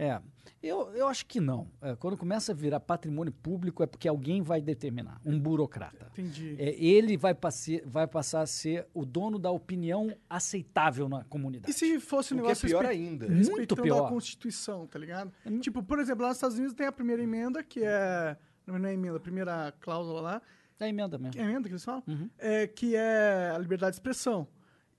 É, eu, eu acho que não. É, quando começa a virar patrimônio público é porque alguém vai determinar, um burocrata. Entendi. É, ele vai, passe, vai passar a ser o dono da opinião aceitável na comunidade. E se fosse um é negócio pior respe- ainda. Muito pior. a Constituição, tá ligado? Hum. Tipo, por exemplo, lá nos Estados Unidos tem a primeira emenda, que é... Não é emenda, a primeira cláusula lá, É emenda mesmo. É emenda que eles falam? Uhum. É, que é a liberdade de expressão.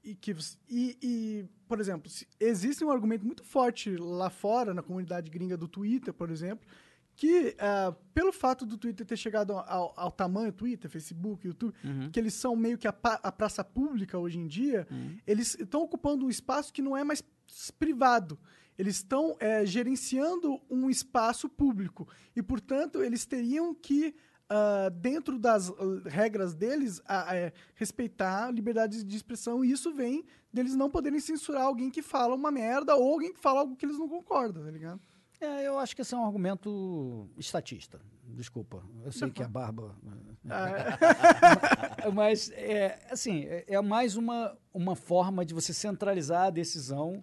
E, que, e, e, por exemplo, se- existe um argumento muito forte lá fora, na comunidade gringa do Twitter, por exemplo, que ah, pelo fato do Twitter ter chegado ao, ao tamanho, Twitter, Facebook, YouTube, Uhum. que eles são meio que a, a praça pública hoje em dia, eles estão ocupando um espaço que não é mais privado. Eles estão é, gerenciando um espaço público. E, portanto, eles teriam que, ah, dentro das ah, regras deles, a- é, respeitar a liberdade de expressão. E isso vem deles não poderem censurar alguém que fala uma merda ou alguém que fala algo que eles não concordam, tá ligado? É, eu acho que esse é um argumento estatista. Desculpa, eu sei que a barba. Mas, é, assim, é, é mais uma, uma forma de você centralizar a decisão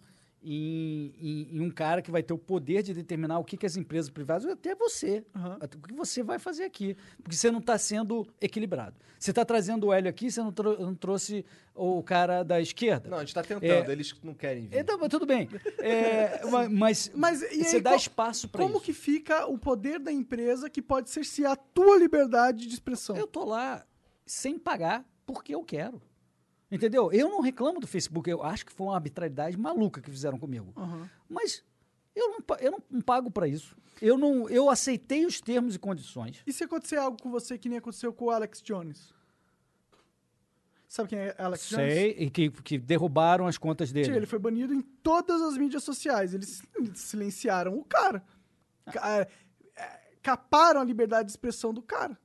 em, em- em um cara que vai ter o poder de determinar o que, que as empresas privadas, ou até você, até o que você vai fazer aqui. Porque você não está sendo equilibrado. Você está trazendo o Hélio aqui, você não, trou- não trouxe o cara da esquerda. Não, a gente tá tentando, É. eles não querem vir. Então, mas tudo bem. É, ma- mas, Mas, e você aí, dá qual- espaço para Como isso. que fica o poder da empresa que pode cercear a tua liberdade de expressão? Eu tô lá sem pagar porque eu quero. Entendeu? Eu não reclamo do Facebook. Eu acho que foi uma arbitrariedade maluca que fizeram comigo. Aham. Mas eu não, eu não, pago para isso. Eu não, eu aceitei os termos e condições. E se acontecer algo com você que nem aconteceu com o Alex Jones? Sabe quem é Alex Jones? Sei, e que, que derrubaram as contas dele. Tia, ele foi banido em todas as mídias sociais. Eles silenciaram o cara. Ca- é, Caparam a liberdade de expressão do cara.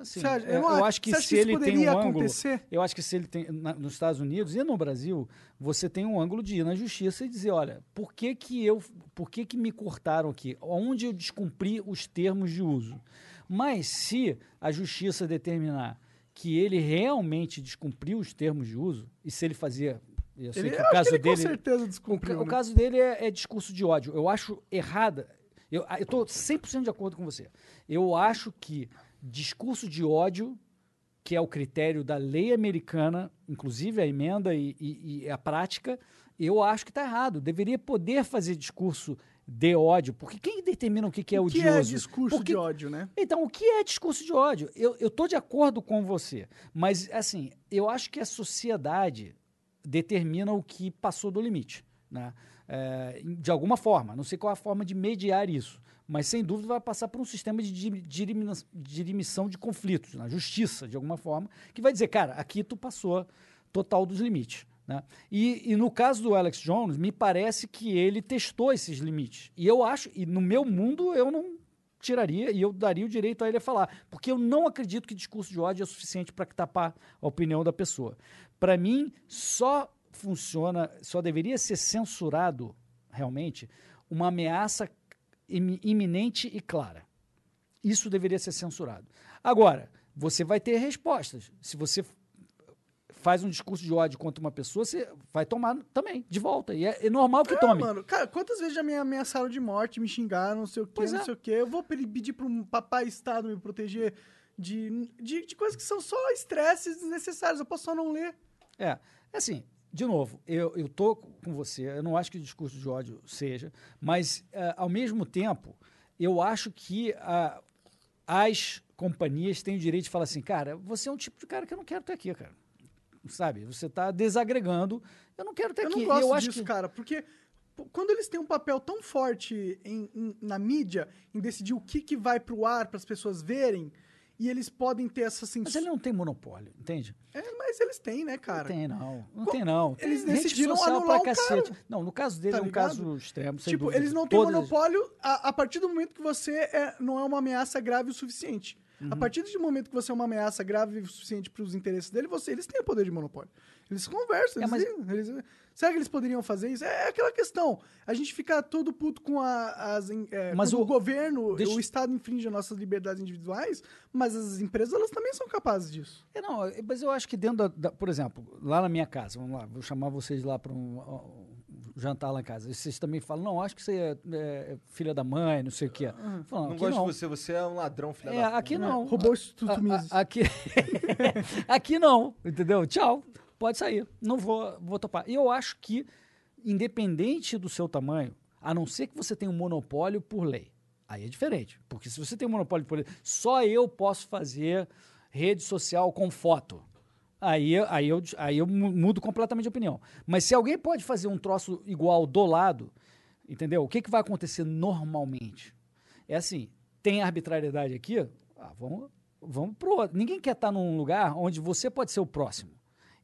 Assim, Você acha- é, eu eu acho- que se ele tem um ângulo, acontecer? eu acho que se ele tem na- nos Estados Unidos e no Brasil, você tem um ângulo de ir na justiça e dizer, olha, por que que eu, por que que me cortaram aqui? Onde eu descumpri os termos de uso? Mas se a justiça determinar que ele realmente descumpriu os termos de uso e se ele fazia, eu sei Ele, que o caso que ele dele com certeza o, descumpriu. o né? caso dele é, é discurso de ódio. Eu acho errada. Eu estou 100% de acordo com você. Eu acho que discurso de ódio, que é o critério da lei americana, inclusive a emenda e, e- e a prática, eu acho que está errado. Deveria poder fazer discurso de ódio, porque quem determina o que, que é o que odioso? é discurso Porque- de ódio, né? então, o que é discurso de ódio? Eu, eu tô de acordo com você, mas, assim, eu acho que a sociedade determina o que passou do limite, né? É, de alguma forma, não sei qual a forma de mediar isso, mas sem dúvida vai passar por um sistema de diri- dirimina- dirimição de conflitos, na justiça, de alguma forma, que vai dizer, cara, aqui tu passou total dos limites. Né? E, e no caso do Alex Jones, me parece que ele testou esses limites. E eu acho, e no meu mundo, eu não tiraria e eu daria o direito a ele a falar, porque eu não acredito que discurso de ódio é suficiente para tapar a opinião da pessoa. Para mim, só funciona, só deveria ser censurado realmente uma ameaça iminente e clara. Isso deveria ser censurado. Agora, você vai ter respostas. Se você faz um discurso de ódio contra uma pessoa, você vai tomar também, de volta. E é, é normal que É, tome. mano, cara, quantas vezes já me ameaçaram de morte, me xingaram, não sei o quê, Pois não é. sei o quê. Eu vou pe- pedir para um papai Estado me proteger de, de, de coisas que são só estresses desnecessários. Eu posso só não ler. É, assim, de novo, eu, eu tô com você, eu não acho que o discurso de ódio seja, mas, eh, ao mesmo tempo, eu acho que ah, as companhias têm o direito de falar assim, cara, você é um tipo de cara que eu não quero ter aqui, cara. Sabe? Você está desagregando, eu não quero ter Eu aqui. não gosto eu acho disso, que... cara, porque quando eles têm um papel tão forte em- em- na mídia, em decidir o que, que vai pro ar para as pessoas verem, e eles podem ter essa Mas censura. ele não tem monopólio, entende? É, mas eles têm, né, cara? Não tem, não. Não Co- tem, não. Eles decidiram anular pra o cara. cacete. Não, no caso dele Tá é um ligado? caso extremo, sem tipo, dúvida. eles não têm Todas- monopólio a, a partir do momento que você é, não é uma ameaça grave o suficiente. A partir do momento que você é uma ameaça grave o suficiente para os interesses dele, você, eles têm o poder de monopólio. Eles conversam. É, Eles, mas- eles- será que eles poderiam fazer isso? É aquela questão. A gente fica todo puto com a- as. é, Mas o- o, governo, deixa- o Estado infringe as nossas liberdades individuais, mas as empresas elas também são capazes disso. É, não, é, mas eu acho que dentro da, da- Por exemplo, lá na minha casa, vamos lá, vou chamar vocês lá para um, um jantar lá em casa. Vocês também falam, não, acho que você é, é filha da mãe, não sei o quê. Falo, Não aqui gosto não. de você, você é um ladrão, filha É, da aqui não. Roubou o Instituto Mises. Aqui, aqui não, entendeu? Tchau, pode sair. Não vou, vou topar. E eu acho que, independente do seu tamanho, a não ser que você tenha um monopólio por lei, aí é diferente. Porque se você tem um monopólio por lei, só eu posso fazer rede social com foto. Aí, aí, eu, aí eu mu- mudo completamente de opinião. Mas se alguém pode fazer um troço igual do lado, entendeu? O que, que vai acontecer normalmente? É assim, tem arbitrariedade aqui, ah, vamos, vamos pro outro. Ninguém quer estar num lugar onde você pode ser o próximo,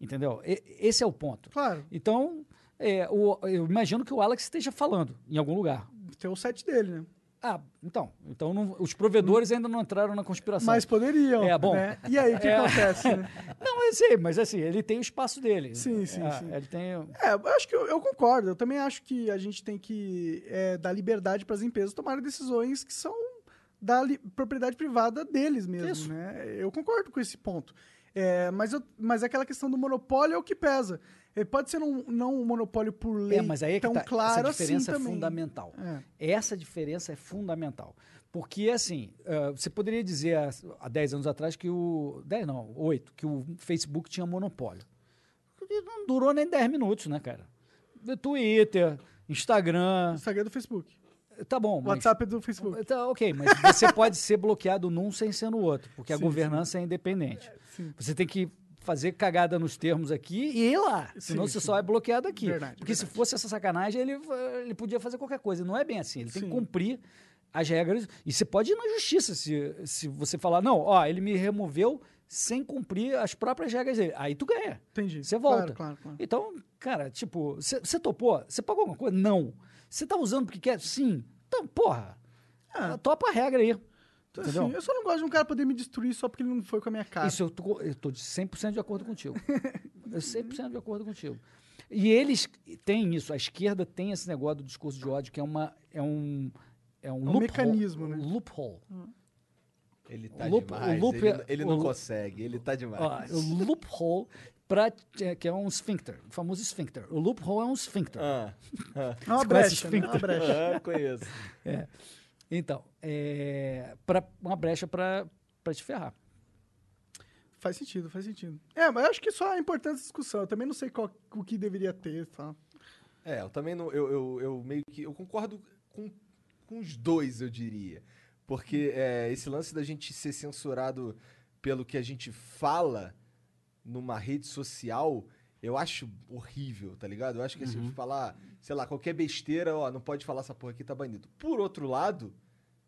entendeu? E- esse é o ponto. Claro. Então, é, o- eu imagino que o Alex esteja falando em algum lugar. Tem o site dele, né? Ah, então, então não- os provedores ainda não entraram na conspiração. Mas poderiam. É, bom. né? E aí, o que É. acontece? né? Não, eu sei, mas assim, ele tem o espaço dele. Sim, sim, É, sim. Ele tem. É, eu acho que eu, eu concordo. Eu também acho que a gente tem que é, dar liberdade para as empresas tomarem decisões que são da propriedade privada deles mesmo, Isso. né? Eu concordo com esse ponto. É, mas, eu, mas aquela questão do monopólio é o que pesa. É, pode ser um, não um monopólio por lei É, mas aí é que tão tá. claro Essa diferença assim é também. fundamental. É. Essa diferença é fundamental. Porque, assim, eh, você poderia dizer há, há 10 anos atrás que o. 10 não, 8, que o Facebook tinha monopólio. Não durou nem 10 minutos, né, cara? Twitter, Instagram. Instagram é do Facebook. Tá bom, mas. WhatsApp é do Facebook. Tá, ok, mas você pode ser bloqueado num sem ser no outro, porque a Sim, governança é independente. sim. Você tem que fazer cagada nos termos aqui e ir lá, senão Sim, você sim. só é bloqueado aqui. Verdade, porque se verdade. fosse essa sacanagem, ele, ele podia fazer qualquer coisa. Não é bem assim, ele tem que Sim. cumprir as regras. E você pode ir na justiça se, se você falar, não, ó, ele me removeu sem cumprir as próprias regras dele. Aí tu ganha. Entendi. Você volta. Claro, claro, claro. Então, cara, tipo, você você topou? Você pagou alguma coisa? Não. Você tá usando porque quer? Sim. Então, porra, Ah. topa a regra aí. Entendeu? Assim, eu só não gosto de um cara poder me destruir só porque ele não foi com a minha cara. Isso eu tô, eu tô de 100% de acordo contigo. eu 100% de acordo contigo. E eles têm isso, a esquerda tem esse negócio do discurso de ódio, que é, uma, é um. É um, loophole- mecanismo, né? Loophole. Ele tá O loop- demais. o loop ele, é- ele o não loop- consegue, ele tá demais. Ó, o loophole, pra, que é um esfíncter, o famoso esfíncter. O loophole é um esfíncter. Ah, ah, É uma brecha, né? É uma brecha. ah, conheço. É. Então, é, pra, uma brecha para te ferrar. Faz sentido, faz sentido. É, mas eu acho que só é importante essa discussão. Eu também não sei qual, o que deveria ter, tá? É, eu também não. Eu, eu, eu meio que. Eu concordo com, com os dois, eu diria. Porque é, esse lance da gente ser censurado pelo que a gente fala numa rede social, eu acho horrível, tá ligado? Eu acho que se falar, sei lá, qualquer besteira, ó, não pode falar essa porra aqui, tá banido. Por outro lado,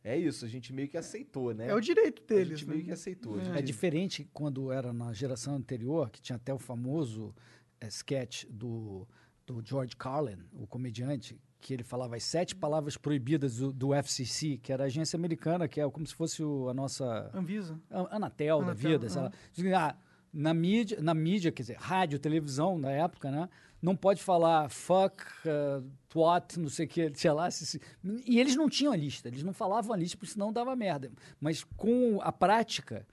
é isso, a gente meio que aceitou, né? É, o direito A deles, gente né? meio que aceitou. a É gente- diferente quando era na geração anterior, que tinha até o famoso eh, sketch do, do George Carlin, o comediante, que ele falava as sete palavras proibidas do, do FCC, que era a agência americana, que é como se fosse o- a nossa Anvisa. a- Anatel, da Anatel, vida, sei lá. Ah, na mídia, na mídia, quer dizer, rádio, televisão, na época, né? Não pode falar fuck, uh, twat, não sei o que, sei lá. se- se- e eles não tinham a lista, eles não falavam a lista, porque senão dava merda. Mas com a prática,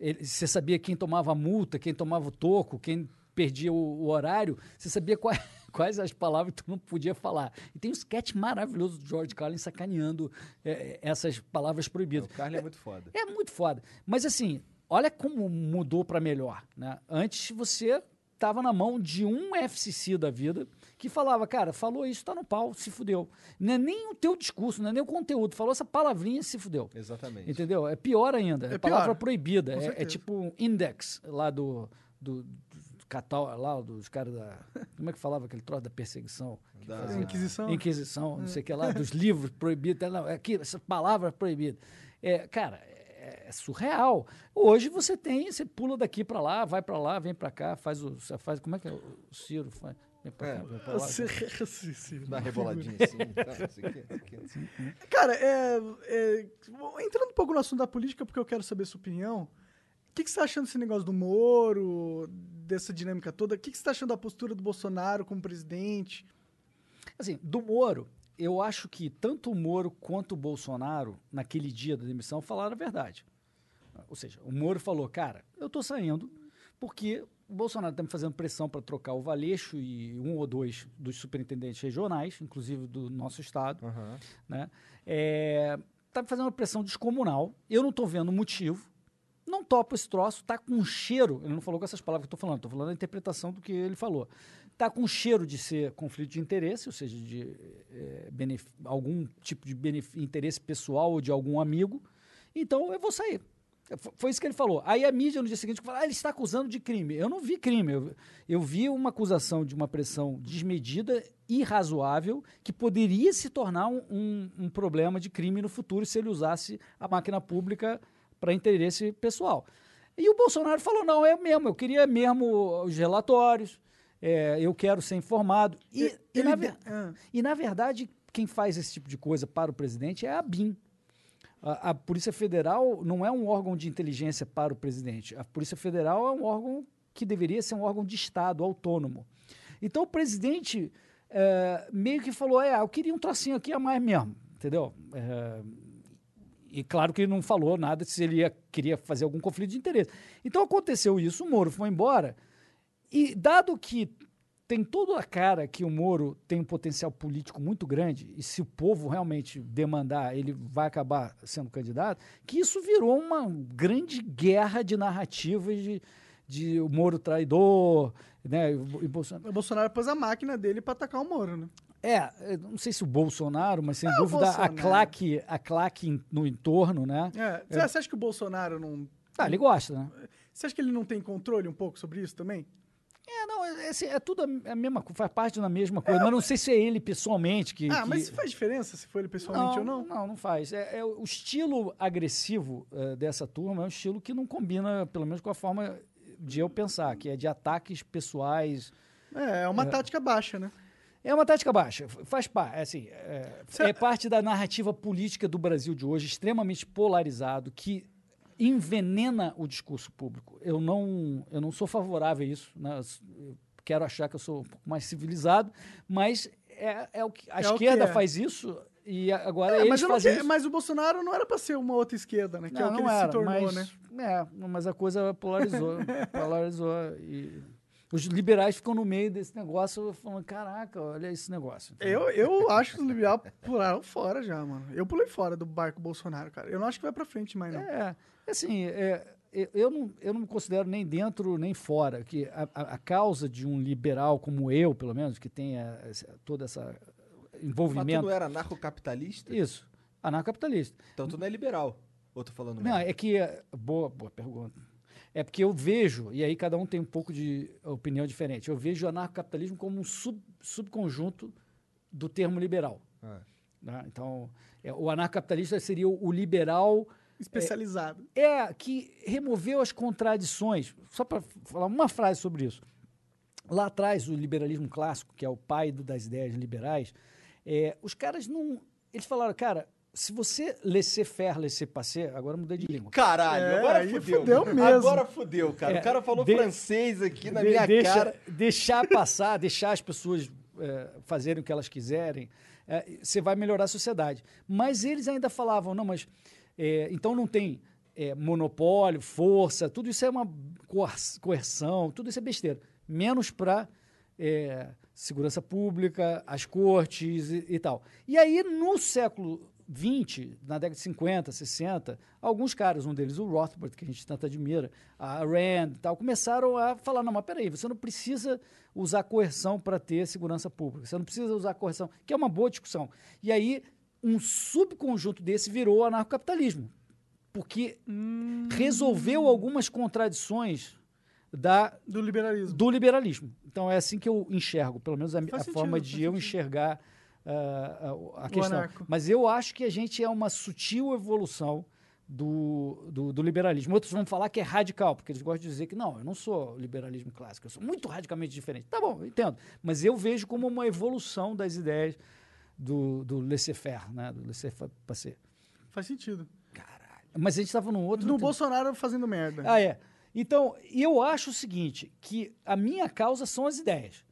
ele- você sabia quem tomava a multa, quem tomava o toco, quem perdia o, o horário, você sabia quais, quais as palavras que tu não podia falar. E tem um sketch maravilhoso do George Carlin sacaneando eh, essas palavras proibidas. O Carly é muito foda. É muito foda. Mas assim, olha como mudou para melhor, né? Antes você tava na mão de um FCC da vida que falava, cara, falou isso, tá no pau, se fudeu. Não é nem o teu discurso, não é nem o conteúdo, falou essa palavrinha, se fudeu. Exatamente. Entendeu? É pior ainda. É, É palavra pior. proibida. É, é tipo um index lá do, do, do catal, lá dos caras da. Como é que falava aquele troço da perseguição? Da- fazia- Inquisição. Inquisição, não sei o que lá, dos livros proibidos. Não, é aqui, essa palavra proibida. É, cara, é, é surreal. Hoje você tem, você pula daqui para lá, vai para lá, vem para cá, faz o. Faz, como é que é o Ciro faz? Vem pra cá, vem pra lá. Você- sim, sim. Dá uma reboladinha assim. tá, isso aqui, isso aqui, assim. Cara, é, é, entrando um pouco no assunto da política, porque eu quero saber sua opinião. O que, que você tá achando desse negócio do Moro, dessa dinâmica toda? O que, que você tá achando da postura do Bolsonaro como presidente? Assim, do Moro, eu acho que tanto o Moro quanto o Bolsonaro, naquele dia da demissão, falaram a verdade. Ou seja, o Moro falou, cara, eu tô saindo porque o Bolsonaro está me fazendo pressão para trocar o Valeixo e um ou dois dos superintendentes regionais, inclusive do nosso estado, né? É, tá me fazendo uma pressão descomunal. Eu não tô vendo motivo. Não topo esse troço, tá com um cheiro. Ele não falou com essas palavras que eu tô falando, tô falando a interpretação do que ele falou. Tá com cheiro de ser conflito de interesse, ou seja, de benef- algum tipo de interesse pessoal ou de algum amigo. Então eu vou sair. Foi isso que ele falou. Aí a mídia no dia seguinte falou: ah, ele está acusando de crime. Eu não vi crime. Eu, eu vi uma acusação de uma pressão desmedida, irrazoável, que poderia se tornar um, um- um problema de crime no futuro se ele usasse a máquina pública para interesse pessoal. E o Bolsonaro falou: não, é mesmo, eu queria mesmo os relatórios, é, eu quero ser informado. E, e Ele na, de- ver- Ah. e, na verdade, quem faz esse tipo de coisa para o presidente é a BIM. A, a Polícia Federal não é um órgão de inteligência para o presidente. A Polícia Federal é um órgão que deveria ser um órgão de Estado, autônomo. Então o presidente eh, meio que falou: é, eu queria um trocinho aqui a mais mesmo, entendeu? Eh, e claro que ele não falou nada se ele ia- queria fazer algum conflito de interesse. Então aconteceu isso, o Moro foi embora. E dado que tem toda a cara que o Moro tem um potencial político muito grande, e se o povo realmente demandar, ele vai acabar sendo candidato, que isso virou uma grande guerra de narrativas de, de o Moro traidor, né? E, o- Bolsonaro. O Bolsonaro pôs a máquina dele pra atacar o Moro, né? É, eu não sei se o Bolsonaro, mas sem É, dúvida a claque, a claque no entorno, né? É, Você você acha que o Bolsonaro não. Ah, ele gosta, né? Você acha que ele não tem controle um pouco sobre isso também? É, não, é, assim, é tudo a, a mesma coisa, faz parte da mesma coisa, mas não sei se é ele pessoalmente que. ah, que- mas faz diferença se foi ele pessoalmente ou não? Não, não faz. É, é o estilo agressivo eh, dessa turma é um estilo que não combina, pelo menos com a forma de eu pensar, que é de ataques pessoais. É, é uma tática baixa, né? É uma tática baixa, faz parte, assim, é, é parte da narrativa política do Brasil de hoje, extremamente polarizado, que envenena o discurso público. Eu não, eu não sou favorável a isso, né? Quero achar que eu sou um pouco mais civilizado, mas é, é o que a É o que esquerda é. faz isso e agora É, eles mas, não fazem isso. mas o Bolsonaro não era pra ser uma outra esquerda, né? Que é o que ele se tornou, mas, né? É, mas a coisa polarizou. polarizou e os liberais ficam no meio desse negócio falando, caraca, olha esse negócio. Eu, eu acho que os liberais pularam fora já, mano. Eu pulei fora do barco Bolsonaro, cara. Eu não acho que vai pra frente mais, não. É, assim, é, eu- eu, não, eu não me considero nem dentro nem fora, que a, a- a causa de um liberal como eu, pelo menos, que tenha essa- toda essa Mas tu envolvimento... não era anarcocapitalista? Isso, anarcocapitalista. Então tu não é liberal. Ou tô falando Não, é que. é- Boa, boa pergunta. É porque eu vejo, e aí cada um tem um pouco de opinião diferente, eu vejo o anarcocapitalismo como um sub, subconjunto do termo liberal. Ah. né? Então, é, o anarcocapitalista seria o, o liberal Especializado. é que removeu as contradições. Só para falar uma frase sobre isso. Lá atrás, o liberalismo clássico, que é o pai do- das ideias liberais, é, os caras não. Eles falaram, cara, se você laissez-faire, laissez-passer, agora eu mudei de língua. Caralho, É, agora fudeu. fudeu mesmo. Agora fudeu, cara. É, o cara falou de- francês aqui na De- minha deixa, cara. Deixar passar, deixar as pessoas é, fazerem o que elas quiserem, é, você vai melhorar a sociedade. Mas eles ainda falavam, não, mas é, então não tem é, monopólio, força, tudo isso é uma coer- coerção, tudo isso é besteira. Menos para segurança pública, as cortes e, e tal. E aí, no século XX, na década de 50, 60, alguns caras, um deles o Rothbard, que a gente tanto admira, a Rand e tal, começaram a falar, não, mas peraí, você não precisa usar coerção para ter segurança pública, você não precisa usar coerção, que é uma boa discussão. E aí, um subconjunto desse virou anarcocapitalismo, porque resolveu algumas contradições da, Do liberalismo. do liberalismo. Então é assim que eu enxergo, pelo menos a, a sentido, forma de eu sentido. enxergar ah, a, questão. anarco. Mas eu acho que a gente é uma sutil evolução do, do, do liberalismo. Outros vão falar que é radical, porque eles gostam de dizer que não, eu não sou liberalismo clássico, eu sou muito radicalmente diferente. Tá bom, entendo. Mas eu vejo como uma evolução das ideias do, do laissez-faire, né? do laissez-passer. Faz sentido. Mas a gente estava num outro... No tem- Bolsonaro fazendo merda. Ah, é. Então, eu acho o seguinte, que a minha causa são as ideias.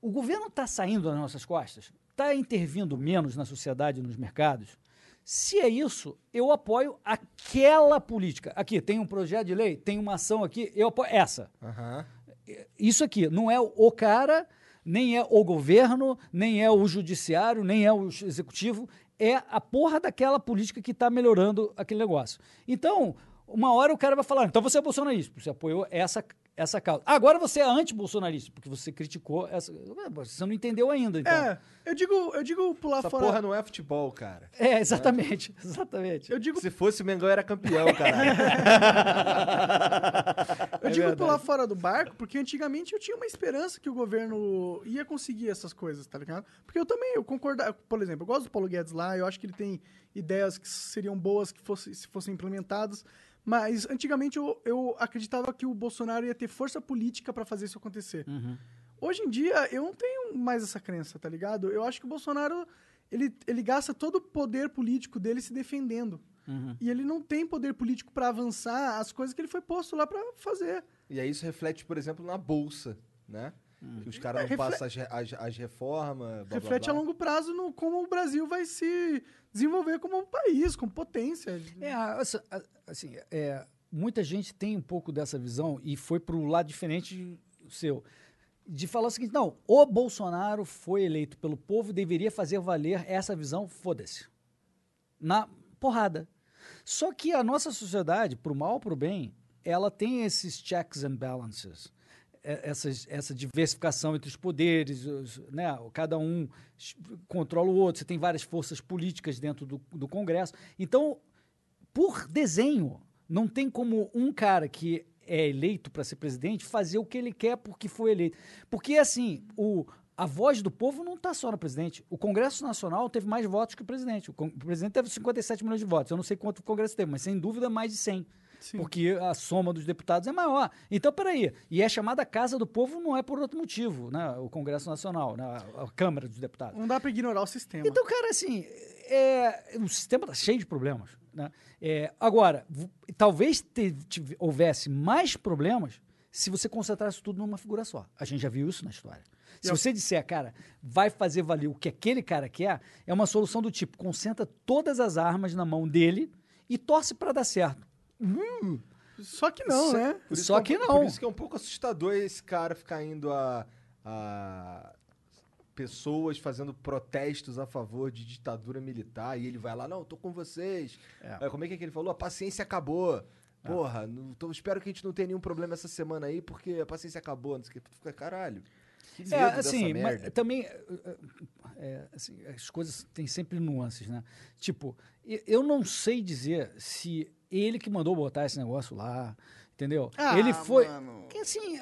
O governo está saindo das nossas costas, está intervindo menos na sociedade e nos mercados. Se é isso, eu apoio aquela política. Aqui, tem um projeto de lei, tem uma ação aqui, eu apoio essa. Aham. Isso aqui não é o cara, nem é o governo, nem é o judiciário, nem é o executivo, é a porra daquela política que está melhorando aquele negócio. Então, uma hora o cara vai falar, então você é bolsonarista, você apoiou essa, essa causa. Agora você é anti-bolsonarista, porque você criticou essa. Você não entendeu ainda, então. É, eu digo, eu digo pular Essa fora. porra não é futebol, cara. É, exatamente, exatamente. Eu digo, Se fosse o Mengão, era campeão, caralho. eu É digo verdade. pular fora do barco, porque antigamente eu tinha uma esperança que o governo ia conseguir essas coisas, tá ligado? Porque eu também, eu concordo, por exemplo, eu gosto do Paulo Guedes lá, eu acho que ele tem ideias que seriam boas que fosse, se fossem implementadas, mas antigamente eu, eu acreditava que o Bolsonaro ia ter força política pra fazer isso acontecer. Hoje em dia, eu não tenho mais essa crença, tá ligado? Eu acho que o Bolsonaro, ele, ele gasta todo o poder político dele se defendendo. E ele não tem poder político pra avançar as coisas que ele foi posto lá pra fazer. E aí isso reflete, por exemplo, na bolsa, né? Que os caras É, não refle- passam as, as, as reformas. blá, Reflete blá, a blá. longo prazo no como o Brasil vai se desenvolver como um país, como potência. É, a- assim, é, muita gente tem um pouco dessa visão e foi para o lado diferente seu. De falar o seguinte, não, o Bolsonaro foi eleito pelo povo e deveria fazer valer essa visão, foda-se. Na porrada. Só que a nossa sociedade, pro mal ou pro bem, ela tem esses checks and balances. É- Essas, essa diversificação entre os poderes, os- né? cada um controla o outro, você tem várias forças políticas dentro do, do Congresso. Então, por desenho, não tem como um cara que é eleito para ser presidente fazer o que ele quer porque foi eleito. Porque, assim, o, a voz do povo não está só no presidente. O Congresso Nacional teve mais votos que o presidente. O, o presidente teve 57 milhões de votos. Eu não sei quanto o Congresso teve, mas sem dúvida mais de 100. Porque a soma dos deputados é maior. Então, peraí. E é chamada Casa do Povo não é por outro motivo, né? O Congresso Nacional, né? a Câmara dos Deputados. Não dá pra ignorar o sistema. Então, cara, assim, é, o sistema está cheio de problemas. Né? É, agora, talvez te- tive- houvesse mais problemas se você concentrasse tudo numa figura só. A gente já viu isso na história. Se você disser, cara, vai fazer valer o que aquele cara quer, é uma solução do tipo, concentra todas as armas na mão dele e torce para dar certo. Só que não, Só- né? Só que, é um não. Por isso que é um pouco assustador esse cara ficar indo a, a pessoas fazendo protestos a favor de ditadura militar e ele vai lá, não, tô com vocês. É, como é que, é que ele falou? A paciência acabou. Porra, não, tô- espero que a gente não tenha nenhum problema essa semana aí, porque a paciência acabou. Não sei o que. Tu fica, caralho. Que É, dessa assim, mas também é, é, assim, as coisas têm sempre nuances, né? Tipo, eu não sei dizer se ele que mandou botar esse negócio lá, entendeu? Ah, ele foi. mano. Que assim,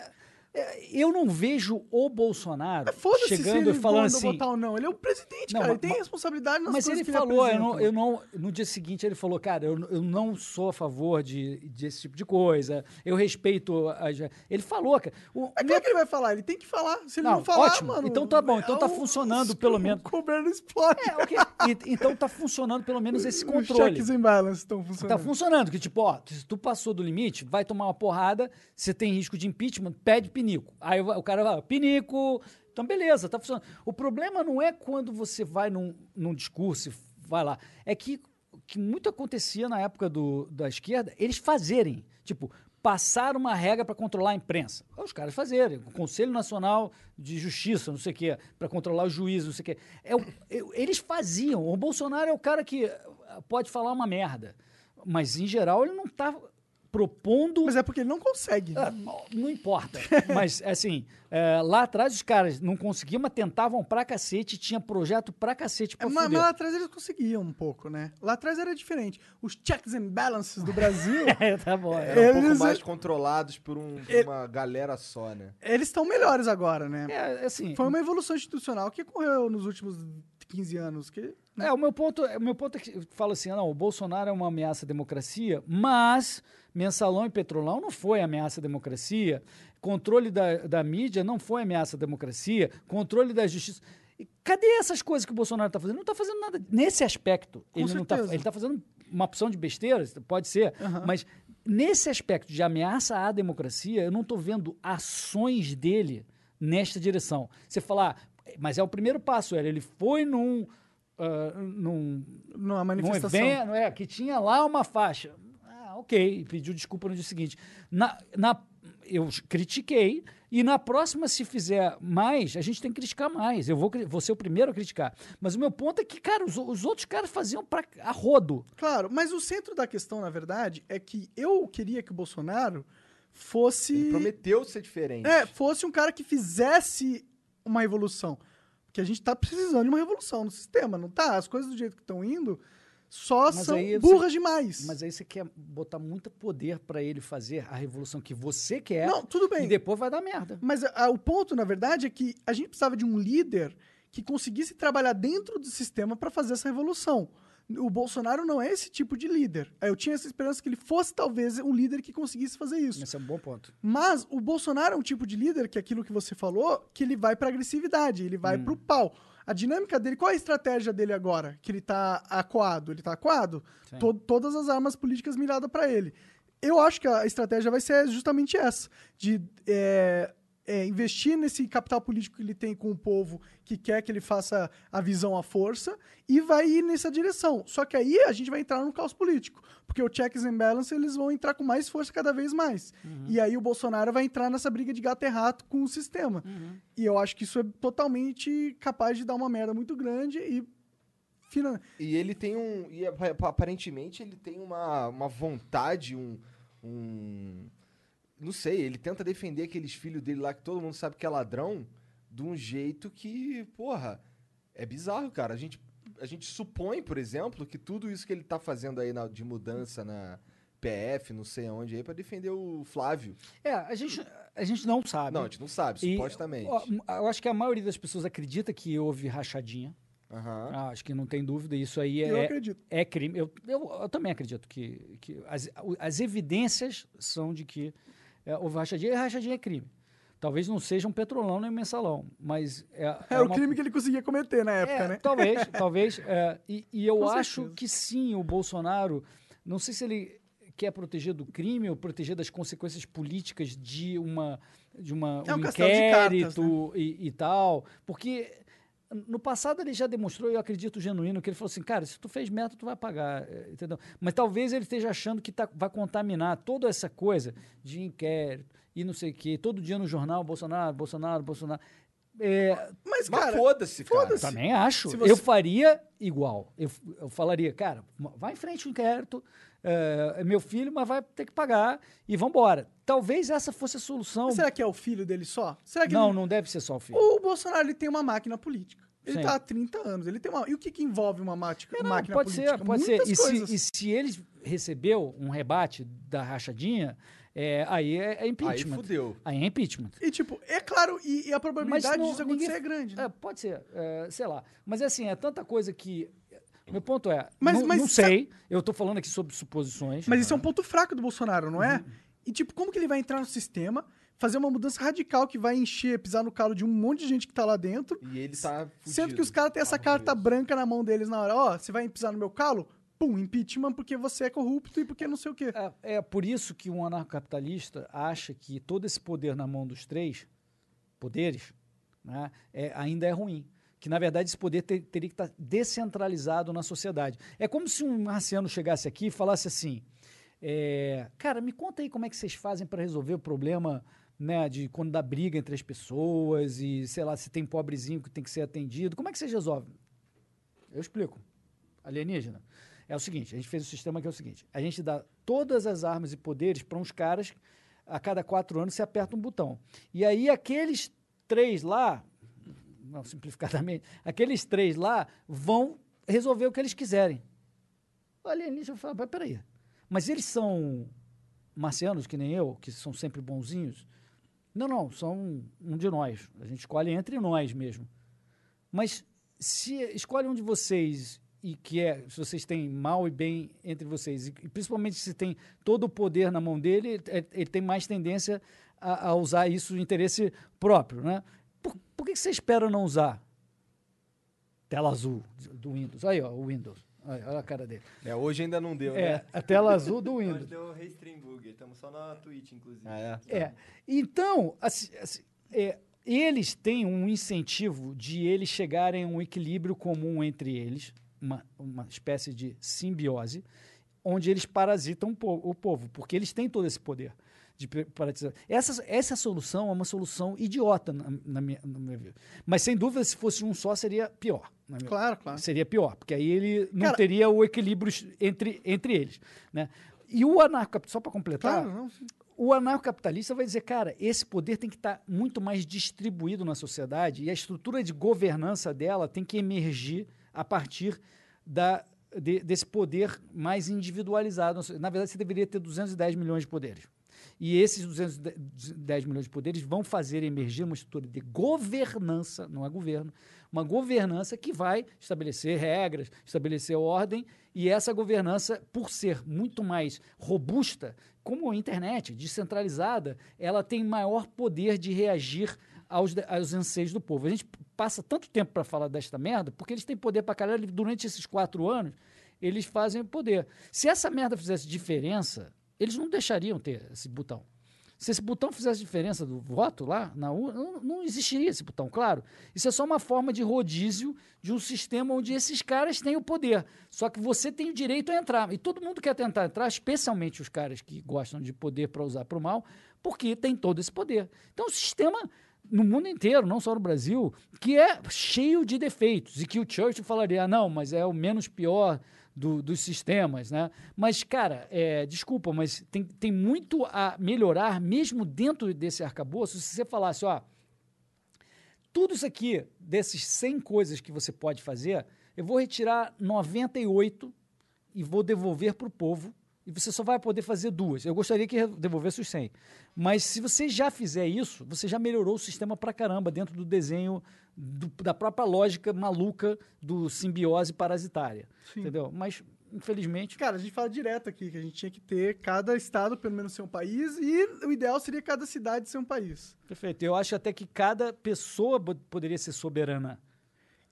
eu não vejo o Bolsonaro Mas se chegando ele e falando assim. botar ou não. Ele é o presidente, Não, cara. mas- ele tem responsabilidade nas Mas coisas ele que falou, eu não, eu não, no dia seguinte ele falou, cara, eu, eu não sou a favor de, desse tipo de coisa, eu respeito. as- ele falou, cara. O, É claro que ele vai falar, ele tem que falar. Se ele Não, não, falar, ótimo. mano... Então tá bom, então tá o- funcionando, o- pelo o menos. governo explode. É, ok. E- então tá funcionando pelo menos esse Os controle. checks and balances estão Tá funcionando. funcionando, que tipo, ó, se tu passou do limite, vai tomar uma porrada, você tem risco de impeachment, pede pinico. Aí o o cara vai, pinico, então beleza, tá funcionando. O problema não é quando você vai num, num discurso vai lá, é que, que muito acontecia na época do, da esquerda, eles fazerem, tipo, passar uma regra para controlar a imprensa. Os caras fazerem, o Conselho Nacional de Justiça, não sei o quê, para controlar os juízes, não sei o quê. É, o- eles faziam. O Bolsonaro é o cara que eh, pode falar uma merda, mas em geral ele não está propondo. Mas é porque ele não consegue. Ah, não importa. Mas, assim, é, lá atrás os caras não conseguiam, mas tentavam pra cacete, tinha projeto pra cacete pra É, mas, mas lá atrás eles conseguiam um pouco, né? Lá atrás era diferente. Os checks and balances do Brasil, É, tá bom. é. Eram um pouco mais controlados por, um- por uma galera só, né? eles estão melhores agora, né? É, assim, Foi uma evolução institucional que ocorreu nos últimos 15 anos. Que, É, o meu ponto, o meu ponto é que eu falo assim, não, o Bolsonaro é uma ameaça à democracia, mas mensalão e petrolão não foi ameaça à democracia, controle da, da mídia não foi ameaça à democracia, controle da justiça. E cadê essas coisas que o Bolsonaro está fazendo? Não está fazendo nada nesse aspecto. Com ele não tá, certeza. está fazendo uma opção de besteiras, pode ser, mas nesse aspecto de ameaça à democracia, eu não estou vendo ações dele nesta direção. Você falar, ah, mas é o primeiro passo, era ele foi num, ah, num numa num manifestação. evento, é, que tinha lá uma faixa. Ah, ok, pediu desculpa no dia seguinte. Na, na, eu critiquei, e na próxima, se fizer mais, a gente tem que criticar mais. Eu vou, vou ser o primeiro a criticar. Mas o meu ponto é que, cara, os, os outros caras faziam pra, a rodo. Claro, mas o centro da questão, na verdade, é que eu queria que o Bolsonaro fosse. Ele prometeu ser diferente. É, fosse um cara que fizesse uma revolução. Porque a gente tá precisando de uma revolução no sistema, não tá? As coisas do jeito que estão indo só Mas são aí você- burras demais. Mas aí você quer botar muito poder pra ele fazer a revolução que você quer. Não, tudo bem. E depois vai dar merda. Mas ah, o ponto, na verdade, é que a gente precisava de um líder que conseguisse trabalhar dentro do sistema para fazer essa revolução. O Bolsonaro não é esse tipo de líder. Eu tinha essa esperança que ele fosse, talvez, um líder que conseguisse fazer isso. Esse é um bom ponto. Mas o Bolsonaro é um tipo de líder que é aquilo que você falou, que ele vai pra agressividade, ele vai pro pau. A dinâmica dele, qual é a estratégia dele agora? Que ele tá acuado? Ele tá acuado? To- todas as armas políticas miradas pra ele. Eu acho que a estratégia vai ser justamente essa: de é, é, investir nesse capital político que ele tem com o povo que quer que ele faça a visão à força e vai ir nessa direção. Só que aí a gente vai entrar no caos político, porque o checks and balance eles vão entrar com mais força cada vez mais. E aí o Bolsonaro vai entrar nessa briga de gato e rato com o sistema. E eu acho que isso é totalmente capaz de dar uma merda muito grande e finan- E ele tem um. E apa- aparentemente ele tem uma, uma vontade, um, um. Não sei, ele tenta defender aqueles filhos dele lá que todo mundo sabe que é ladrão, de um jeito que, porra, é bizarro, cara. A gente, a gente supõe, por exemplo, que tudo isso que ele tá fazendo aí na- de mudança na PF, não sei aonde aí, pra defender o Flávio. É, a gente, a gente não sabe. Não, a gente não sabe, E, supostamente. ó, eu acho que a maioria das pessoas acredita que houve rachadinha. Aham. Ah, acho que não tem dúvida. Isso aí eu é, acredito. é crime. Eu, eu, eu também acredito que, que as, as evidências são de que é, houve rachadinha e rachadinha é crime. Talvez não seja um petrolão nem um mensalão, mas é, É, é o uma- crime que ele conseguia cometer na época, é, né? Talvez, talvez. é, e, e eu Com acho certeza. que sim, o Bolsonaro. Não sei se ele quer proteger do crime ou proteger das consequências políticas de uma de uma É um um de cartas, né? inquérito e, e tal, porque no passado ele já demonstrou, eu acredito genuíno, que ele falou assim, cara, se tu fez merda, tu vai pagar, eh, entendeu? Mas talvez ele esteja achando que tá, vai contaminar toda essa coisa de inquérito e não sei o quê, todo dia no jornal, Bolsonaro, Bolsonaro, Bolsonaro. É, Mas, Mas cara, foda-se, cara. foda-se. também acho. Você- Eu faria igual. Eu, eu falaria, cara, vai em frente o inquérito, é, é meu filho, mas vai ter que pagar e vambora. Talvez essa fosse a solução. será que é o filho dele só? Será que Não, ele- não deve ser só o filho. O Bolsonaro ele tem uma máquina política. Ele Sim. tá há 30 anos. Ele tem uma. E o que, que envolve uma mática, É, não, máquina pode política? ser, pode ser. Muitas E se, e se ele recebeu um rebate da rachadinha, é, aí é, é Aí impeachment. fudeu. Aí é impeachment. E, tipo, é claro, e, e a probabilidade não- disso acontecer ninguém- é grande. né? É, pode ser, é, sei lá. Mas assim, é tanta coisa que. Meu ponto é, Mas- não, mas não sa- sei, eu tô falando aqui sobre suposições. Mas isso é um ponto fraco do Bolsonaro, não é? Uhum. E, tipo, como que ele vai entrar no sistema, fazer uma mudança radical que vai encher, pisar no calo de um monte de gente que tá lá dentro, E ele tá fudido. sendo que os caras têm essa Tava carta preso. branca na mão deles na hora. Ó, você vai pisar no meu calo? Pum, impeachment porque você é corrupto e porque não sei o quê. É, é por isso que um anarcocapitalista acha que todo esse poder na mão dos três poderes né, é, ainda é ruim. Que, na verdade, esse poder te- teria que estar descentralizado na sociedade. É como se um marciano chegasse aqui e falasse assim: é, Cara, me conta aí como é que vocês fazem para resolver o problema né, de quando dá briga entre as pessoas e, sei lá, se tem pobrezinho que tem que ser atendido. Como é que vocês resolvem? Eu explico. Alienígena. É o seguinte, a gente fez o sistema que é o seguinte, a gente dá todas as armas e poderes para uns caras, a cada quatro anos você aperta um botão. E aí aqueles três lá, não, simplificadamente, aqueles três lá vão resolver o que eles quiserem. O alienígena fala, peraí, mas eles são marcianos que nem eu, que são sempre bonzinhos? Não, não, são um de nós. A gente escolhe entre nós mesmo. Mas se escolhe um de vocês e que é, se vocês têm mal e bem entre vocês, e, principalmente se tem todo o poder na mão dele, ele, ele tem mais tendência a, a usar isso de interesse próprio, né? Por, que que você espera não usar? Tela azul do Windows. Aí, ó, o Windows. Olha, olha a cara dele. É, hoje ainda não deu, É, né? a tela azul do Hoje Windows. deu Restream Bug, estamos só na Twitch, inclusive. Ah, é? É. Então, assim, assim, é, eles têm um incentivo de eles chegarem a um equilíbrio comum entre eles, uma, uma espécie de simbiose, onde eles parasitam o povo, porque eles têm todo esse poder de parasitizar. Essa, essa solução é uma solução idiota, na, na minha, na minha vida. Mas, sem dúvida, se fosse um só, seria pior. minha- Claro, claro. Seria pior, porque aí ele não Cara- teria o equilíbrio entre, entre eles. Né? E o anarcocapitalista, só para completar, Claro, não, o anarcocapitalista vai dizer, cara, esse poder tem que estar muito mais distribuído na sociedade e a estrutura de governança dela tem que emergir a partir da, de- desse poder mais individualizado. Na verdade, você deveria ter 210 milhões de poderes. E esses 210 milhões de poderes vão fazer emergir uma estrutura de governança, não é governo, uma governança que vai estabelecer regras, estabelecer ordem, e essa governança, por ser muito mais robusta, como a internet, descentralizada, ela tem maior poder de reagir aos, aos anseios do povo. A gente passa tanto tempo para falar desta merda, porque eles têm poder para caralho, durante esses quatro anos, eles fazem poder. Se essa merda fizesse diferença, eles não deixariam ter esse botão. Se esse botão fizesse diferença do voto lá na não, não existiria esse botão, claro. Isso é só uma forma de rodízio de um sistema onde esses caras têm o poder. Só que você tem o direito a entrar. E todo mundo quer tentar entrar, especialmente os caras que gostam de poder para usar para o mal, porque tem todo esse poder. Então o sistema no mundo inteiro, não só no Brasil, que é cheio de defeitos e que o Churchill falaria, ah, não, mas é o menos pior do- dos sistemas, né? Mas, cara, é, desculpa, mas tem, tem muito a melhorar mesmo dentro desse arcabouço. Se você falasse, ó, tudo isso aqui, desses 100 coisas que você pode fazer, eu vou retirar 98 e vou devolver para o povo. E você só vai poder fazer duas. Eu gostaria que devolvesse os 100. Mas se você já fizer isso, você já melhorou o sistema pra caramba dentro do desenho do- da própria lógica maluca do simbiose parasitária. Entendeu? Mas, infelizmente, Cara, a gente fala direto aqui que a gente tinha que ter cada estado pelo menos ser um país e o ideal seria cada cidade ser um país. perfeito. Eu acho até que cada pessoa poderia ser soberana.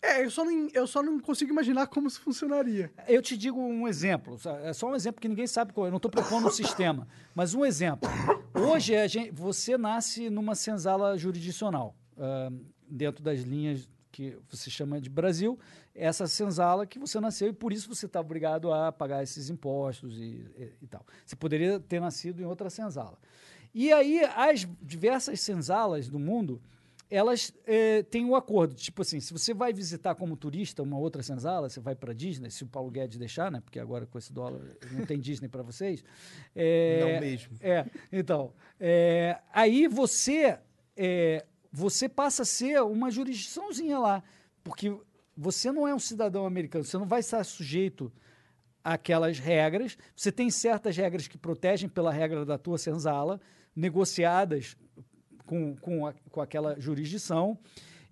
É, eu só não, eu só não consigo imaginar como isso funcionaria. Eu te digo um exemplo, é só um exemplo que ninguém sabe qual é, eu não estou propondo um sistema, mas um exemplo. Hoje gente- você nasce numa senzala jurisdicional, ah, dentro das linhas que você chama de Brasil, essa senzala que você nasceu e por isso você está obrigado a pagar esses impostos e, e- e tal. Você poderia ter nascido em outra senzala. E aí as diversas senzalas do mundo elas eh, têm um acordo. Tipo assim, se você vai visitar como turista uma outra senzala, você vai para Disney, se o Paulo Guedes deixar, né? Porque agora com esse dólar não tem Disney para vocês. É, Não mesmo. É, então. é, aí você, é, você passa a ser uma jurisdiçãozinha lá. Porque você não é um cidadão americano, você não vai estar sujeito àquelas regras. Você tem certas regras que protegem pela regra da tua senzala, negociadas com, com, a- com aquela jurisdição.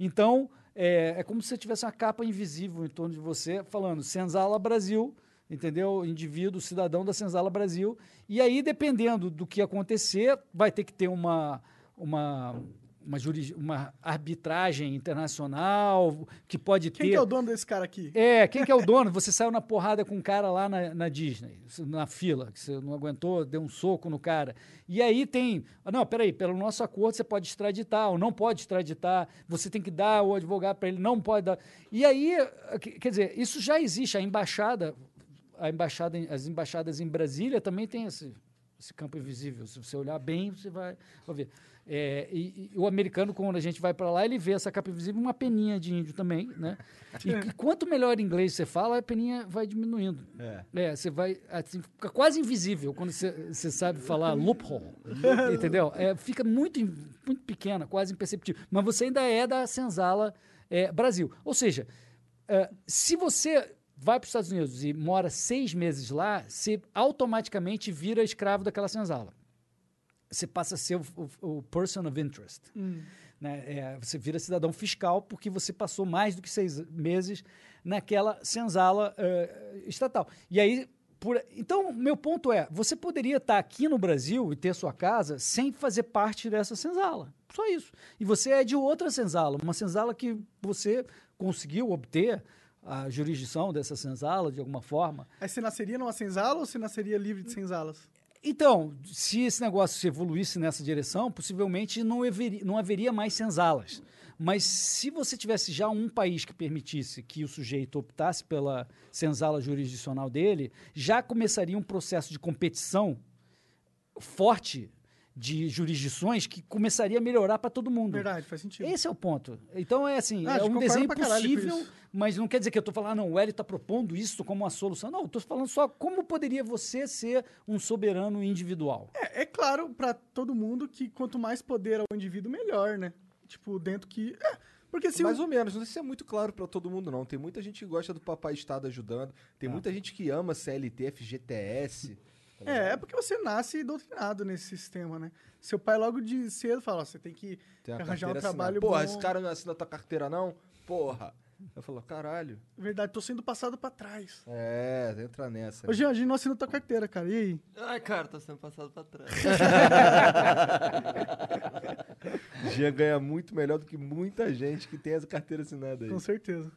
Então, é, é como se você tivesse uma capa invisível em torno de você, falando Senzala Brasil, entendeu? Indivíduo, cidadão da Senzala Brasil. E aí, dependendo do que acontecer, vai ter que ter uma, uma, uma, juris, uma arbitragem internacional que pode Quem ter. que é o dono desse cara aqui? É, quem que é o dono? Você saiu na porrada com um cara lá na, na Disney, na fila, que você não aguentou, deu um soco no cara. E aí tem. Não, peraí, pelo nosso acordo você pode extraditar ou não pode extraditar, você tem que dar o advogado para ele, não pode dar. E aí, que- quer dizer, isso já existe. A embaixada, a embaixada, em- as embaixadas em Brasília também tem esse, esse campo invisível. Se você olhar bem, você vai, vai ver. É, e, e o americano, quando a gente vai para lá, ele vê essa capa invisível, uma peninha de índio também, né? E, e quanto melhor inglês você fala, a peninha vai diminuindo. É. você vai, assim, fica quase invisível quando você, você sabe falar loophole, entendeu? É, fica muito, muito pequena, quase imperceptível. Mas você ainda é da senzala é, Brasil. Ou seja, é, se você vai para os Estados Unidos e mora seis meses lá, você automaticamente vira escravo daquela senzala você passa a ser o, o- o person of interest. Né? É, você vira cidadão fiscal porque você passou mais do que seis meses naquela senzala eh, estatal. E aí, por- então, meu ponto é: você poderia estar aqui no Brasil e ter sua casa sem fazer parte dessa senzala. Só isso. E você é de outra senzala, uma senzala que você conseguiu obter a jurisdição dessa senzala de alguma forma. Aí você nasceria numa senzala ou você nasceria livre de senzalas? Então, se esse negócio se evoluísse nessa direção, possivelmente não haveria, não haveria mais senzalas. Mas se você tivesse já um país que permitisse que o sujeito optasse pela senzala jurisdicional dele, já começaria um processo de competição forte de jurisdições que começaria a melhorar para todo mundo. Verdade, faz sentido. Esse é o ponto. Então é assim, Ah, é eu um desenho possível, mas não quer dizer que eu estou falando, ah, não, o Hélio está propondo isso como uma solução. Não, estou falando só como poderia você ser um soberano individual. É, é claro pra todo mundo que quanto mais poder ao indivíduo, melhor, né? Tipo, dentro que. É, porque se Mais o- ou menos, não sei se é muito claro pra todo mundo, não. Tem muita gente que gosta do papai Estado ajudando, tem muita gente que ama CLT, FGTS. Tá É, é porque você nasce doutrinado nesse sistema, né? Seu pai logo de cedo fala, ó, você tem que Tem arranjar um trabalho. Porra, bom. esse cara não assina tua carteira, não? Porra. Eu falo, caralho. Verdade, tô sendo passado pra trás. É, entra nessa. Ô, Jean, a gente não assina tua carteira, cara. E aí? Ai, cara, tô sendo passado pra trás. Jean ganha muito melhor do que muita gente que tem essa carteira assinada aí. Com certeza.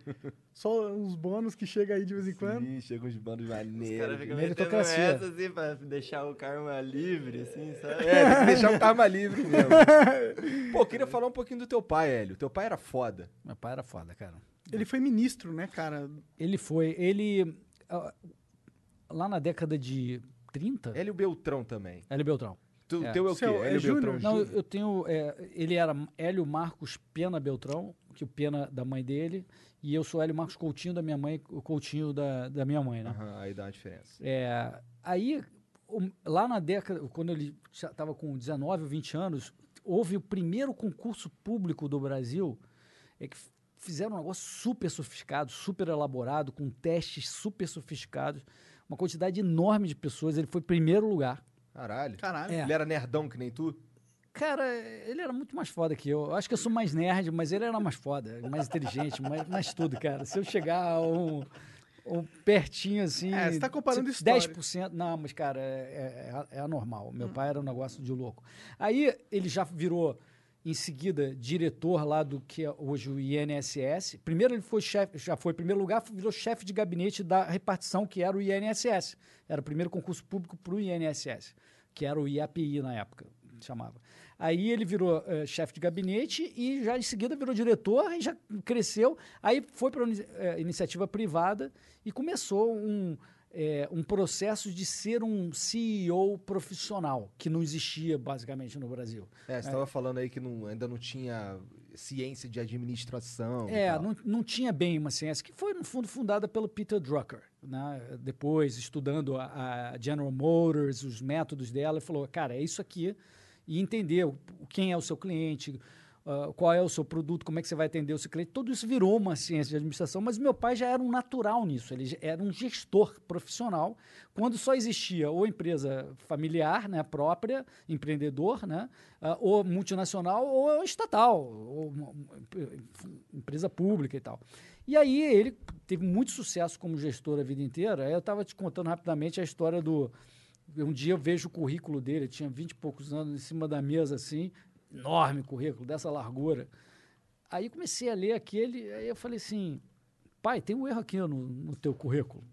Só uns bônus que chega aí de vez em quando. Sim, chega uns bandos Os caras maneiros. ficam metendo Meritocracia. essa assim pra deixar o karma livre, assim, sabe? É, tem que deixar o karma livre mesmo. Pô, queria falar um pouquinho do teu pai, Hélio. Teu pai era foda. Meu pai era foda, cara. Ele foi ministro, né, cara? Ele foi, ele ah, lá na década de 30, Hélio Beltrão também. Hélio Beltrão. Tu, É. Teu é o quê? Seu- é Hélio Júnior? Beltrão Não, eu, tenho. é, ele era Hélio Marcos Pena Beltrão, que o Pena da mãe dele, e eu sou Hélio Marcos Coutinho da minha mãe, o Coutinho da, da minha mãe, né? Aham, aí dá uma diferença. É, aí, o- lá na década, quando ele estava com 19 ou 20 anos, houve o primeiro concurso público do Brasil, é que fizeram um negócio super sofisticado, super elaborado, com testes super sofisticados, uma quantidade enorme de pessoas. Ele foi primeiro lugar. Caralho. Caralho. É. Ele era nerdão que nem tu? Cara, ele era muito mais foda que eu. Eu Acho que eu sou mais nerd, mas ele era mais foda, mais inteligente, mais, mais tudo, cara. Se eu chegar a um, um pertinho assim. É, você tá comparando história. 10%. Não, mas, cara, é, é, é anormal. Meu pai era um negócio de louco. Aí ele já virou, em seguida, diretor lá do que é hoje o INSS. Primeiro ele foi chefe, já foi em primeiro lugar, virou chefe de gabinete da repartição que era o INSS. Era o primeiro concurso público para o INSS, que era o IAPI na época, chamava. Aí ele virou eh, chefe de gabinete e já em seguida virou diretor e já cresceu. Aí foi para a iniciativa privada e começou um, eh, um processo de ser um CEO profissional, que não existia basicamente no Brasil. É, você tava falando aí que não- ainda não tinha ciência de administração. É, não, não tinha bem uma ciência, que foi, no fundo, fundada pelo Peter Drucker. Né? Depois, estudando a, a General Motors, os métodos dela, ele falou, cara, é isso aqui, e entender o- quem é o seu cliente, ah, qual é o seu produto, como é que você vai atender o seu cliente. Tudo isso virou uma ciência de administração, mas meu pai já era um natural nisso, ele era um gestor profissional, quando só existia ou empresa familiar, né, própria, empreendedor, né, ah, ou multinacional, ou estatal, ou empresa pública e tal. E aí ele teve muito sucesso como gestor a vida inteira. Aí eu estava te contando rapidamente a história do. Um dia eu vejo o currículo dele, tinha vinte e poucos anos, em cima da mesa, assim, enorme currículo, dessa largura. Aí comecei a ler aquele, aí eu falei assim, pai, tem um erro aqui no, no teu currículo.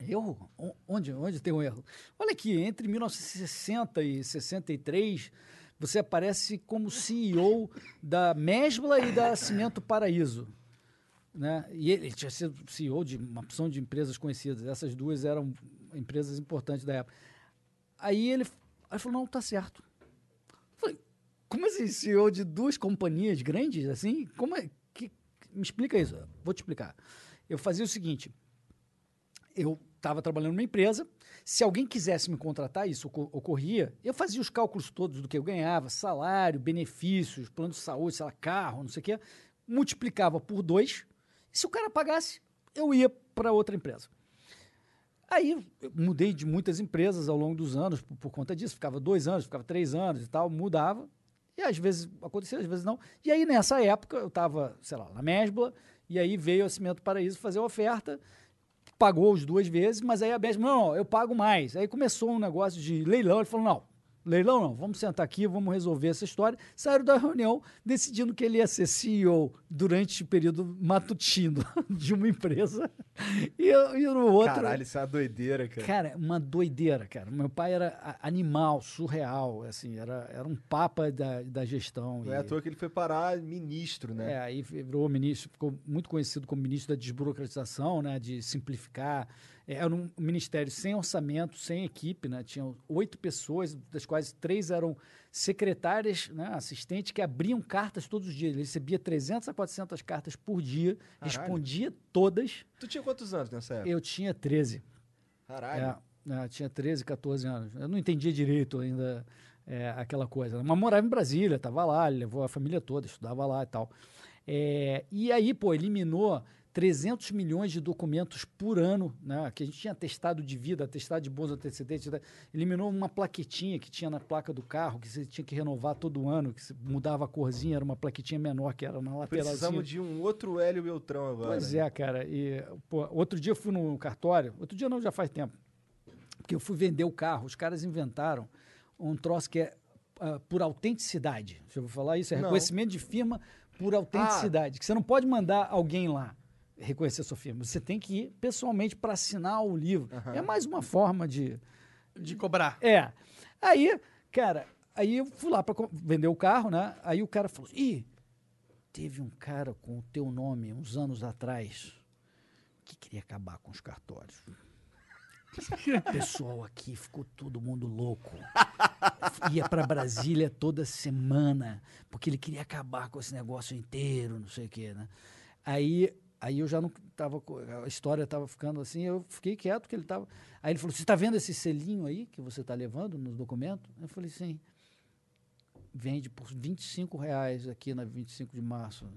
Erro? Onde, onde tem um erro? Olha aqui, entre 1960 e 63, você aparece como CEO da Mesbla e da Cimento Paraíso. Né? E ele tinha sido CEO de uma opção de empresas conhecidas. Essas duas eram empresas importantes da época. Aí ele, aí ele falou, não, tá certo. Como assim, CEO de duas companhias grandes, assim? Como é? Que, me explica isso. Vou te explicar. Eu fazia o seguinte, eu estava trabalhando numa empresa, se alguém quisesse me contratar, isso oco- ocorria, eu fazia os cálculos todos do que eu ganhava, salário, benefícios, plano de saúde, sei lá, carro, não sei o quê, multiplicava por dois, e se o cara pagasse, eu ia para outra empresa. Aí mudei de muitas empresas ao longo dos anos por, por conta disso, ficava dois anos, ficava três anos e tal, mudava, E às vezes acontecia, às vezes não. E aí, nessa época, eu estava, sei lá, na Mesbla, e aí veio a Cimento Paraíso fazer a oferta, pagou as duas vezes, mas aí a Mesbla, não, não, eu pago mais. Aí começou um negócio de leilão, ele falou, não, leilão não, vamos sentar aqui, vamos resolver essa história. Saíram da reunião decidindo que ele ia ser CEO durante o período matutino de uma empresa. E, e no outro... Caralho, isso é uma doideira, cara. Cara, uma doideira, cara. Meu pai era animal, surreal, assim, era, era um papa da, da gestão. Não e- é à toa que ele foi parar ministro, né? é, aí virou ministro, ficou muito conhecido como ministro da desburocratização, né, de simplificar. É, Era um ministério sem orçamento, sem equipe, né? Tinham oito pessoas, das quais três eram secretárias, né, assistentes, que abriam cartas todos os dias. Ele recebia 300 a 400 cartas por dia, Caralho. respondia todas. Tu tinha quantos anos nessa época? Eu tinha 13. Caralho. É, é, tinha 13, 14 anos. Eu não entendia direito ainda é, aquela coisa. Mas morava em Brasília, estava lá, levou a família toda, estudava lá e tal. É, e aí, pô, eliminou 300 milhões de documentos por ano, né? Que a gente tinha atestado de vida, atestado de bons antecedentes. né? Eliminou uma plaquetinha que tinha na placa do carro, que você tinha que renovar todo ano, que mudava a corzinha, era uma plaquetinha menor que era na lateral. Precisamos de um outro Hélio Beltrão agora. Pois é, cara. E, pô, outro dia eu fui no cartório, outro dia não, já faz tempo, porque eu fui vender o carro. Os caras inventaram um troço que é ah, por autenticidade. Deixa eu falar isso, é Não. reconhecimento de firma por autenticidade. Que você não pode mandar alguém lá reconhecer a sua firma. Você tem que ir pessoalmente para assinar o livro. É mais uma forma de, De cobrar. é. Aí, cara, aí eu fui lá para vender o carro, né? Aí o cara falou: ih, teve um cara com o teu nome uns anos atrás que queria acabar com os cartórios. O pessoal aqui ficou todo mundo louco. Ia para Brasília toda semana, porque ele queria acabar com esse negócio inteiro, não sei o quê, né? Aí, aí eu já não tava, a história estava ficando assim, eu fiquei quieto, porque ele tava. Aí ele falou: "Você está vendo esse selinho aí que você está levando nos documentos?" Eu falei: "Sim." Vende por 25 reais aqui na 25 de março,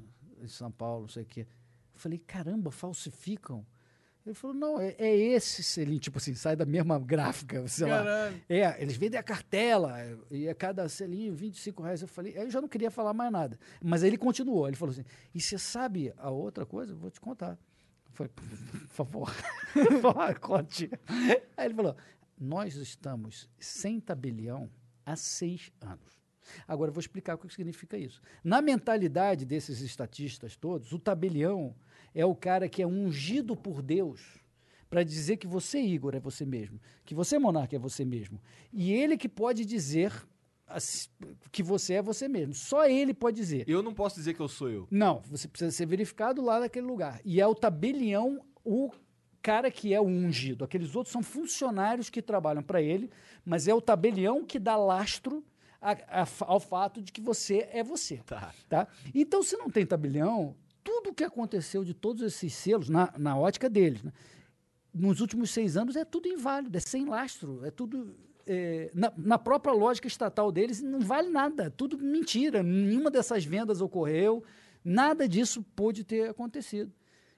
em São Paulo, não sei o quê. Eu falei: "Caramba, falsificam?" Ele falou, não, é, é esse selinho, tipo assim, sai da mesma gráfica, sei lá. É, eles vendem a cartela, e a cada selinho, 25 reais. Eu falei, aí eu já não queria falar mais nada. Mas aí ele continuou, ele falou assim, e você sabe a outra coisa? Eu vou te contar. Eu falei, por favor, conte. Aí ele falou, nós estamos sem tabelião há seis anos. Agora eu vou explicar o que significa isso. Na mentalidade desses estatistas todos, o tabelião é o cara que é ungido por Deus para dizer que você, Igor, é você mesmo, que você, Monarca, é você mesmo. E ele que pode dizer que você é você mesmo. Só ele pode dizer. Eu não posso dizer que eu sou eu. Não, você precisa ser verificado lá naquele lugar. E é o tabelião o cara que é o ungido. Aqueles outros são funcionários que trabalham para ele, mas é o tabelião que dá lastro a- a ao fato de que você é você. Tá. Tá? Então, se não tem tabelião, tudo o que aconteceu de todos esses selos, na, na ótica deles, né, nos últimos seis anos é tudo inválido, é sem lastro, é tudo. é, na, na própria lógica estatal deles, não vale nada, tudo mentira. Nenhuma dessas vendas ocorreu, nada disso pôde ter acontecido.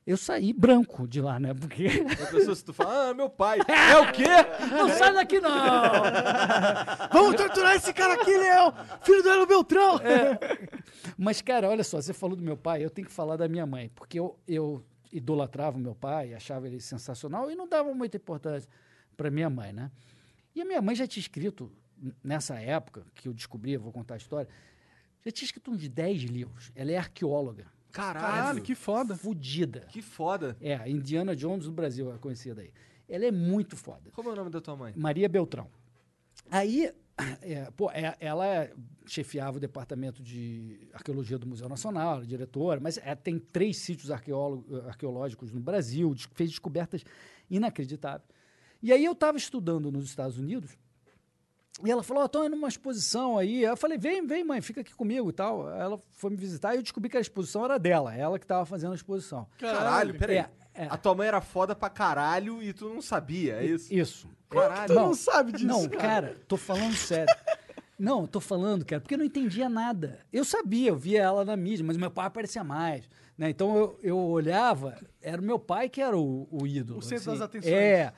Eu saí branco de lá, né? Porque. A pessoa, se tu fala, ah, meu pai. é o quê? não sai daqui, não! Vamos torturar esse cara aqui, Leão! Filho do Hélio Beltrão! Mas, cara, olha só, você falou do meu pai, eu tenho que falar da minha mãe, porque eu, eu idolatrava o meu pai, achava ele sensacional e não dava muita importância para minha mãe, né? E a minha mãe já tinha escrito, nessa época que eu descobri, eu vou contar a história, já tinha escrito uns 10 livros. Ela é arqueóloga. Caralho, que foda. Fudida. Que foda. É, a Indiana Jones do Brasil, é conhecida aí. Ela é muito foda. Como é o nome da tua mãe? Maria Beltrão. Aí, é, pô, é- ela é- chefiava o departamento de arqueologia do Museu Nacional, ela é diretora, mas é, tem três sítios arqueológicos no Brasil, fez descobertas inacreditáveis. E aí eu estava estudando nos Estados Unidos e ela falou, estou indo numa exposição aí. Eu falei, vem, vem, mãe, fica aqui comigo e tal. Ela foi me visitar e eu descobri que a exposição era dela, ela que estava fazendo a exposição. Caralho, peraí. É, é. A tua mãe era foda pra caralho e tu não sabia, é isso? Isso. Caralho. Tu não sabe disso, Não, cara. cara, tô falando sério. Não, tô falando, cara, porque eu não entendia nada. Eu sabia, eu via ela na mídia, mas meu pai aparecia mais. Né? Então eu, eu olhava, era o meu pai que era o, o ídolo. O centro das atenções. É.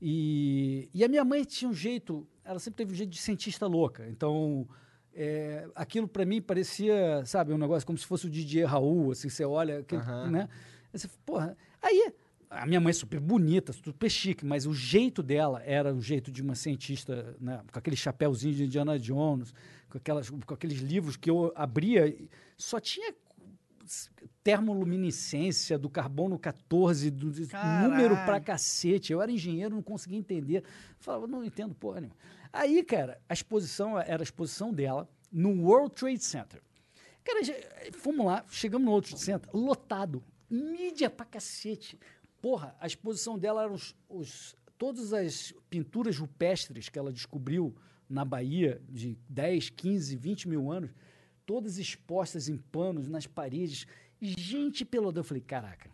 E, e a minha mãe tinha um jeito, ela sempre teve um jeito de cientista louca. Então é, aquilo pra mim parecia, sabe, um negócio como se fosse o Didier Raul, assim, você olha, aquele, né? Você, porra, aí a minha mãe é super bonita, super chique, mas o jeito dela era o jeito de uma cientista, né, com aquele chapéuzinho de Indiana Jones, com, aquelas, com aqueles livros que eu abria, só tinha termoluminescência do carbono 14, do número pra cacete. Eu era engenheiro, não conseguia entender. Falava, não entendo porra nenhuma. Aí, cara, a exposição era a exposição dela no World Trade Center. Cara, já- fomos lá, chegamos no World Trade Center, lotado. Mídia pra cacete. Porra, a exposição dela era os, os- todas as pinturas rupestres que ela descobriu na Bahia de 10, 15, 20 mil anos, todas expostas em panos, nas paredes. Gente pelo Eu falei, caraca,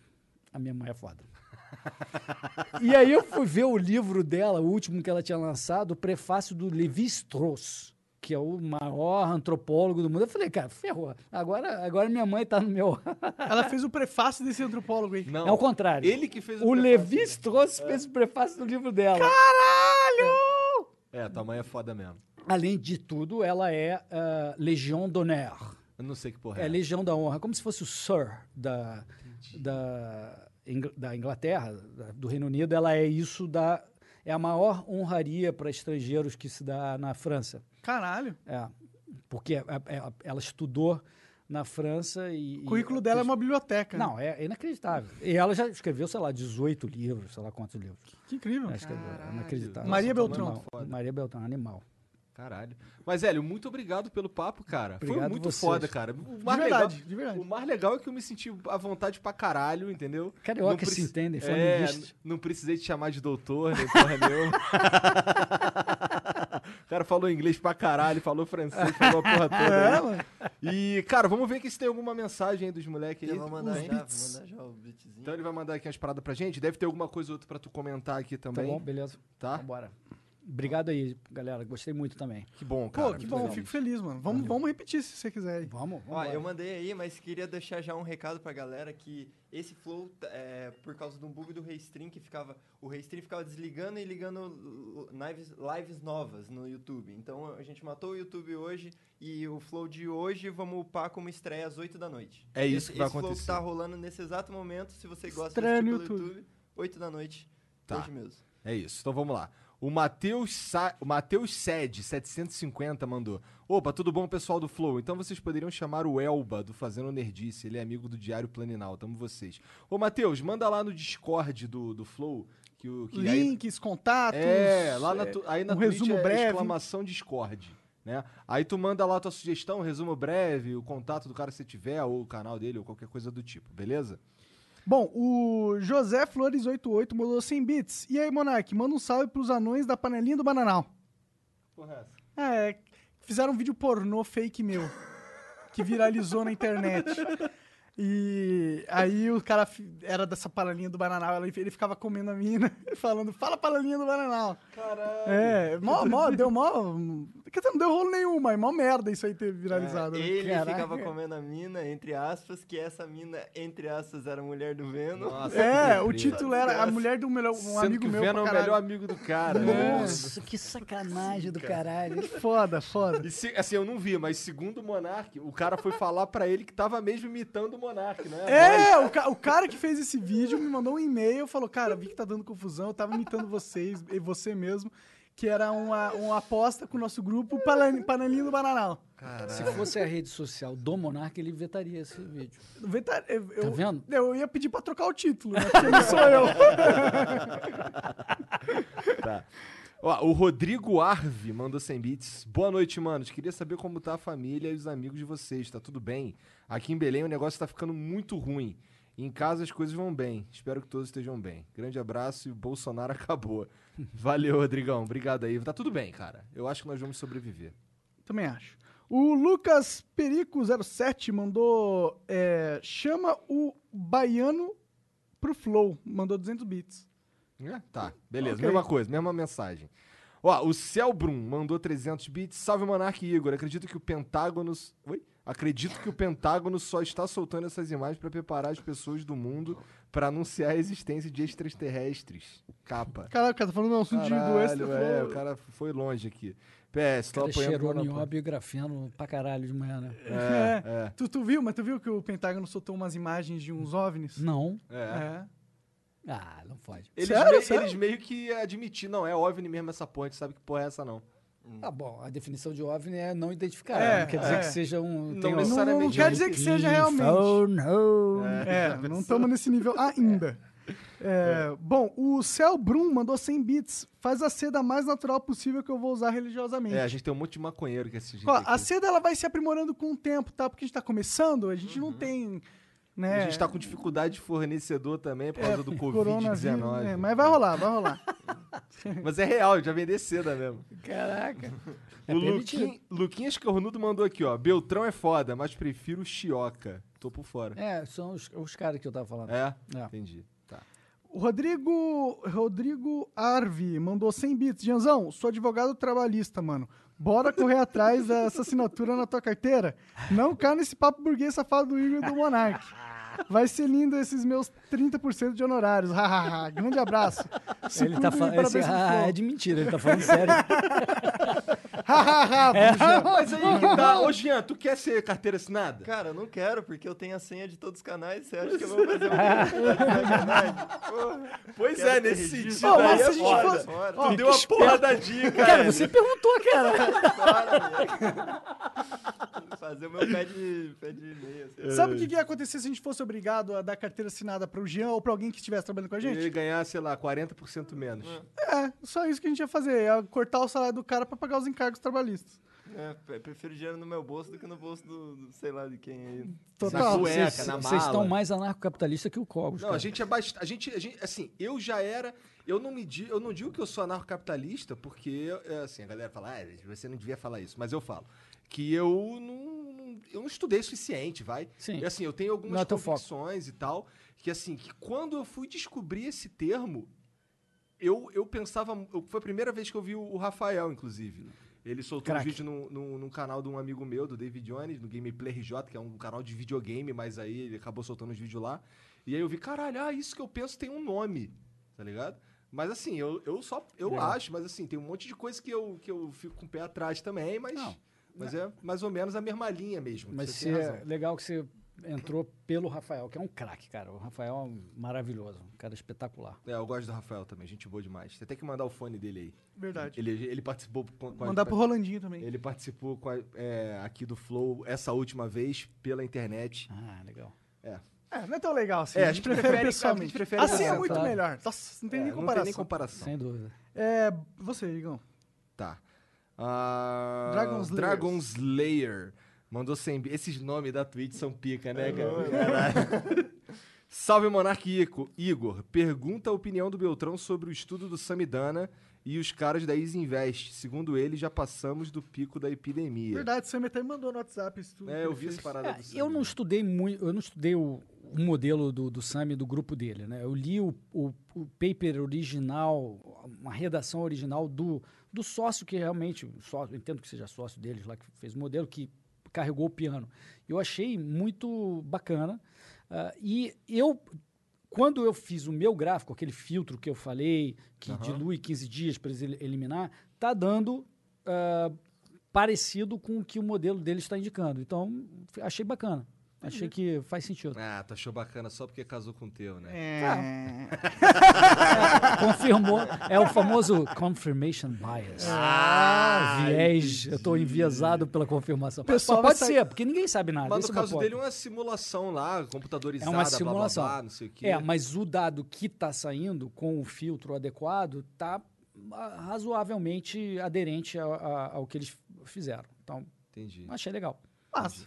a minha mãe é foda. E aí eu fui ver o livro dela, o último que ela tinha lançado, o prefácio do Levi-Strauss, que é o maior antropólogo do mundo. Eu falei, cara, ferrou. Agora, agora minha mãe tá no meu... Ela fez o prefácio desse antropólogo aí. Não, É o contrário. Ele que fez o O prefácio. Levi-Strauss fez o prefácio do livro dela. Caralho! É, tua mãe é foda mesmo. Além de tudo, ela é ah, Legion d'honneur. Eu não sei que porra É é. Legião da Honra, como se fosse o Sir da, da, Ingl- da Inglaterra, da- do Reino Unido. Ela é isso da. É a maior honraria para estrangeiros que se dá na França. Caralho. É, porque é- é- ela estudou na França e. O currículo dela é uma biblioteca. Não, é inacreditável. E ela já escreveu, sei lá, 18 livros, sei lá quantos livros. Que incrível. Ela escreveu, é inacreditável. Maria Beltrão. é. Maria Beltrão, animal. Caralho. Mas, Hélio, muito obrigado pelo papo, cara. Foi Obrigado muito vocês. foda, cara. O De mais verdade, legal, de verdade. O mais legal é que eu me senti à vontade pra caralho, entendeu? Carioca Não se preci- entendem, É, não precisei te chamar de doutor, nem porra nenhuma. o cara falou inglês pra caralho, falou francês, falou a porra toda. É, né? mano. E, cara, vamos ver aqui se tem alguma mensagem aí dos moleques aí. Eu vou mandar já, beats. vou mandar já o beatzinho. Então ele vai mandar aqui umas paradas pra gente. Deve ter alguma coisa ou outra pra tu comentar aqui Tá também. bom, beleza. Tá? Vambora. Obrigado aí, galera. Gostei muito também. Que bom, cara. Pô, que bom, legal. fico feliz, mano. Vamos, vamos repetir se você quiser aí. Vamos, Ó, vambora. eu mandei aí, mas queria deixar já um recado pra galera que esse flow, é, por causa de um bug do Restream, que ficava. O Restream ficava desligando e ligando lives, lives novas no YouTube. Então a gente matou o YouTube hoje e o flow de hoje vamos upar como estreia às 8 da noite. É isso esse, que vai esse flow acontecer. que tá rolando nesse exato momento, se você gosta de assistir pelo YouTube. YouTube, 8 da noite. Tá. Hoje mesmo. É isso. Então vamos lá. O Matheus Sa... o Matheus Sed, 750, mandou. Opa, tudo bom, pessoal do Flow? Então vocês poderiam chamar o Elba do Fazendo Nerdice. Ele é amigo do Diário Planinal. Tamo vocês. Ô, Matheus, manda lá no Discord do, do Flow. Que o, que aí- Links, contatos. É, lá na, é, tu- aí na um Twitch resumo é breve. exclamação Discord. Né? Aí tu manda lá a tua sugestão, resumo breve, o contato do cara que você tiver, ou o canal dele, ou qualquer coisa do tipo, beleza? Bom, o José Flores88 mandou 100 bits. E aí, Monark, manda um salve pros anões da panelinha do Bananal. Porra, É, fizeram um vídeo pornô fake meu, que viralizou na internet. E aí o cara era dessa panelinha do Bananal, ele, ele ficava comendo a mina, falando, fala panelinha do Bananal. Caralho. É, mó, mó, deu mó... Quer dizer, não deu rolo nenhum, mas mó merda isso aí ter viralizado. É, né? ele Caraca. ficava comendo a mina, entre aspas, que essa mina, entre aspas, era a mulher do Venom. Nossa, É, o título era A Mulher do Melhor, um Sendo amigo que o meu Venom é o melhor amigo do cara. né? Nossa, que sacanagem do caralho. Foda, foda. E se- assim, eu não vi, mas segundo o Monark, o cara foi falar pra ele que tava mesmo imitando o Monark, né? É, o, ca- o cara que fez esse vídeo me mandou um e-mail, falou, cara, vi que tá dando confusão, eu tava imitando vocês, e você mesmo, que era uma, uma aposta com o nosso grupo, Pane- Panelinha do Bananal. Se fosse a rede social do Monark, ele vetaria esse vídeo. Veta- Eu, eu- Tá vendo? Eu ia pedir pra trocar o título, né? Porque não sou eu. Tá. Ó, o Rodrigo Arve mandou 100 bits. Boa noite, manos. Queria saber como tá a família e os amigos de vocês. Tá tudo bem? Aqui em Belém o negócio tá ficando muito ruim. Em casa as coisas vão bem. Espero que todos estejam bem. Grande abraço e o Bolsonaro acabou. Valeu, Rodrigão. Obrigado aí. Tá tudo bem, cara. Eu acho que nós vamos sobreviver. Também acho. O Lucas Perico07 mandou. é, chama o baiano pro Flow. Mandou 200 bits. É? Tá, beleza. Ok. Mesma coisa, mesma mensagem. Ó, o Celbrum mandou 300 bits. Salve, Monark e Igor. Acredito que o Pentágono... Oi? Acredito que o Pentágono só está soltando essas imagens para preparar as pessoas do mundo para anunciar a existência de extraterrestres. Capa. Caraca, tá falando um assunto de- do extra Caralho, é, o cara foi longe aqui. PS, tô Cara, apoiando cheirou nióbio e grafeno pra caralho de manhã, né? É, É. é. Tu, tu viu, mas tu viu que o Pentágono soltou umas imagens de uns OVNIs? Não. É. É. Ah, não pode. Eles, Sério? me- Sério? eles meio que admitiram, não, é OVNI mesmo essa porra, a gente sabe que porra é essa não. Ah, bom, a definição de OVNI é não identificar. É, não quer dizer é. que seja um... Não um- Não, não Necessariamente quer dizer que seja realmente. Oh, no. É, não estamos nesse nível ainda. É, bom, o Cel Brum mandou 100 bits. Faz a seda mais natural possível que eu vou usar religiosamente. É, a gente tem um monte de maconheiro que assiste. Ó, a seda ela vai se aprimorando com o tempo, tá? Porque a gente tá começando, a gente não tem. Né, A gente tá com dificuldade de fornecedor também por causa do É, coronavírus, Covid-19. é, mas vai rolar, vai rolar. Mas é real, já vender seda mesmo. Caraca. É o. Luquin, Luquinhas Cornudo mandou aqui, ó. Beltrão é foda, mas prefiro Chioca. Tô por fora. É, são os, os caras que eu tava falando. É? É. Entendi. Tá. O Rodrigo, Rodrigo Arvi mandou 100 bits. Janzão, sou advogado trabalhista, mano. Bora correr atrás dessa assinatura na tua carteira? Não cai nesse papo burguês safado do Igor do Monark. Vai ser lindo esses meus 30% de honorários. Hahaha. Grande abraço. Se Ele tá falando. Esse, ah, é de mentira, ele tá falando sério. Hahaha, Buja. Mas aí que tá. Ô, Jean, tu quer ser carteira assinada? Cara, eu não quero, porque eu tenho a senha de todos os canais. Você acha que eu vou fazer um Pois quero é, nesse sentido. Ó, mas se é a gente foda. fosse- Fora, Tu deu a porra da dica. Cara, você perguntou, cara. fora, moleque. Fazer o meu pé de, pé de meia. assim. Sabe o que, que ia acontecer se a gente fosse obrigado a dar carteira assinada pro Jean ou pra alguém que estivesse trabalhando com a gente? Ele ganhar, sei lá, 40% menos. É, só isso que a gente ia fazer. Ia cortar o salário do cara pra pagar os encargos trabalhistas. É, pre- prefiro dinheiro no meu bolso do que no bolso do, do sei lá de quem aí. Total. cueca, Vocês na vocês mala. estão mais anarcocapitalista que o Cogos. Não, a gente é bastante. A gente, a gente, assim, eu já era. Eu não me di- eu não digo que eu sou anarcocapitalista, porque, é, assim, a galera fala, ah, você não devia falar isso, mas eu falo. Que eu não, eu não estudei o suficiente, vai. Sim. E, assim, eu tenho algumas é teu foco. convicções e tal, que assim, que quando eu fui descobrir esse termo, eu, eu pensava. eu- foi a primeira vez que eu vi o, o Rafael, inclusive. Ele soltou Craque. um vídeo num canal de um amigo meu, do David Jones, no Gameplay RJ, que é um canal de videogame, mas aí ele acabou soltando os vídeos lá. E aí eu vi, caralho, ah, isso que eu penso tem um nome, tá ligado? Mas assim, eu, eu só. Eu Legal. acho, mas assim, tem um monte de coisa que eu, que eu fico com o pé atrás também, mas. Não. Mas é mais ou menos a mesma linha mesmo. Mas você é legal que você entrou pelo Rafael, que é um craque, cara. O Rafael é maravilhoso, um cara espetacular. É, eu gosto do Rafael também, gente boa demais. Você tem que mandar o fone dele aí. Verdade. Ele, ele participou com, com a- Mandar pro Rolandinho também. Ele participou com a- é, aqui do Flow essa última vez pela internet. Ah, legal. É. É, não é tão legal assim. É, a gente prefere, pessoalmente. a gente prefere assim é muito claro. melhor. Nossa, não tem É, nem não comparação. tem nem comparação. Sem dúvida. É, você, Igão. Tá. Ah, Dragon Slayers. Dragon Slayer. Mandou 100 bi- Esses nomes da Twitch são pica, né, cara? Salve, Monark Ico. Igor, pergunta a opinião do Beltrão sobre o estudo do Samidana e os caras da Easy Invest. Segundo ele, já passamos do pico da epidemia. Verdade, você até me mandou no WhatsApp isso tudo. É, eu vi essa parada É, do eu Samidana. não estudei muito, eu não estudei o, o modelo do, do Sami do grupo dele, né? Eu li o, o, o paper original, uma redação original do, do sócio que realmente, sócio, entendo que seja sócio deles lá que fez o modelo, que carregou o piano. Eu achei muito bacana. ah, e eu, quando eu fiz o meu gráfico, aquele filtro que eu falei, que dilui 15 dias para eles eliminar, tá dando ah, parecido com o que o modelo dele está indicando. Então, achei bacana. Achei que faz sentido. Ah, tu achou bacana só porque casou com o teu, né? É. Confirmou. É o famoso confirmation bias. Ah, Viés. Eu estou enviesado pela confirmação. Pessoal pode vai ser, porque ninguém sabe nada. Mas Esse no é caso dele é uma simulação lá, computadorizada, É uma blá, blá, simulação. blá, não sei o quê. É, mas o dado que está saindo com o filtro adequado está razoavelmente aderente a- a- ao que eles fizeram. Então, Entendi. achei legal. Massa.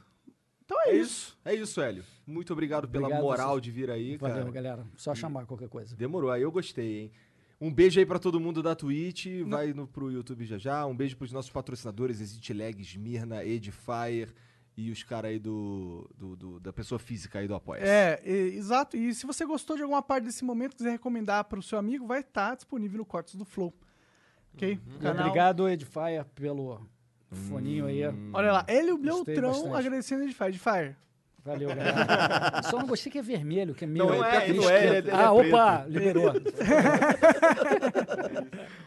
Então é, É isso. isso. É isso, Hélio. Muito obrigado pela Obrigado, moral vocês. de vir aí, Valeu, cara. galera. Só chamar qualquer coisa. Demorou, aí eu gostei, hein? Um beijo aí pra todo mundo da Twitch, vai no, pro YouTube já já. Um beijo pros nossos patrocinadores, Exit Lag, Smirna, Edifier e os caras aí do, do- do- da pessoa física aí do Apoia. É, e- exato. E se você gostou de alguma parte desse momento, quiser recomendar para o seu amigo, vai estar disponível no Cortes do Flow. Ok? Canal- Obrigado, Edifier, pelo foninho aí. Olha lá, ele e o Gostei Beltrão bastante. agradecendo a Edifier. Edifier, Valeu, galera. Só não gostei que é vermelho, que é meio. Não é, meio não é, esquerdo. ele é ah, preto. opa, liberou.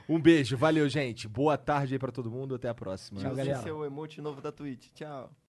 Um beijo, valeu, gente. Boa tarde aí pra todo mundo, até a próxima. Tchau, galera. seu emote novo da Twitch. Tchau.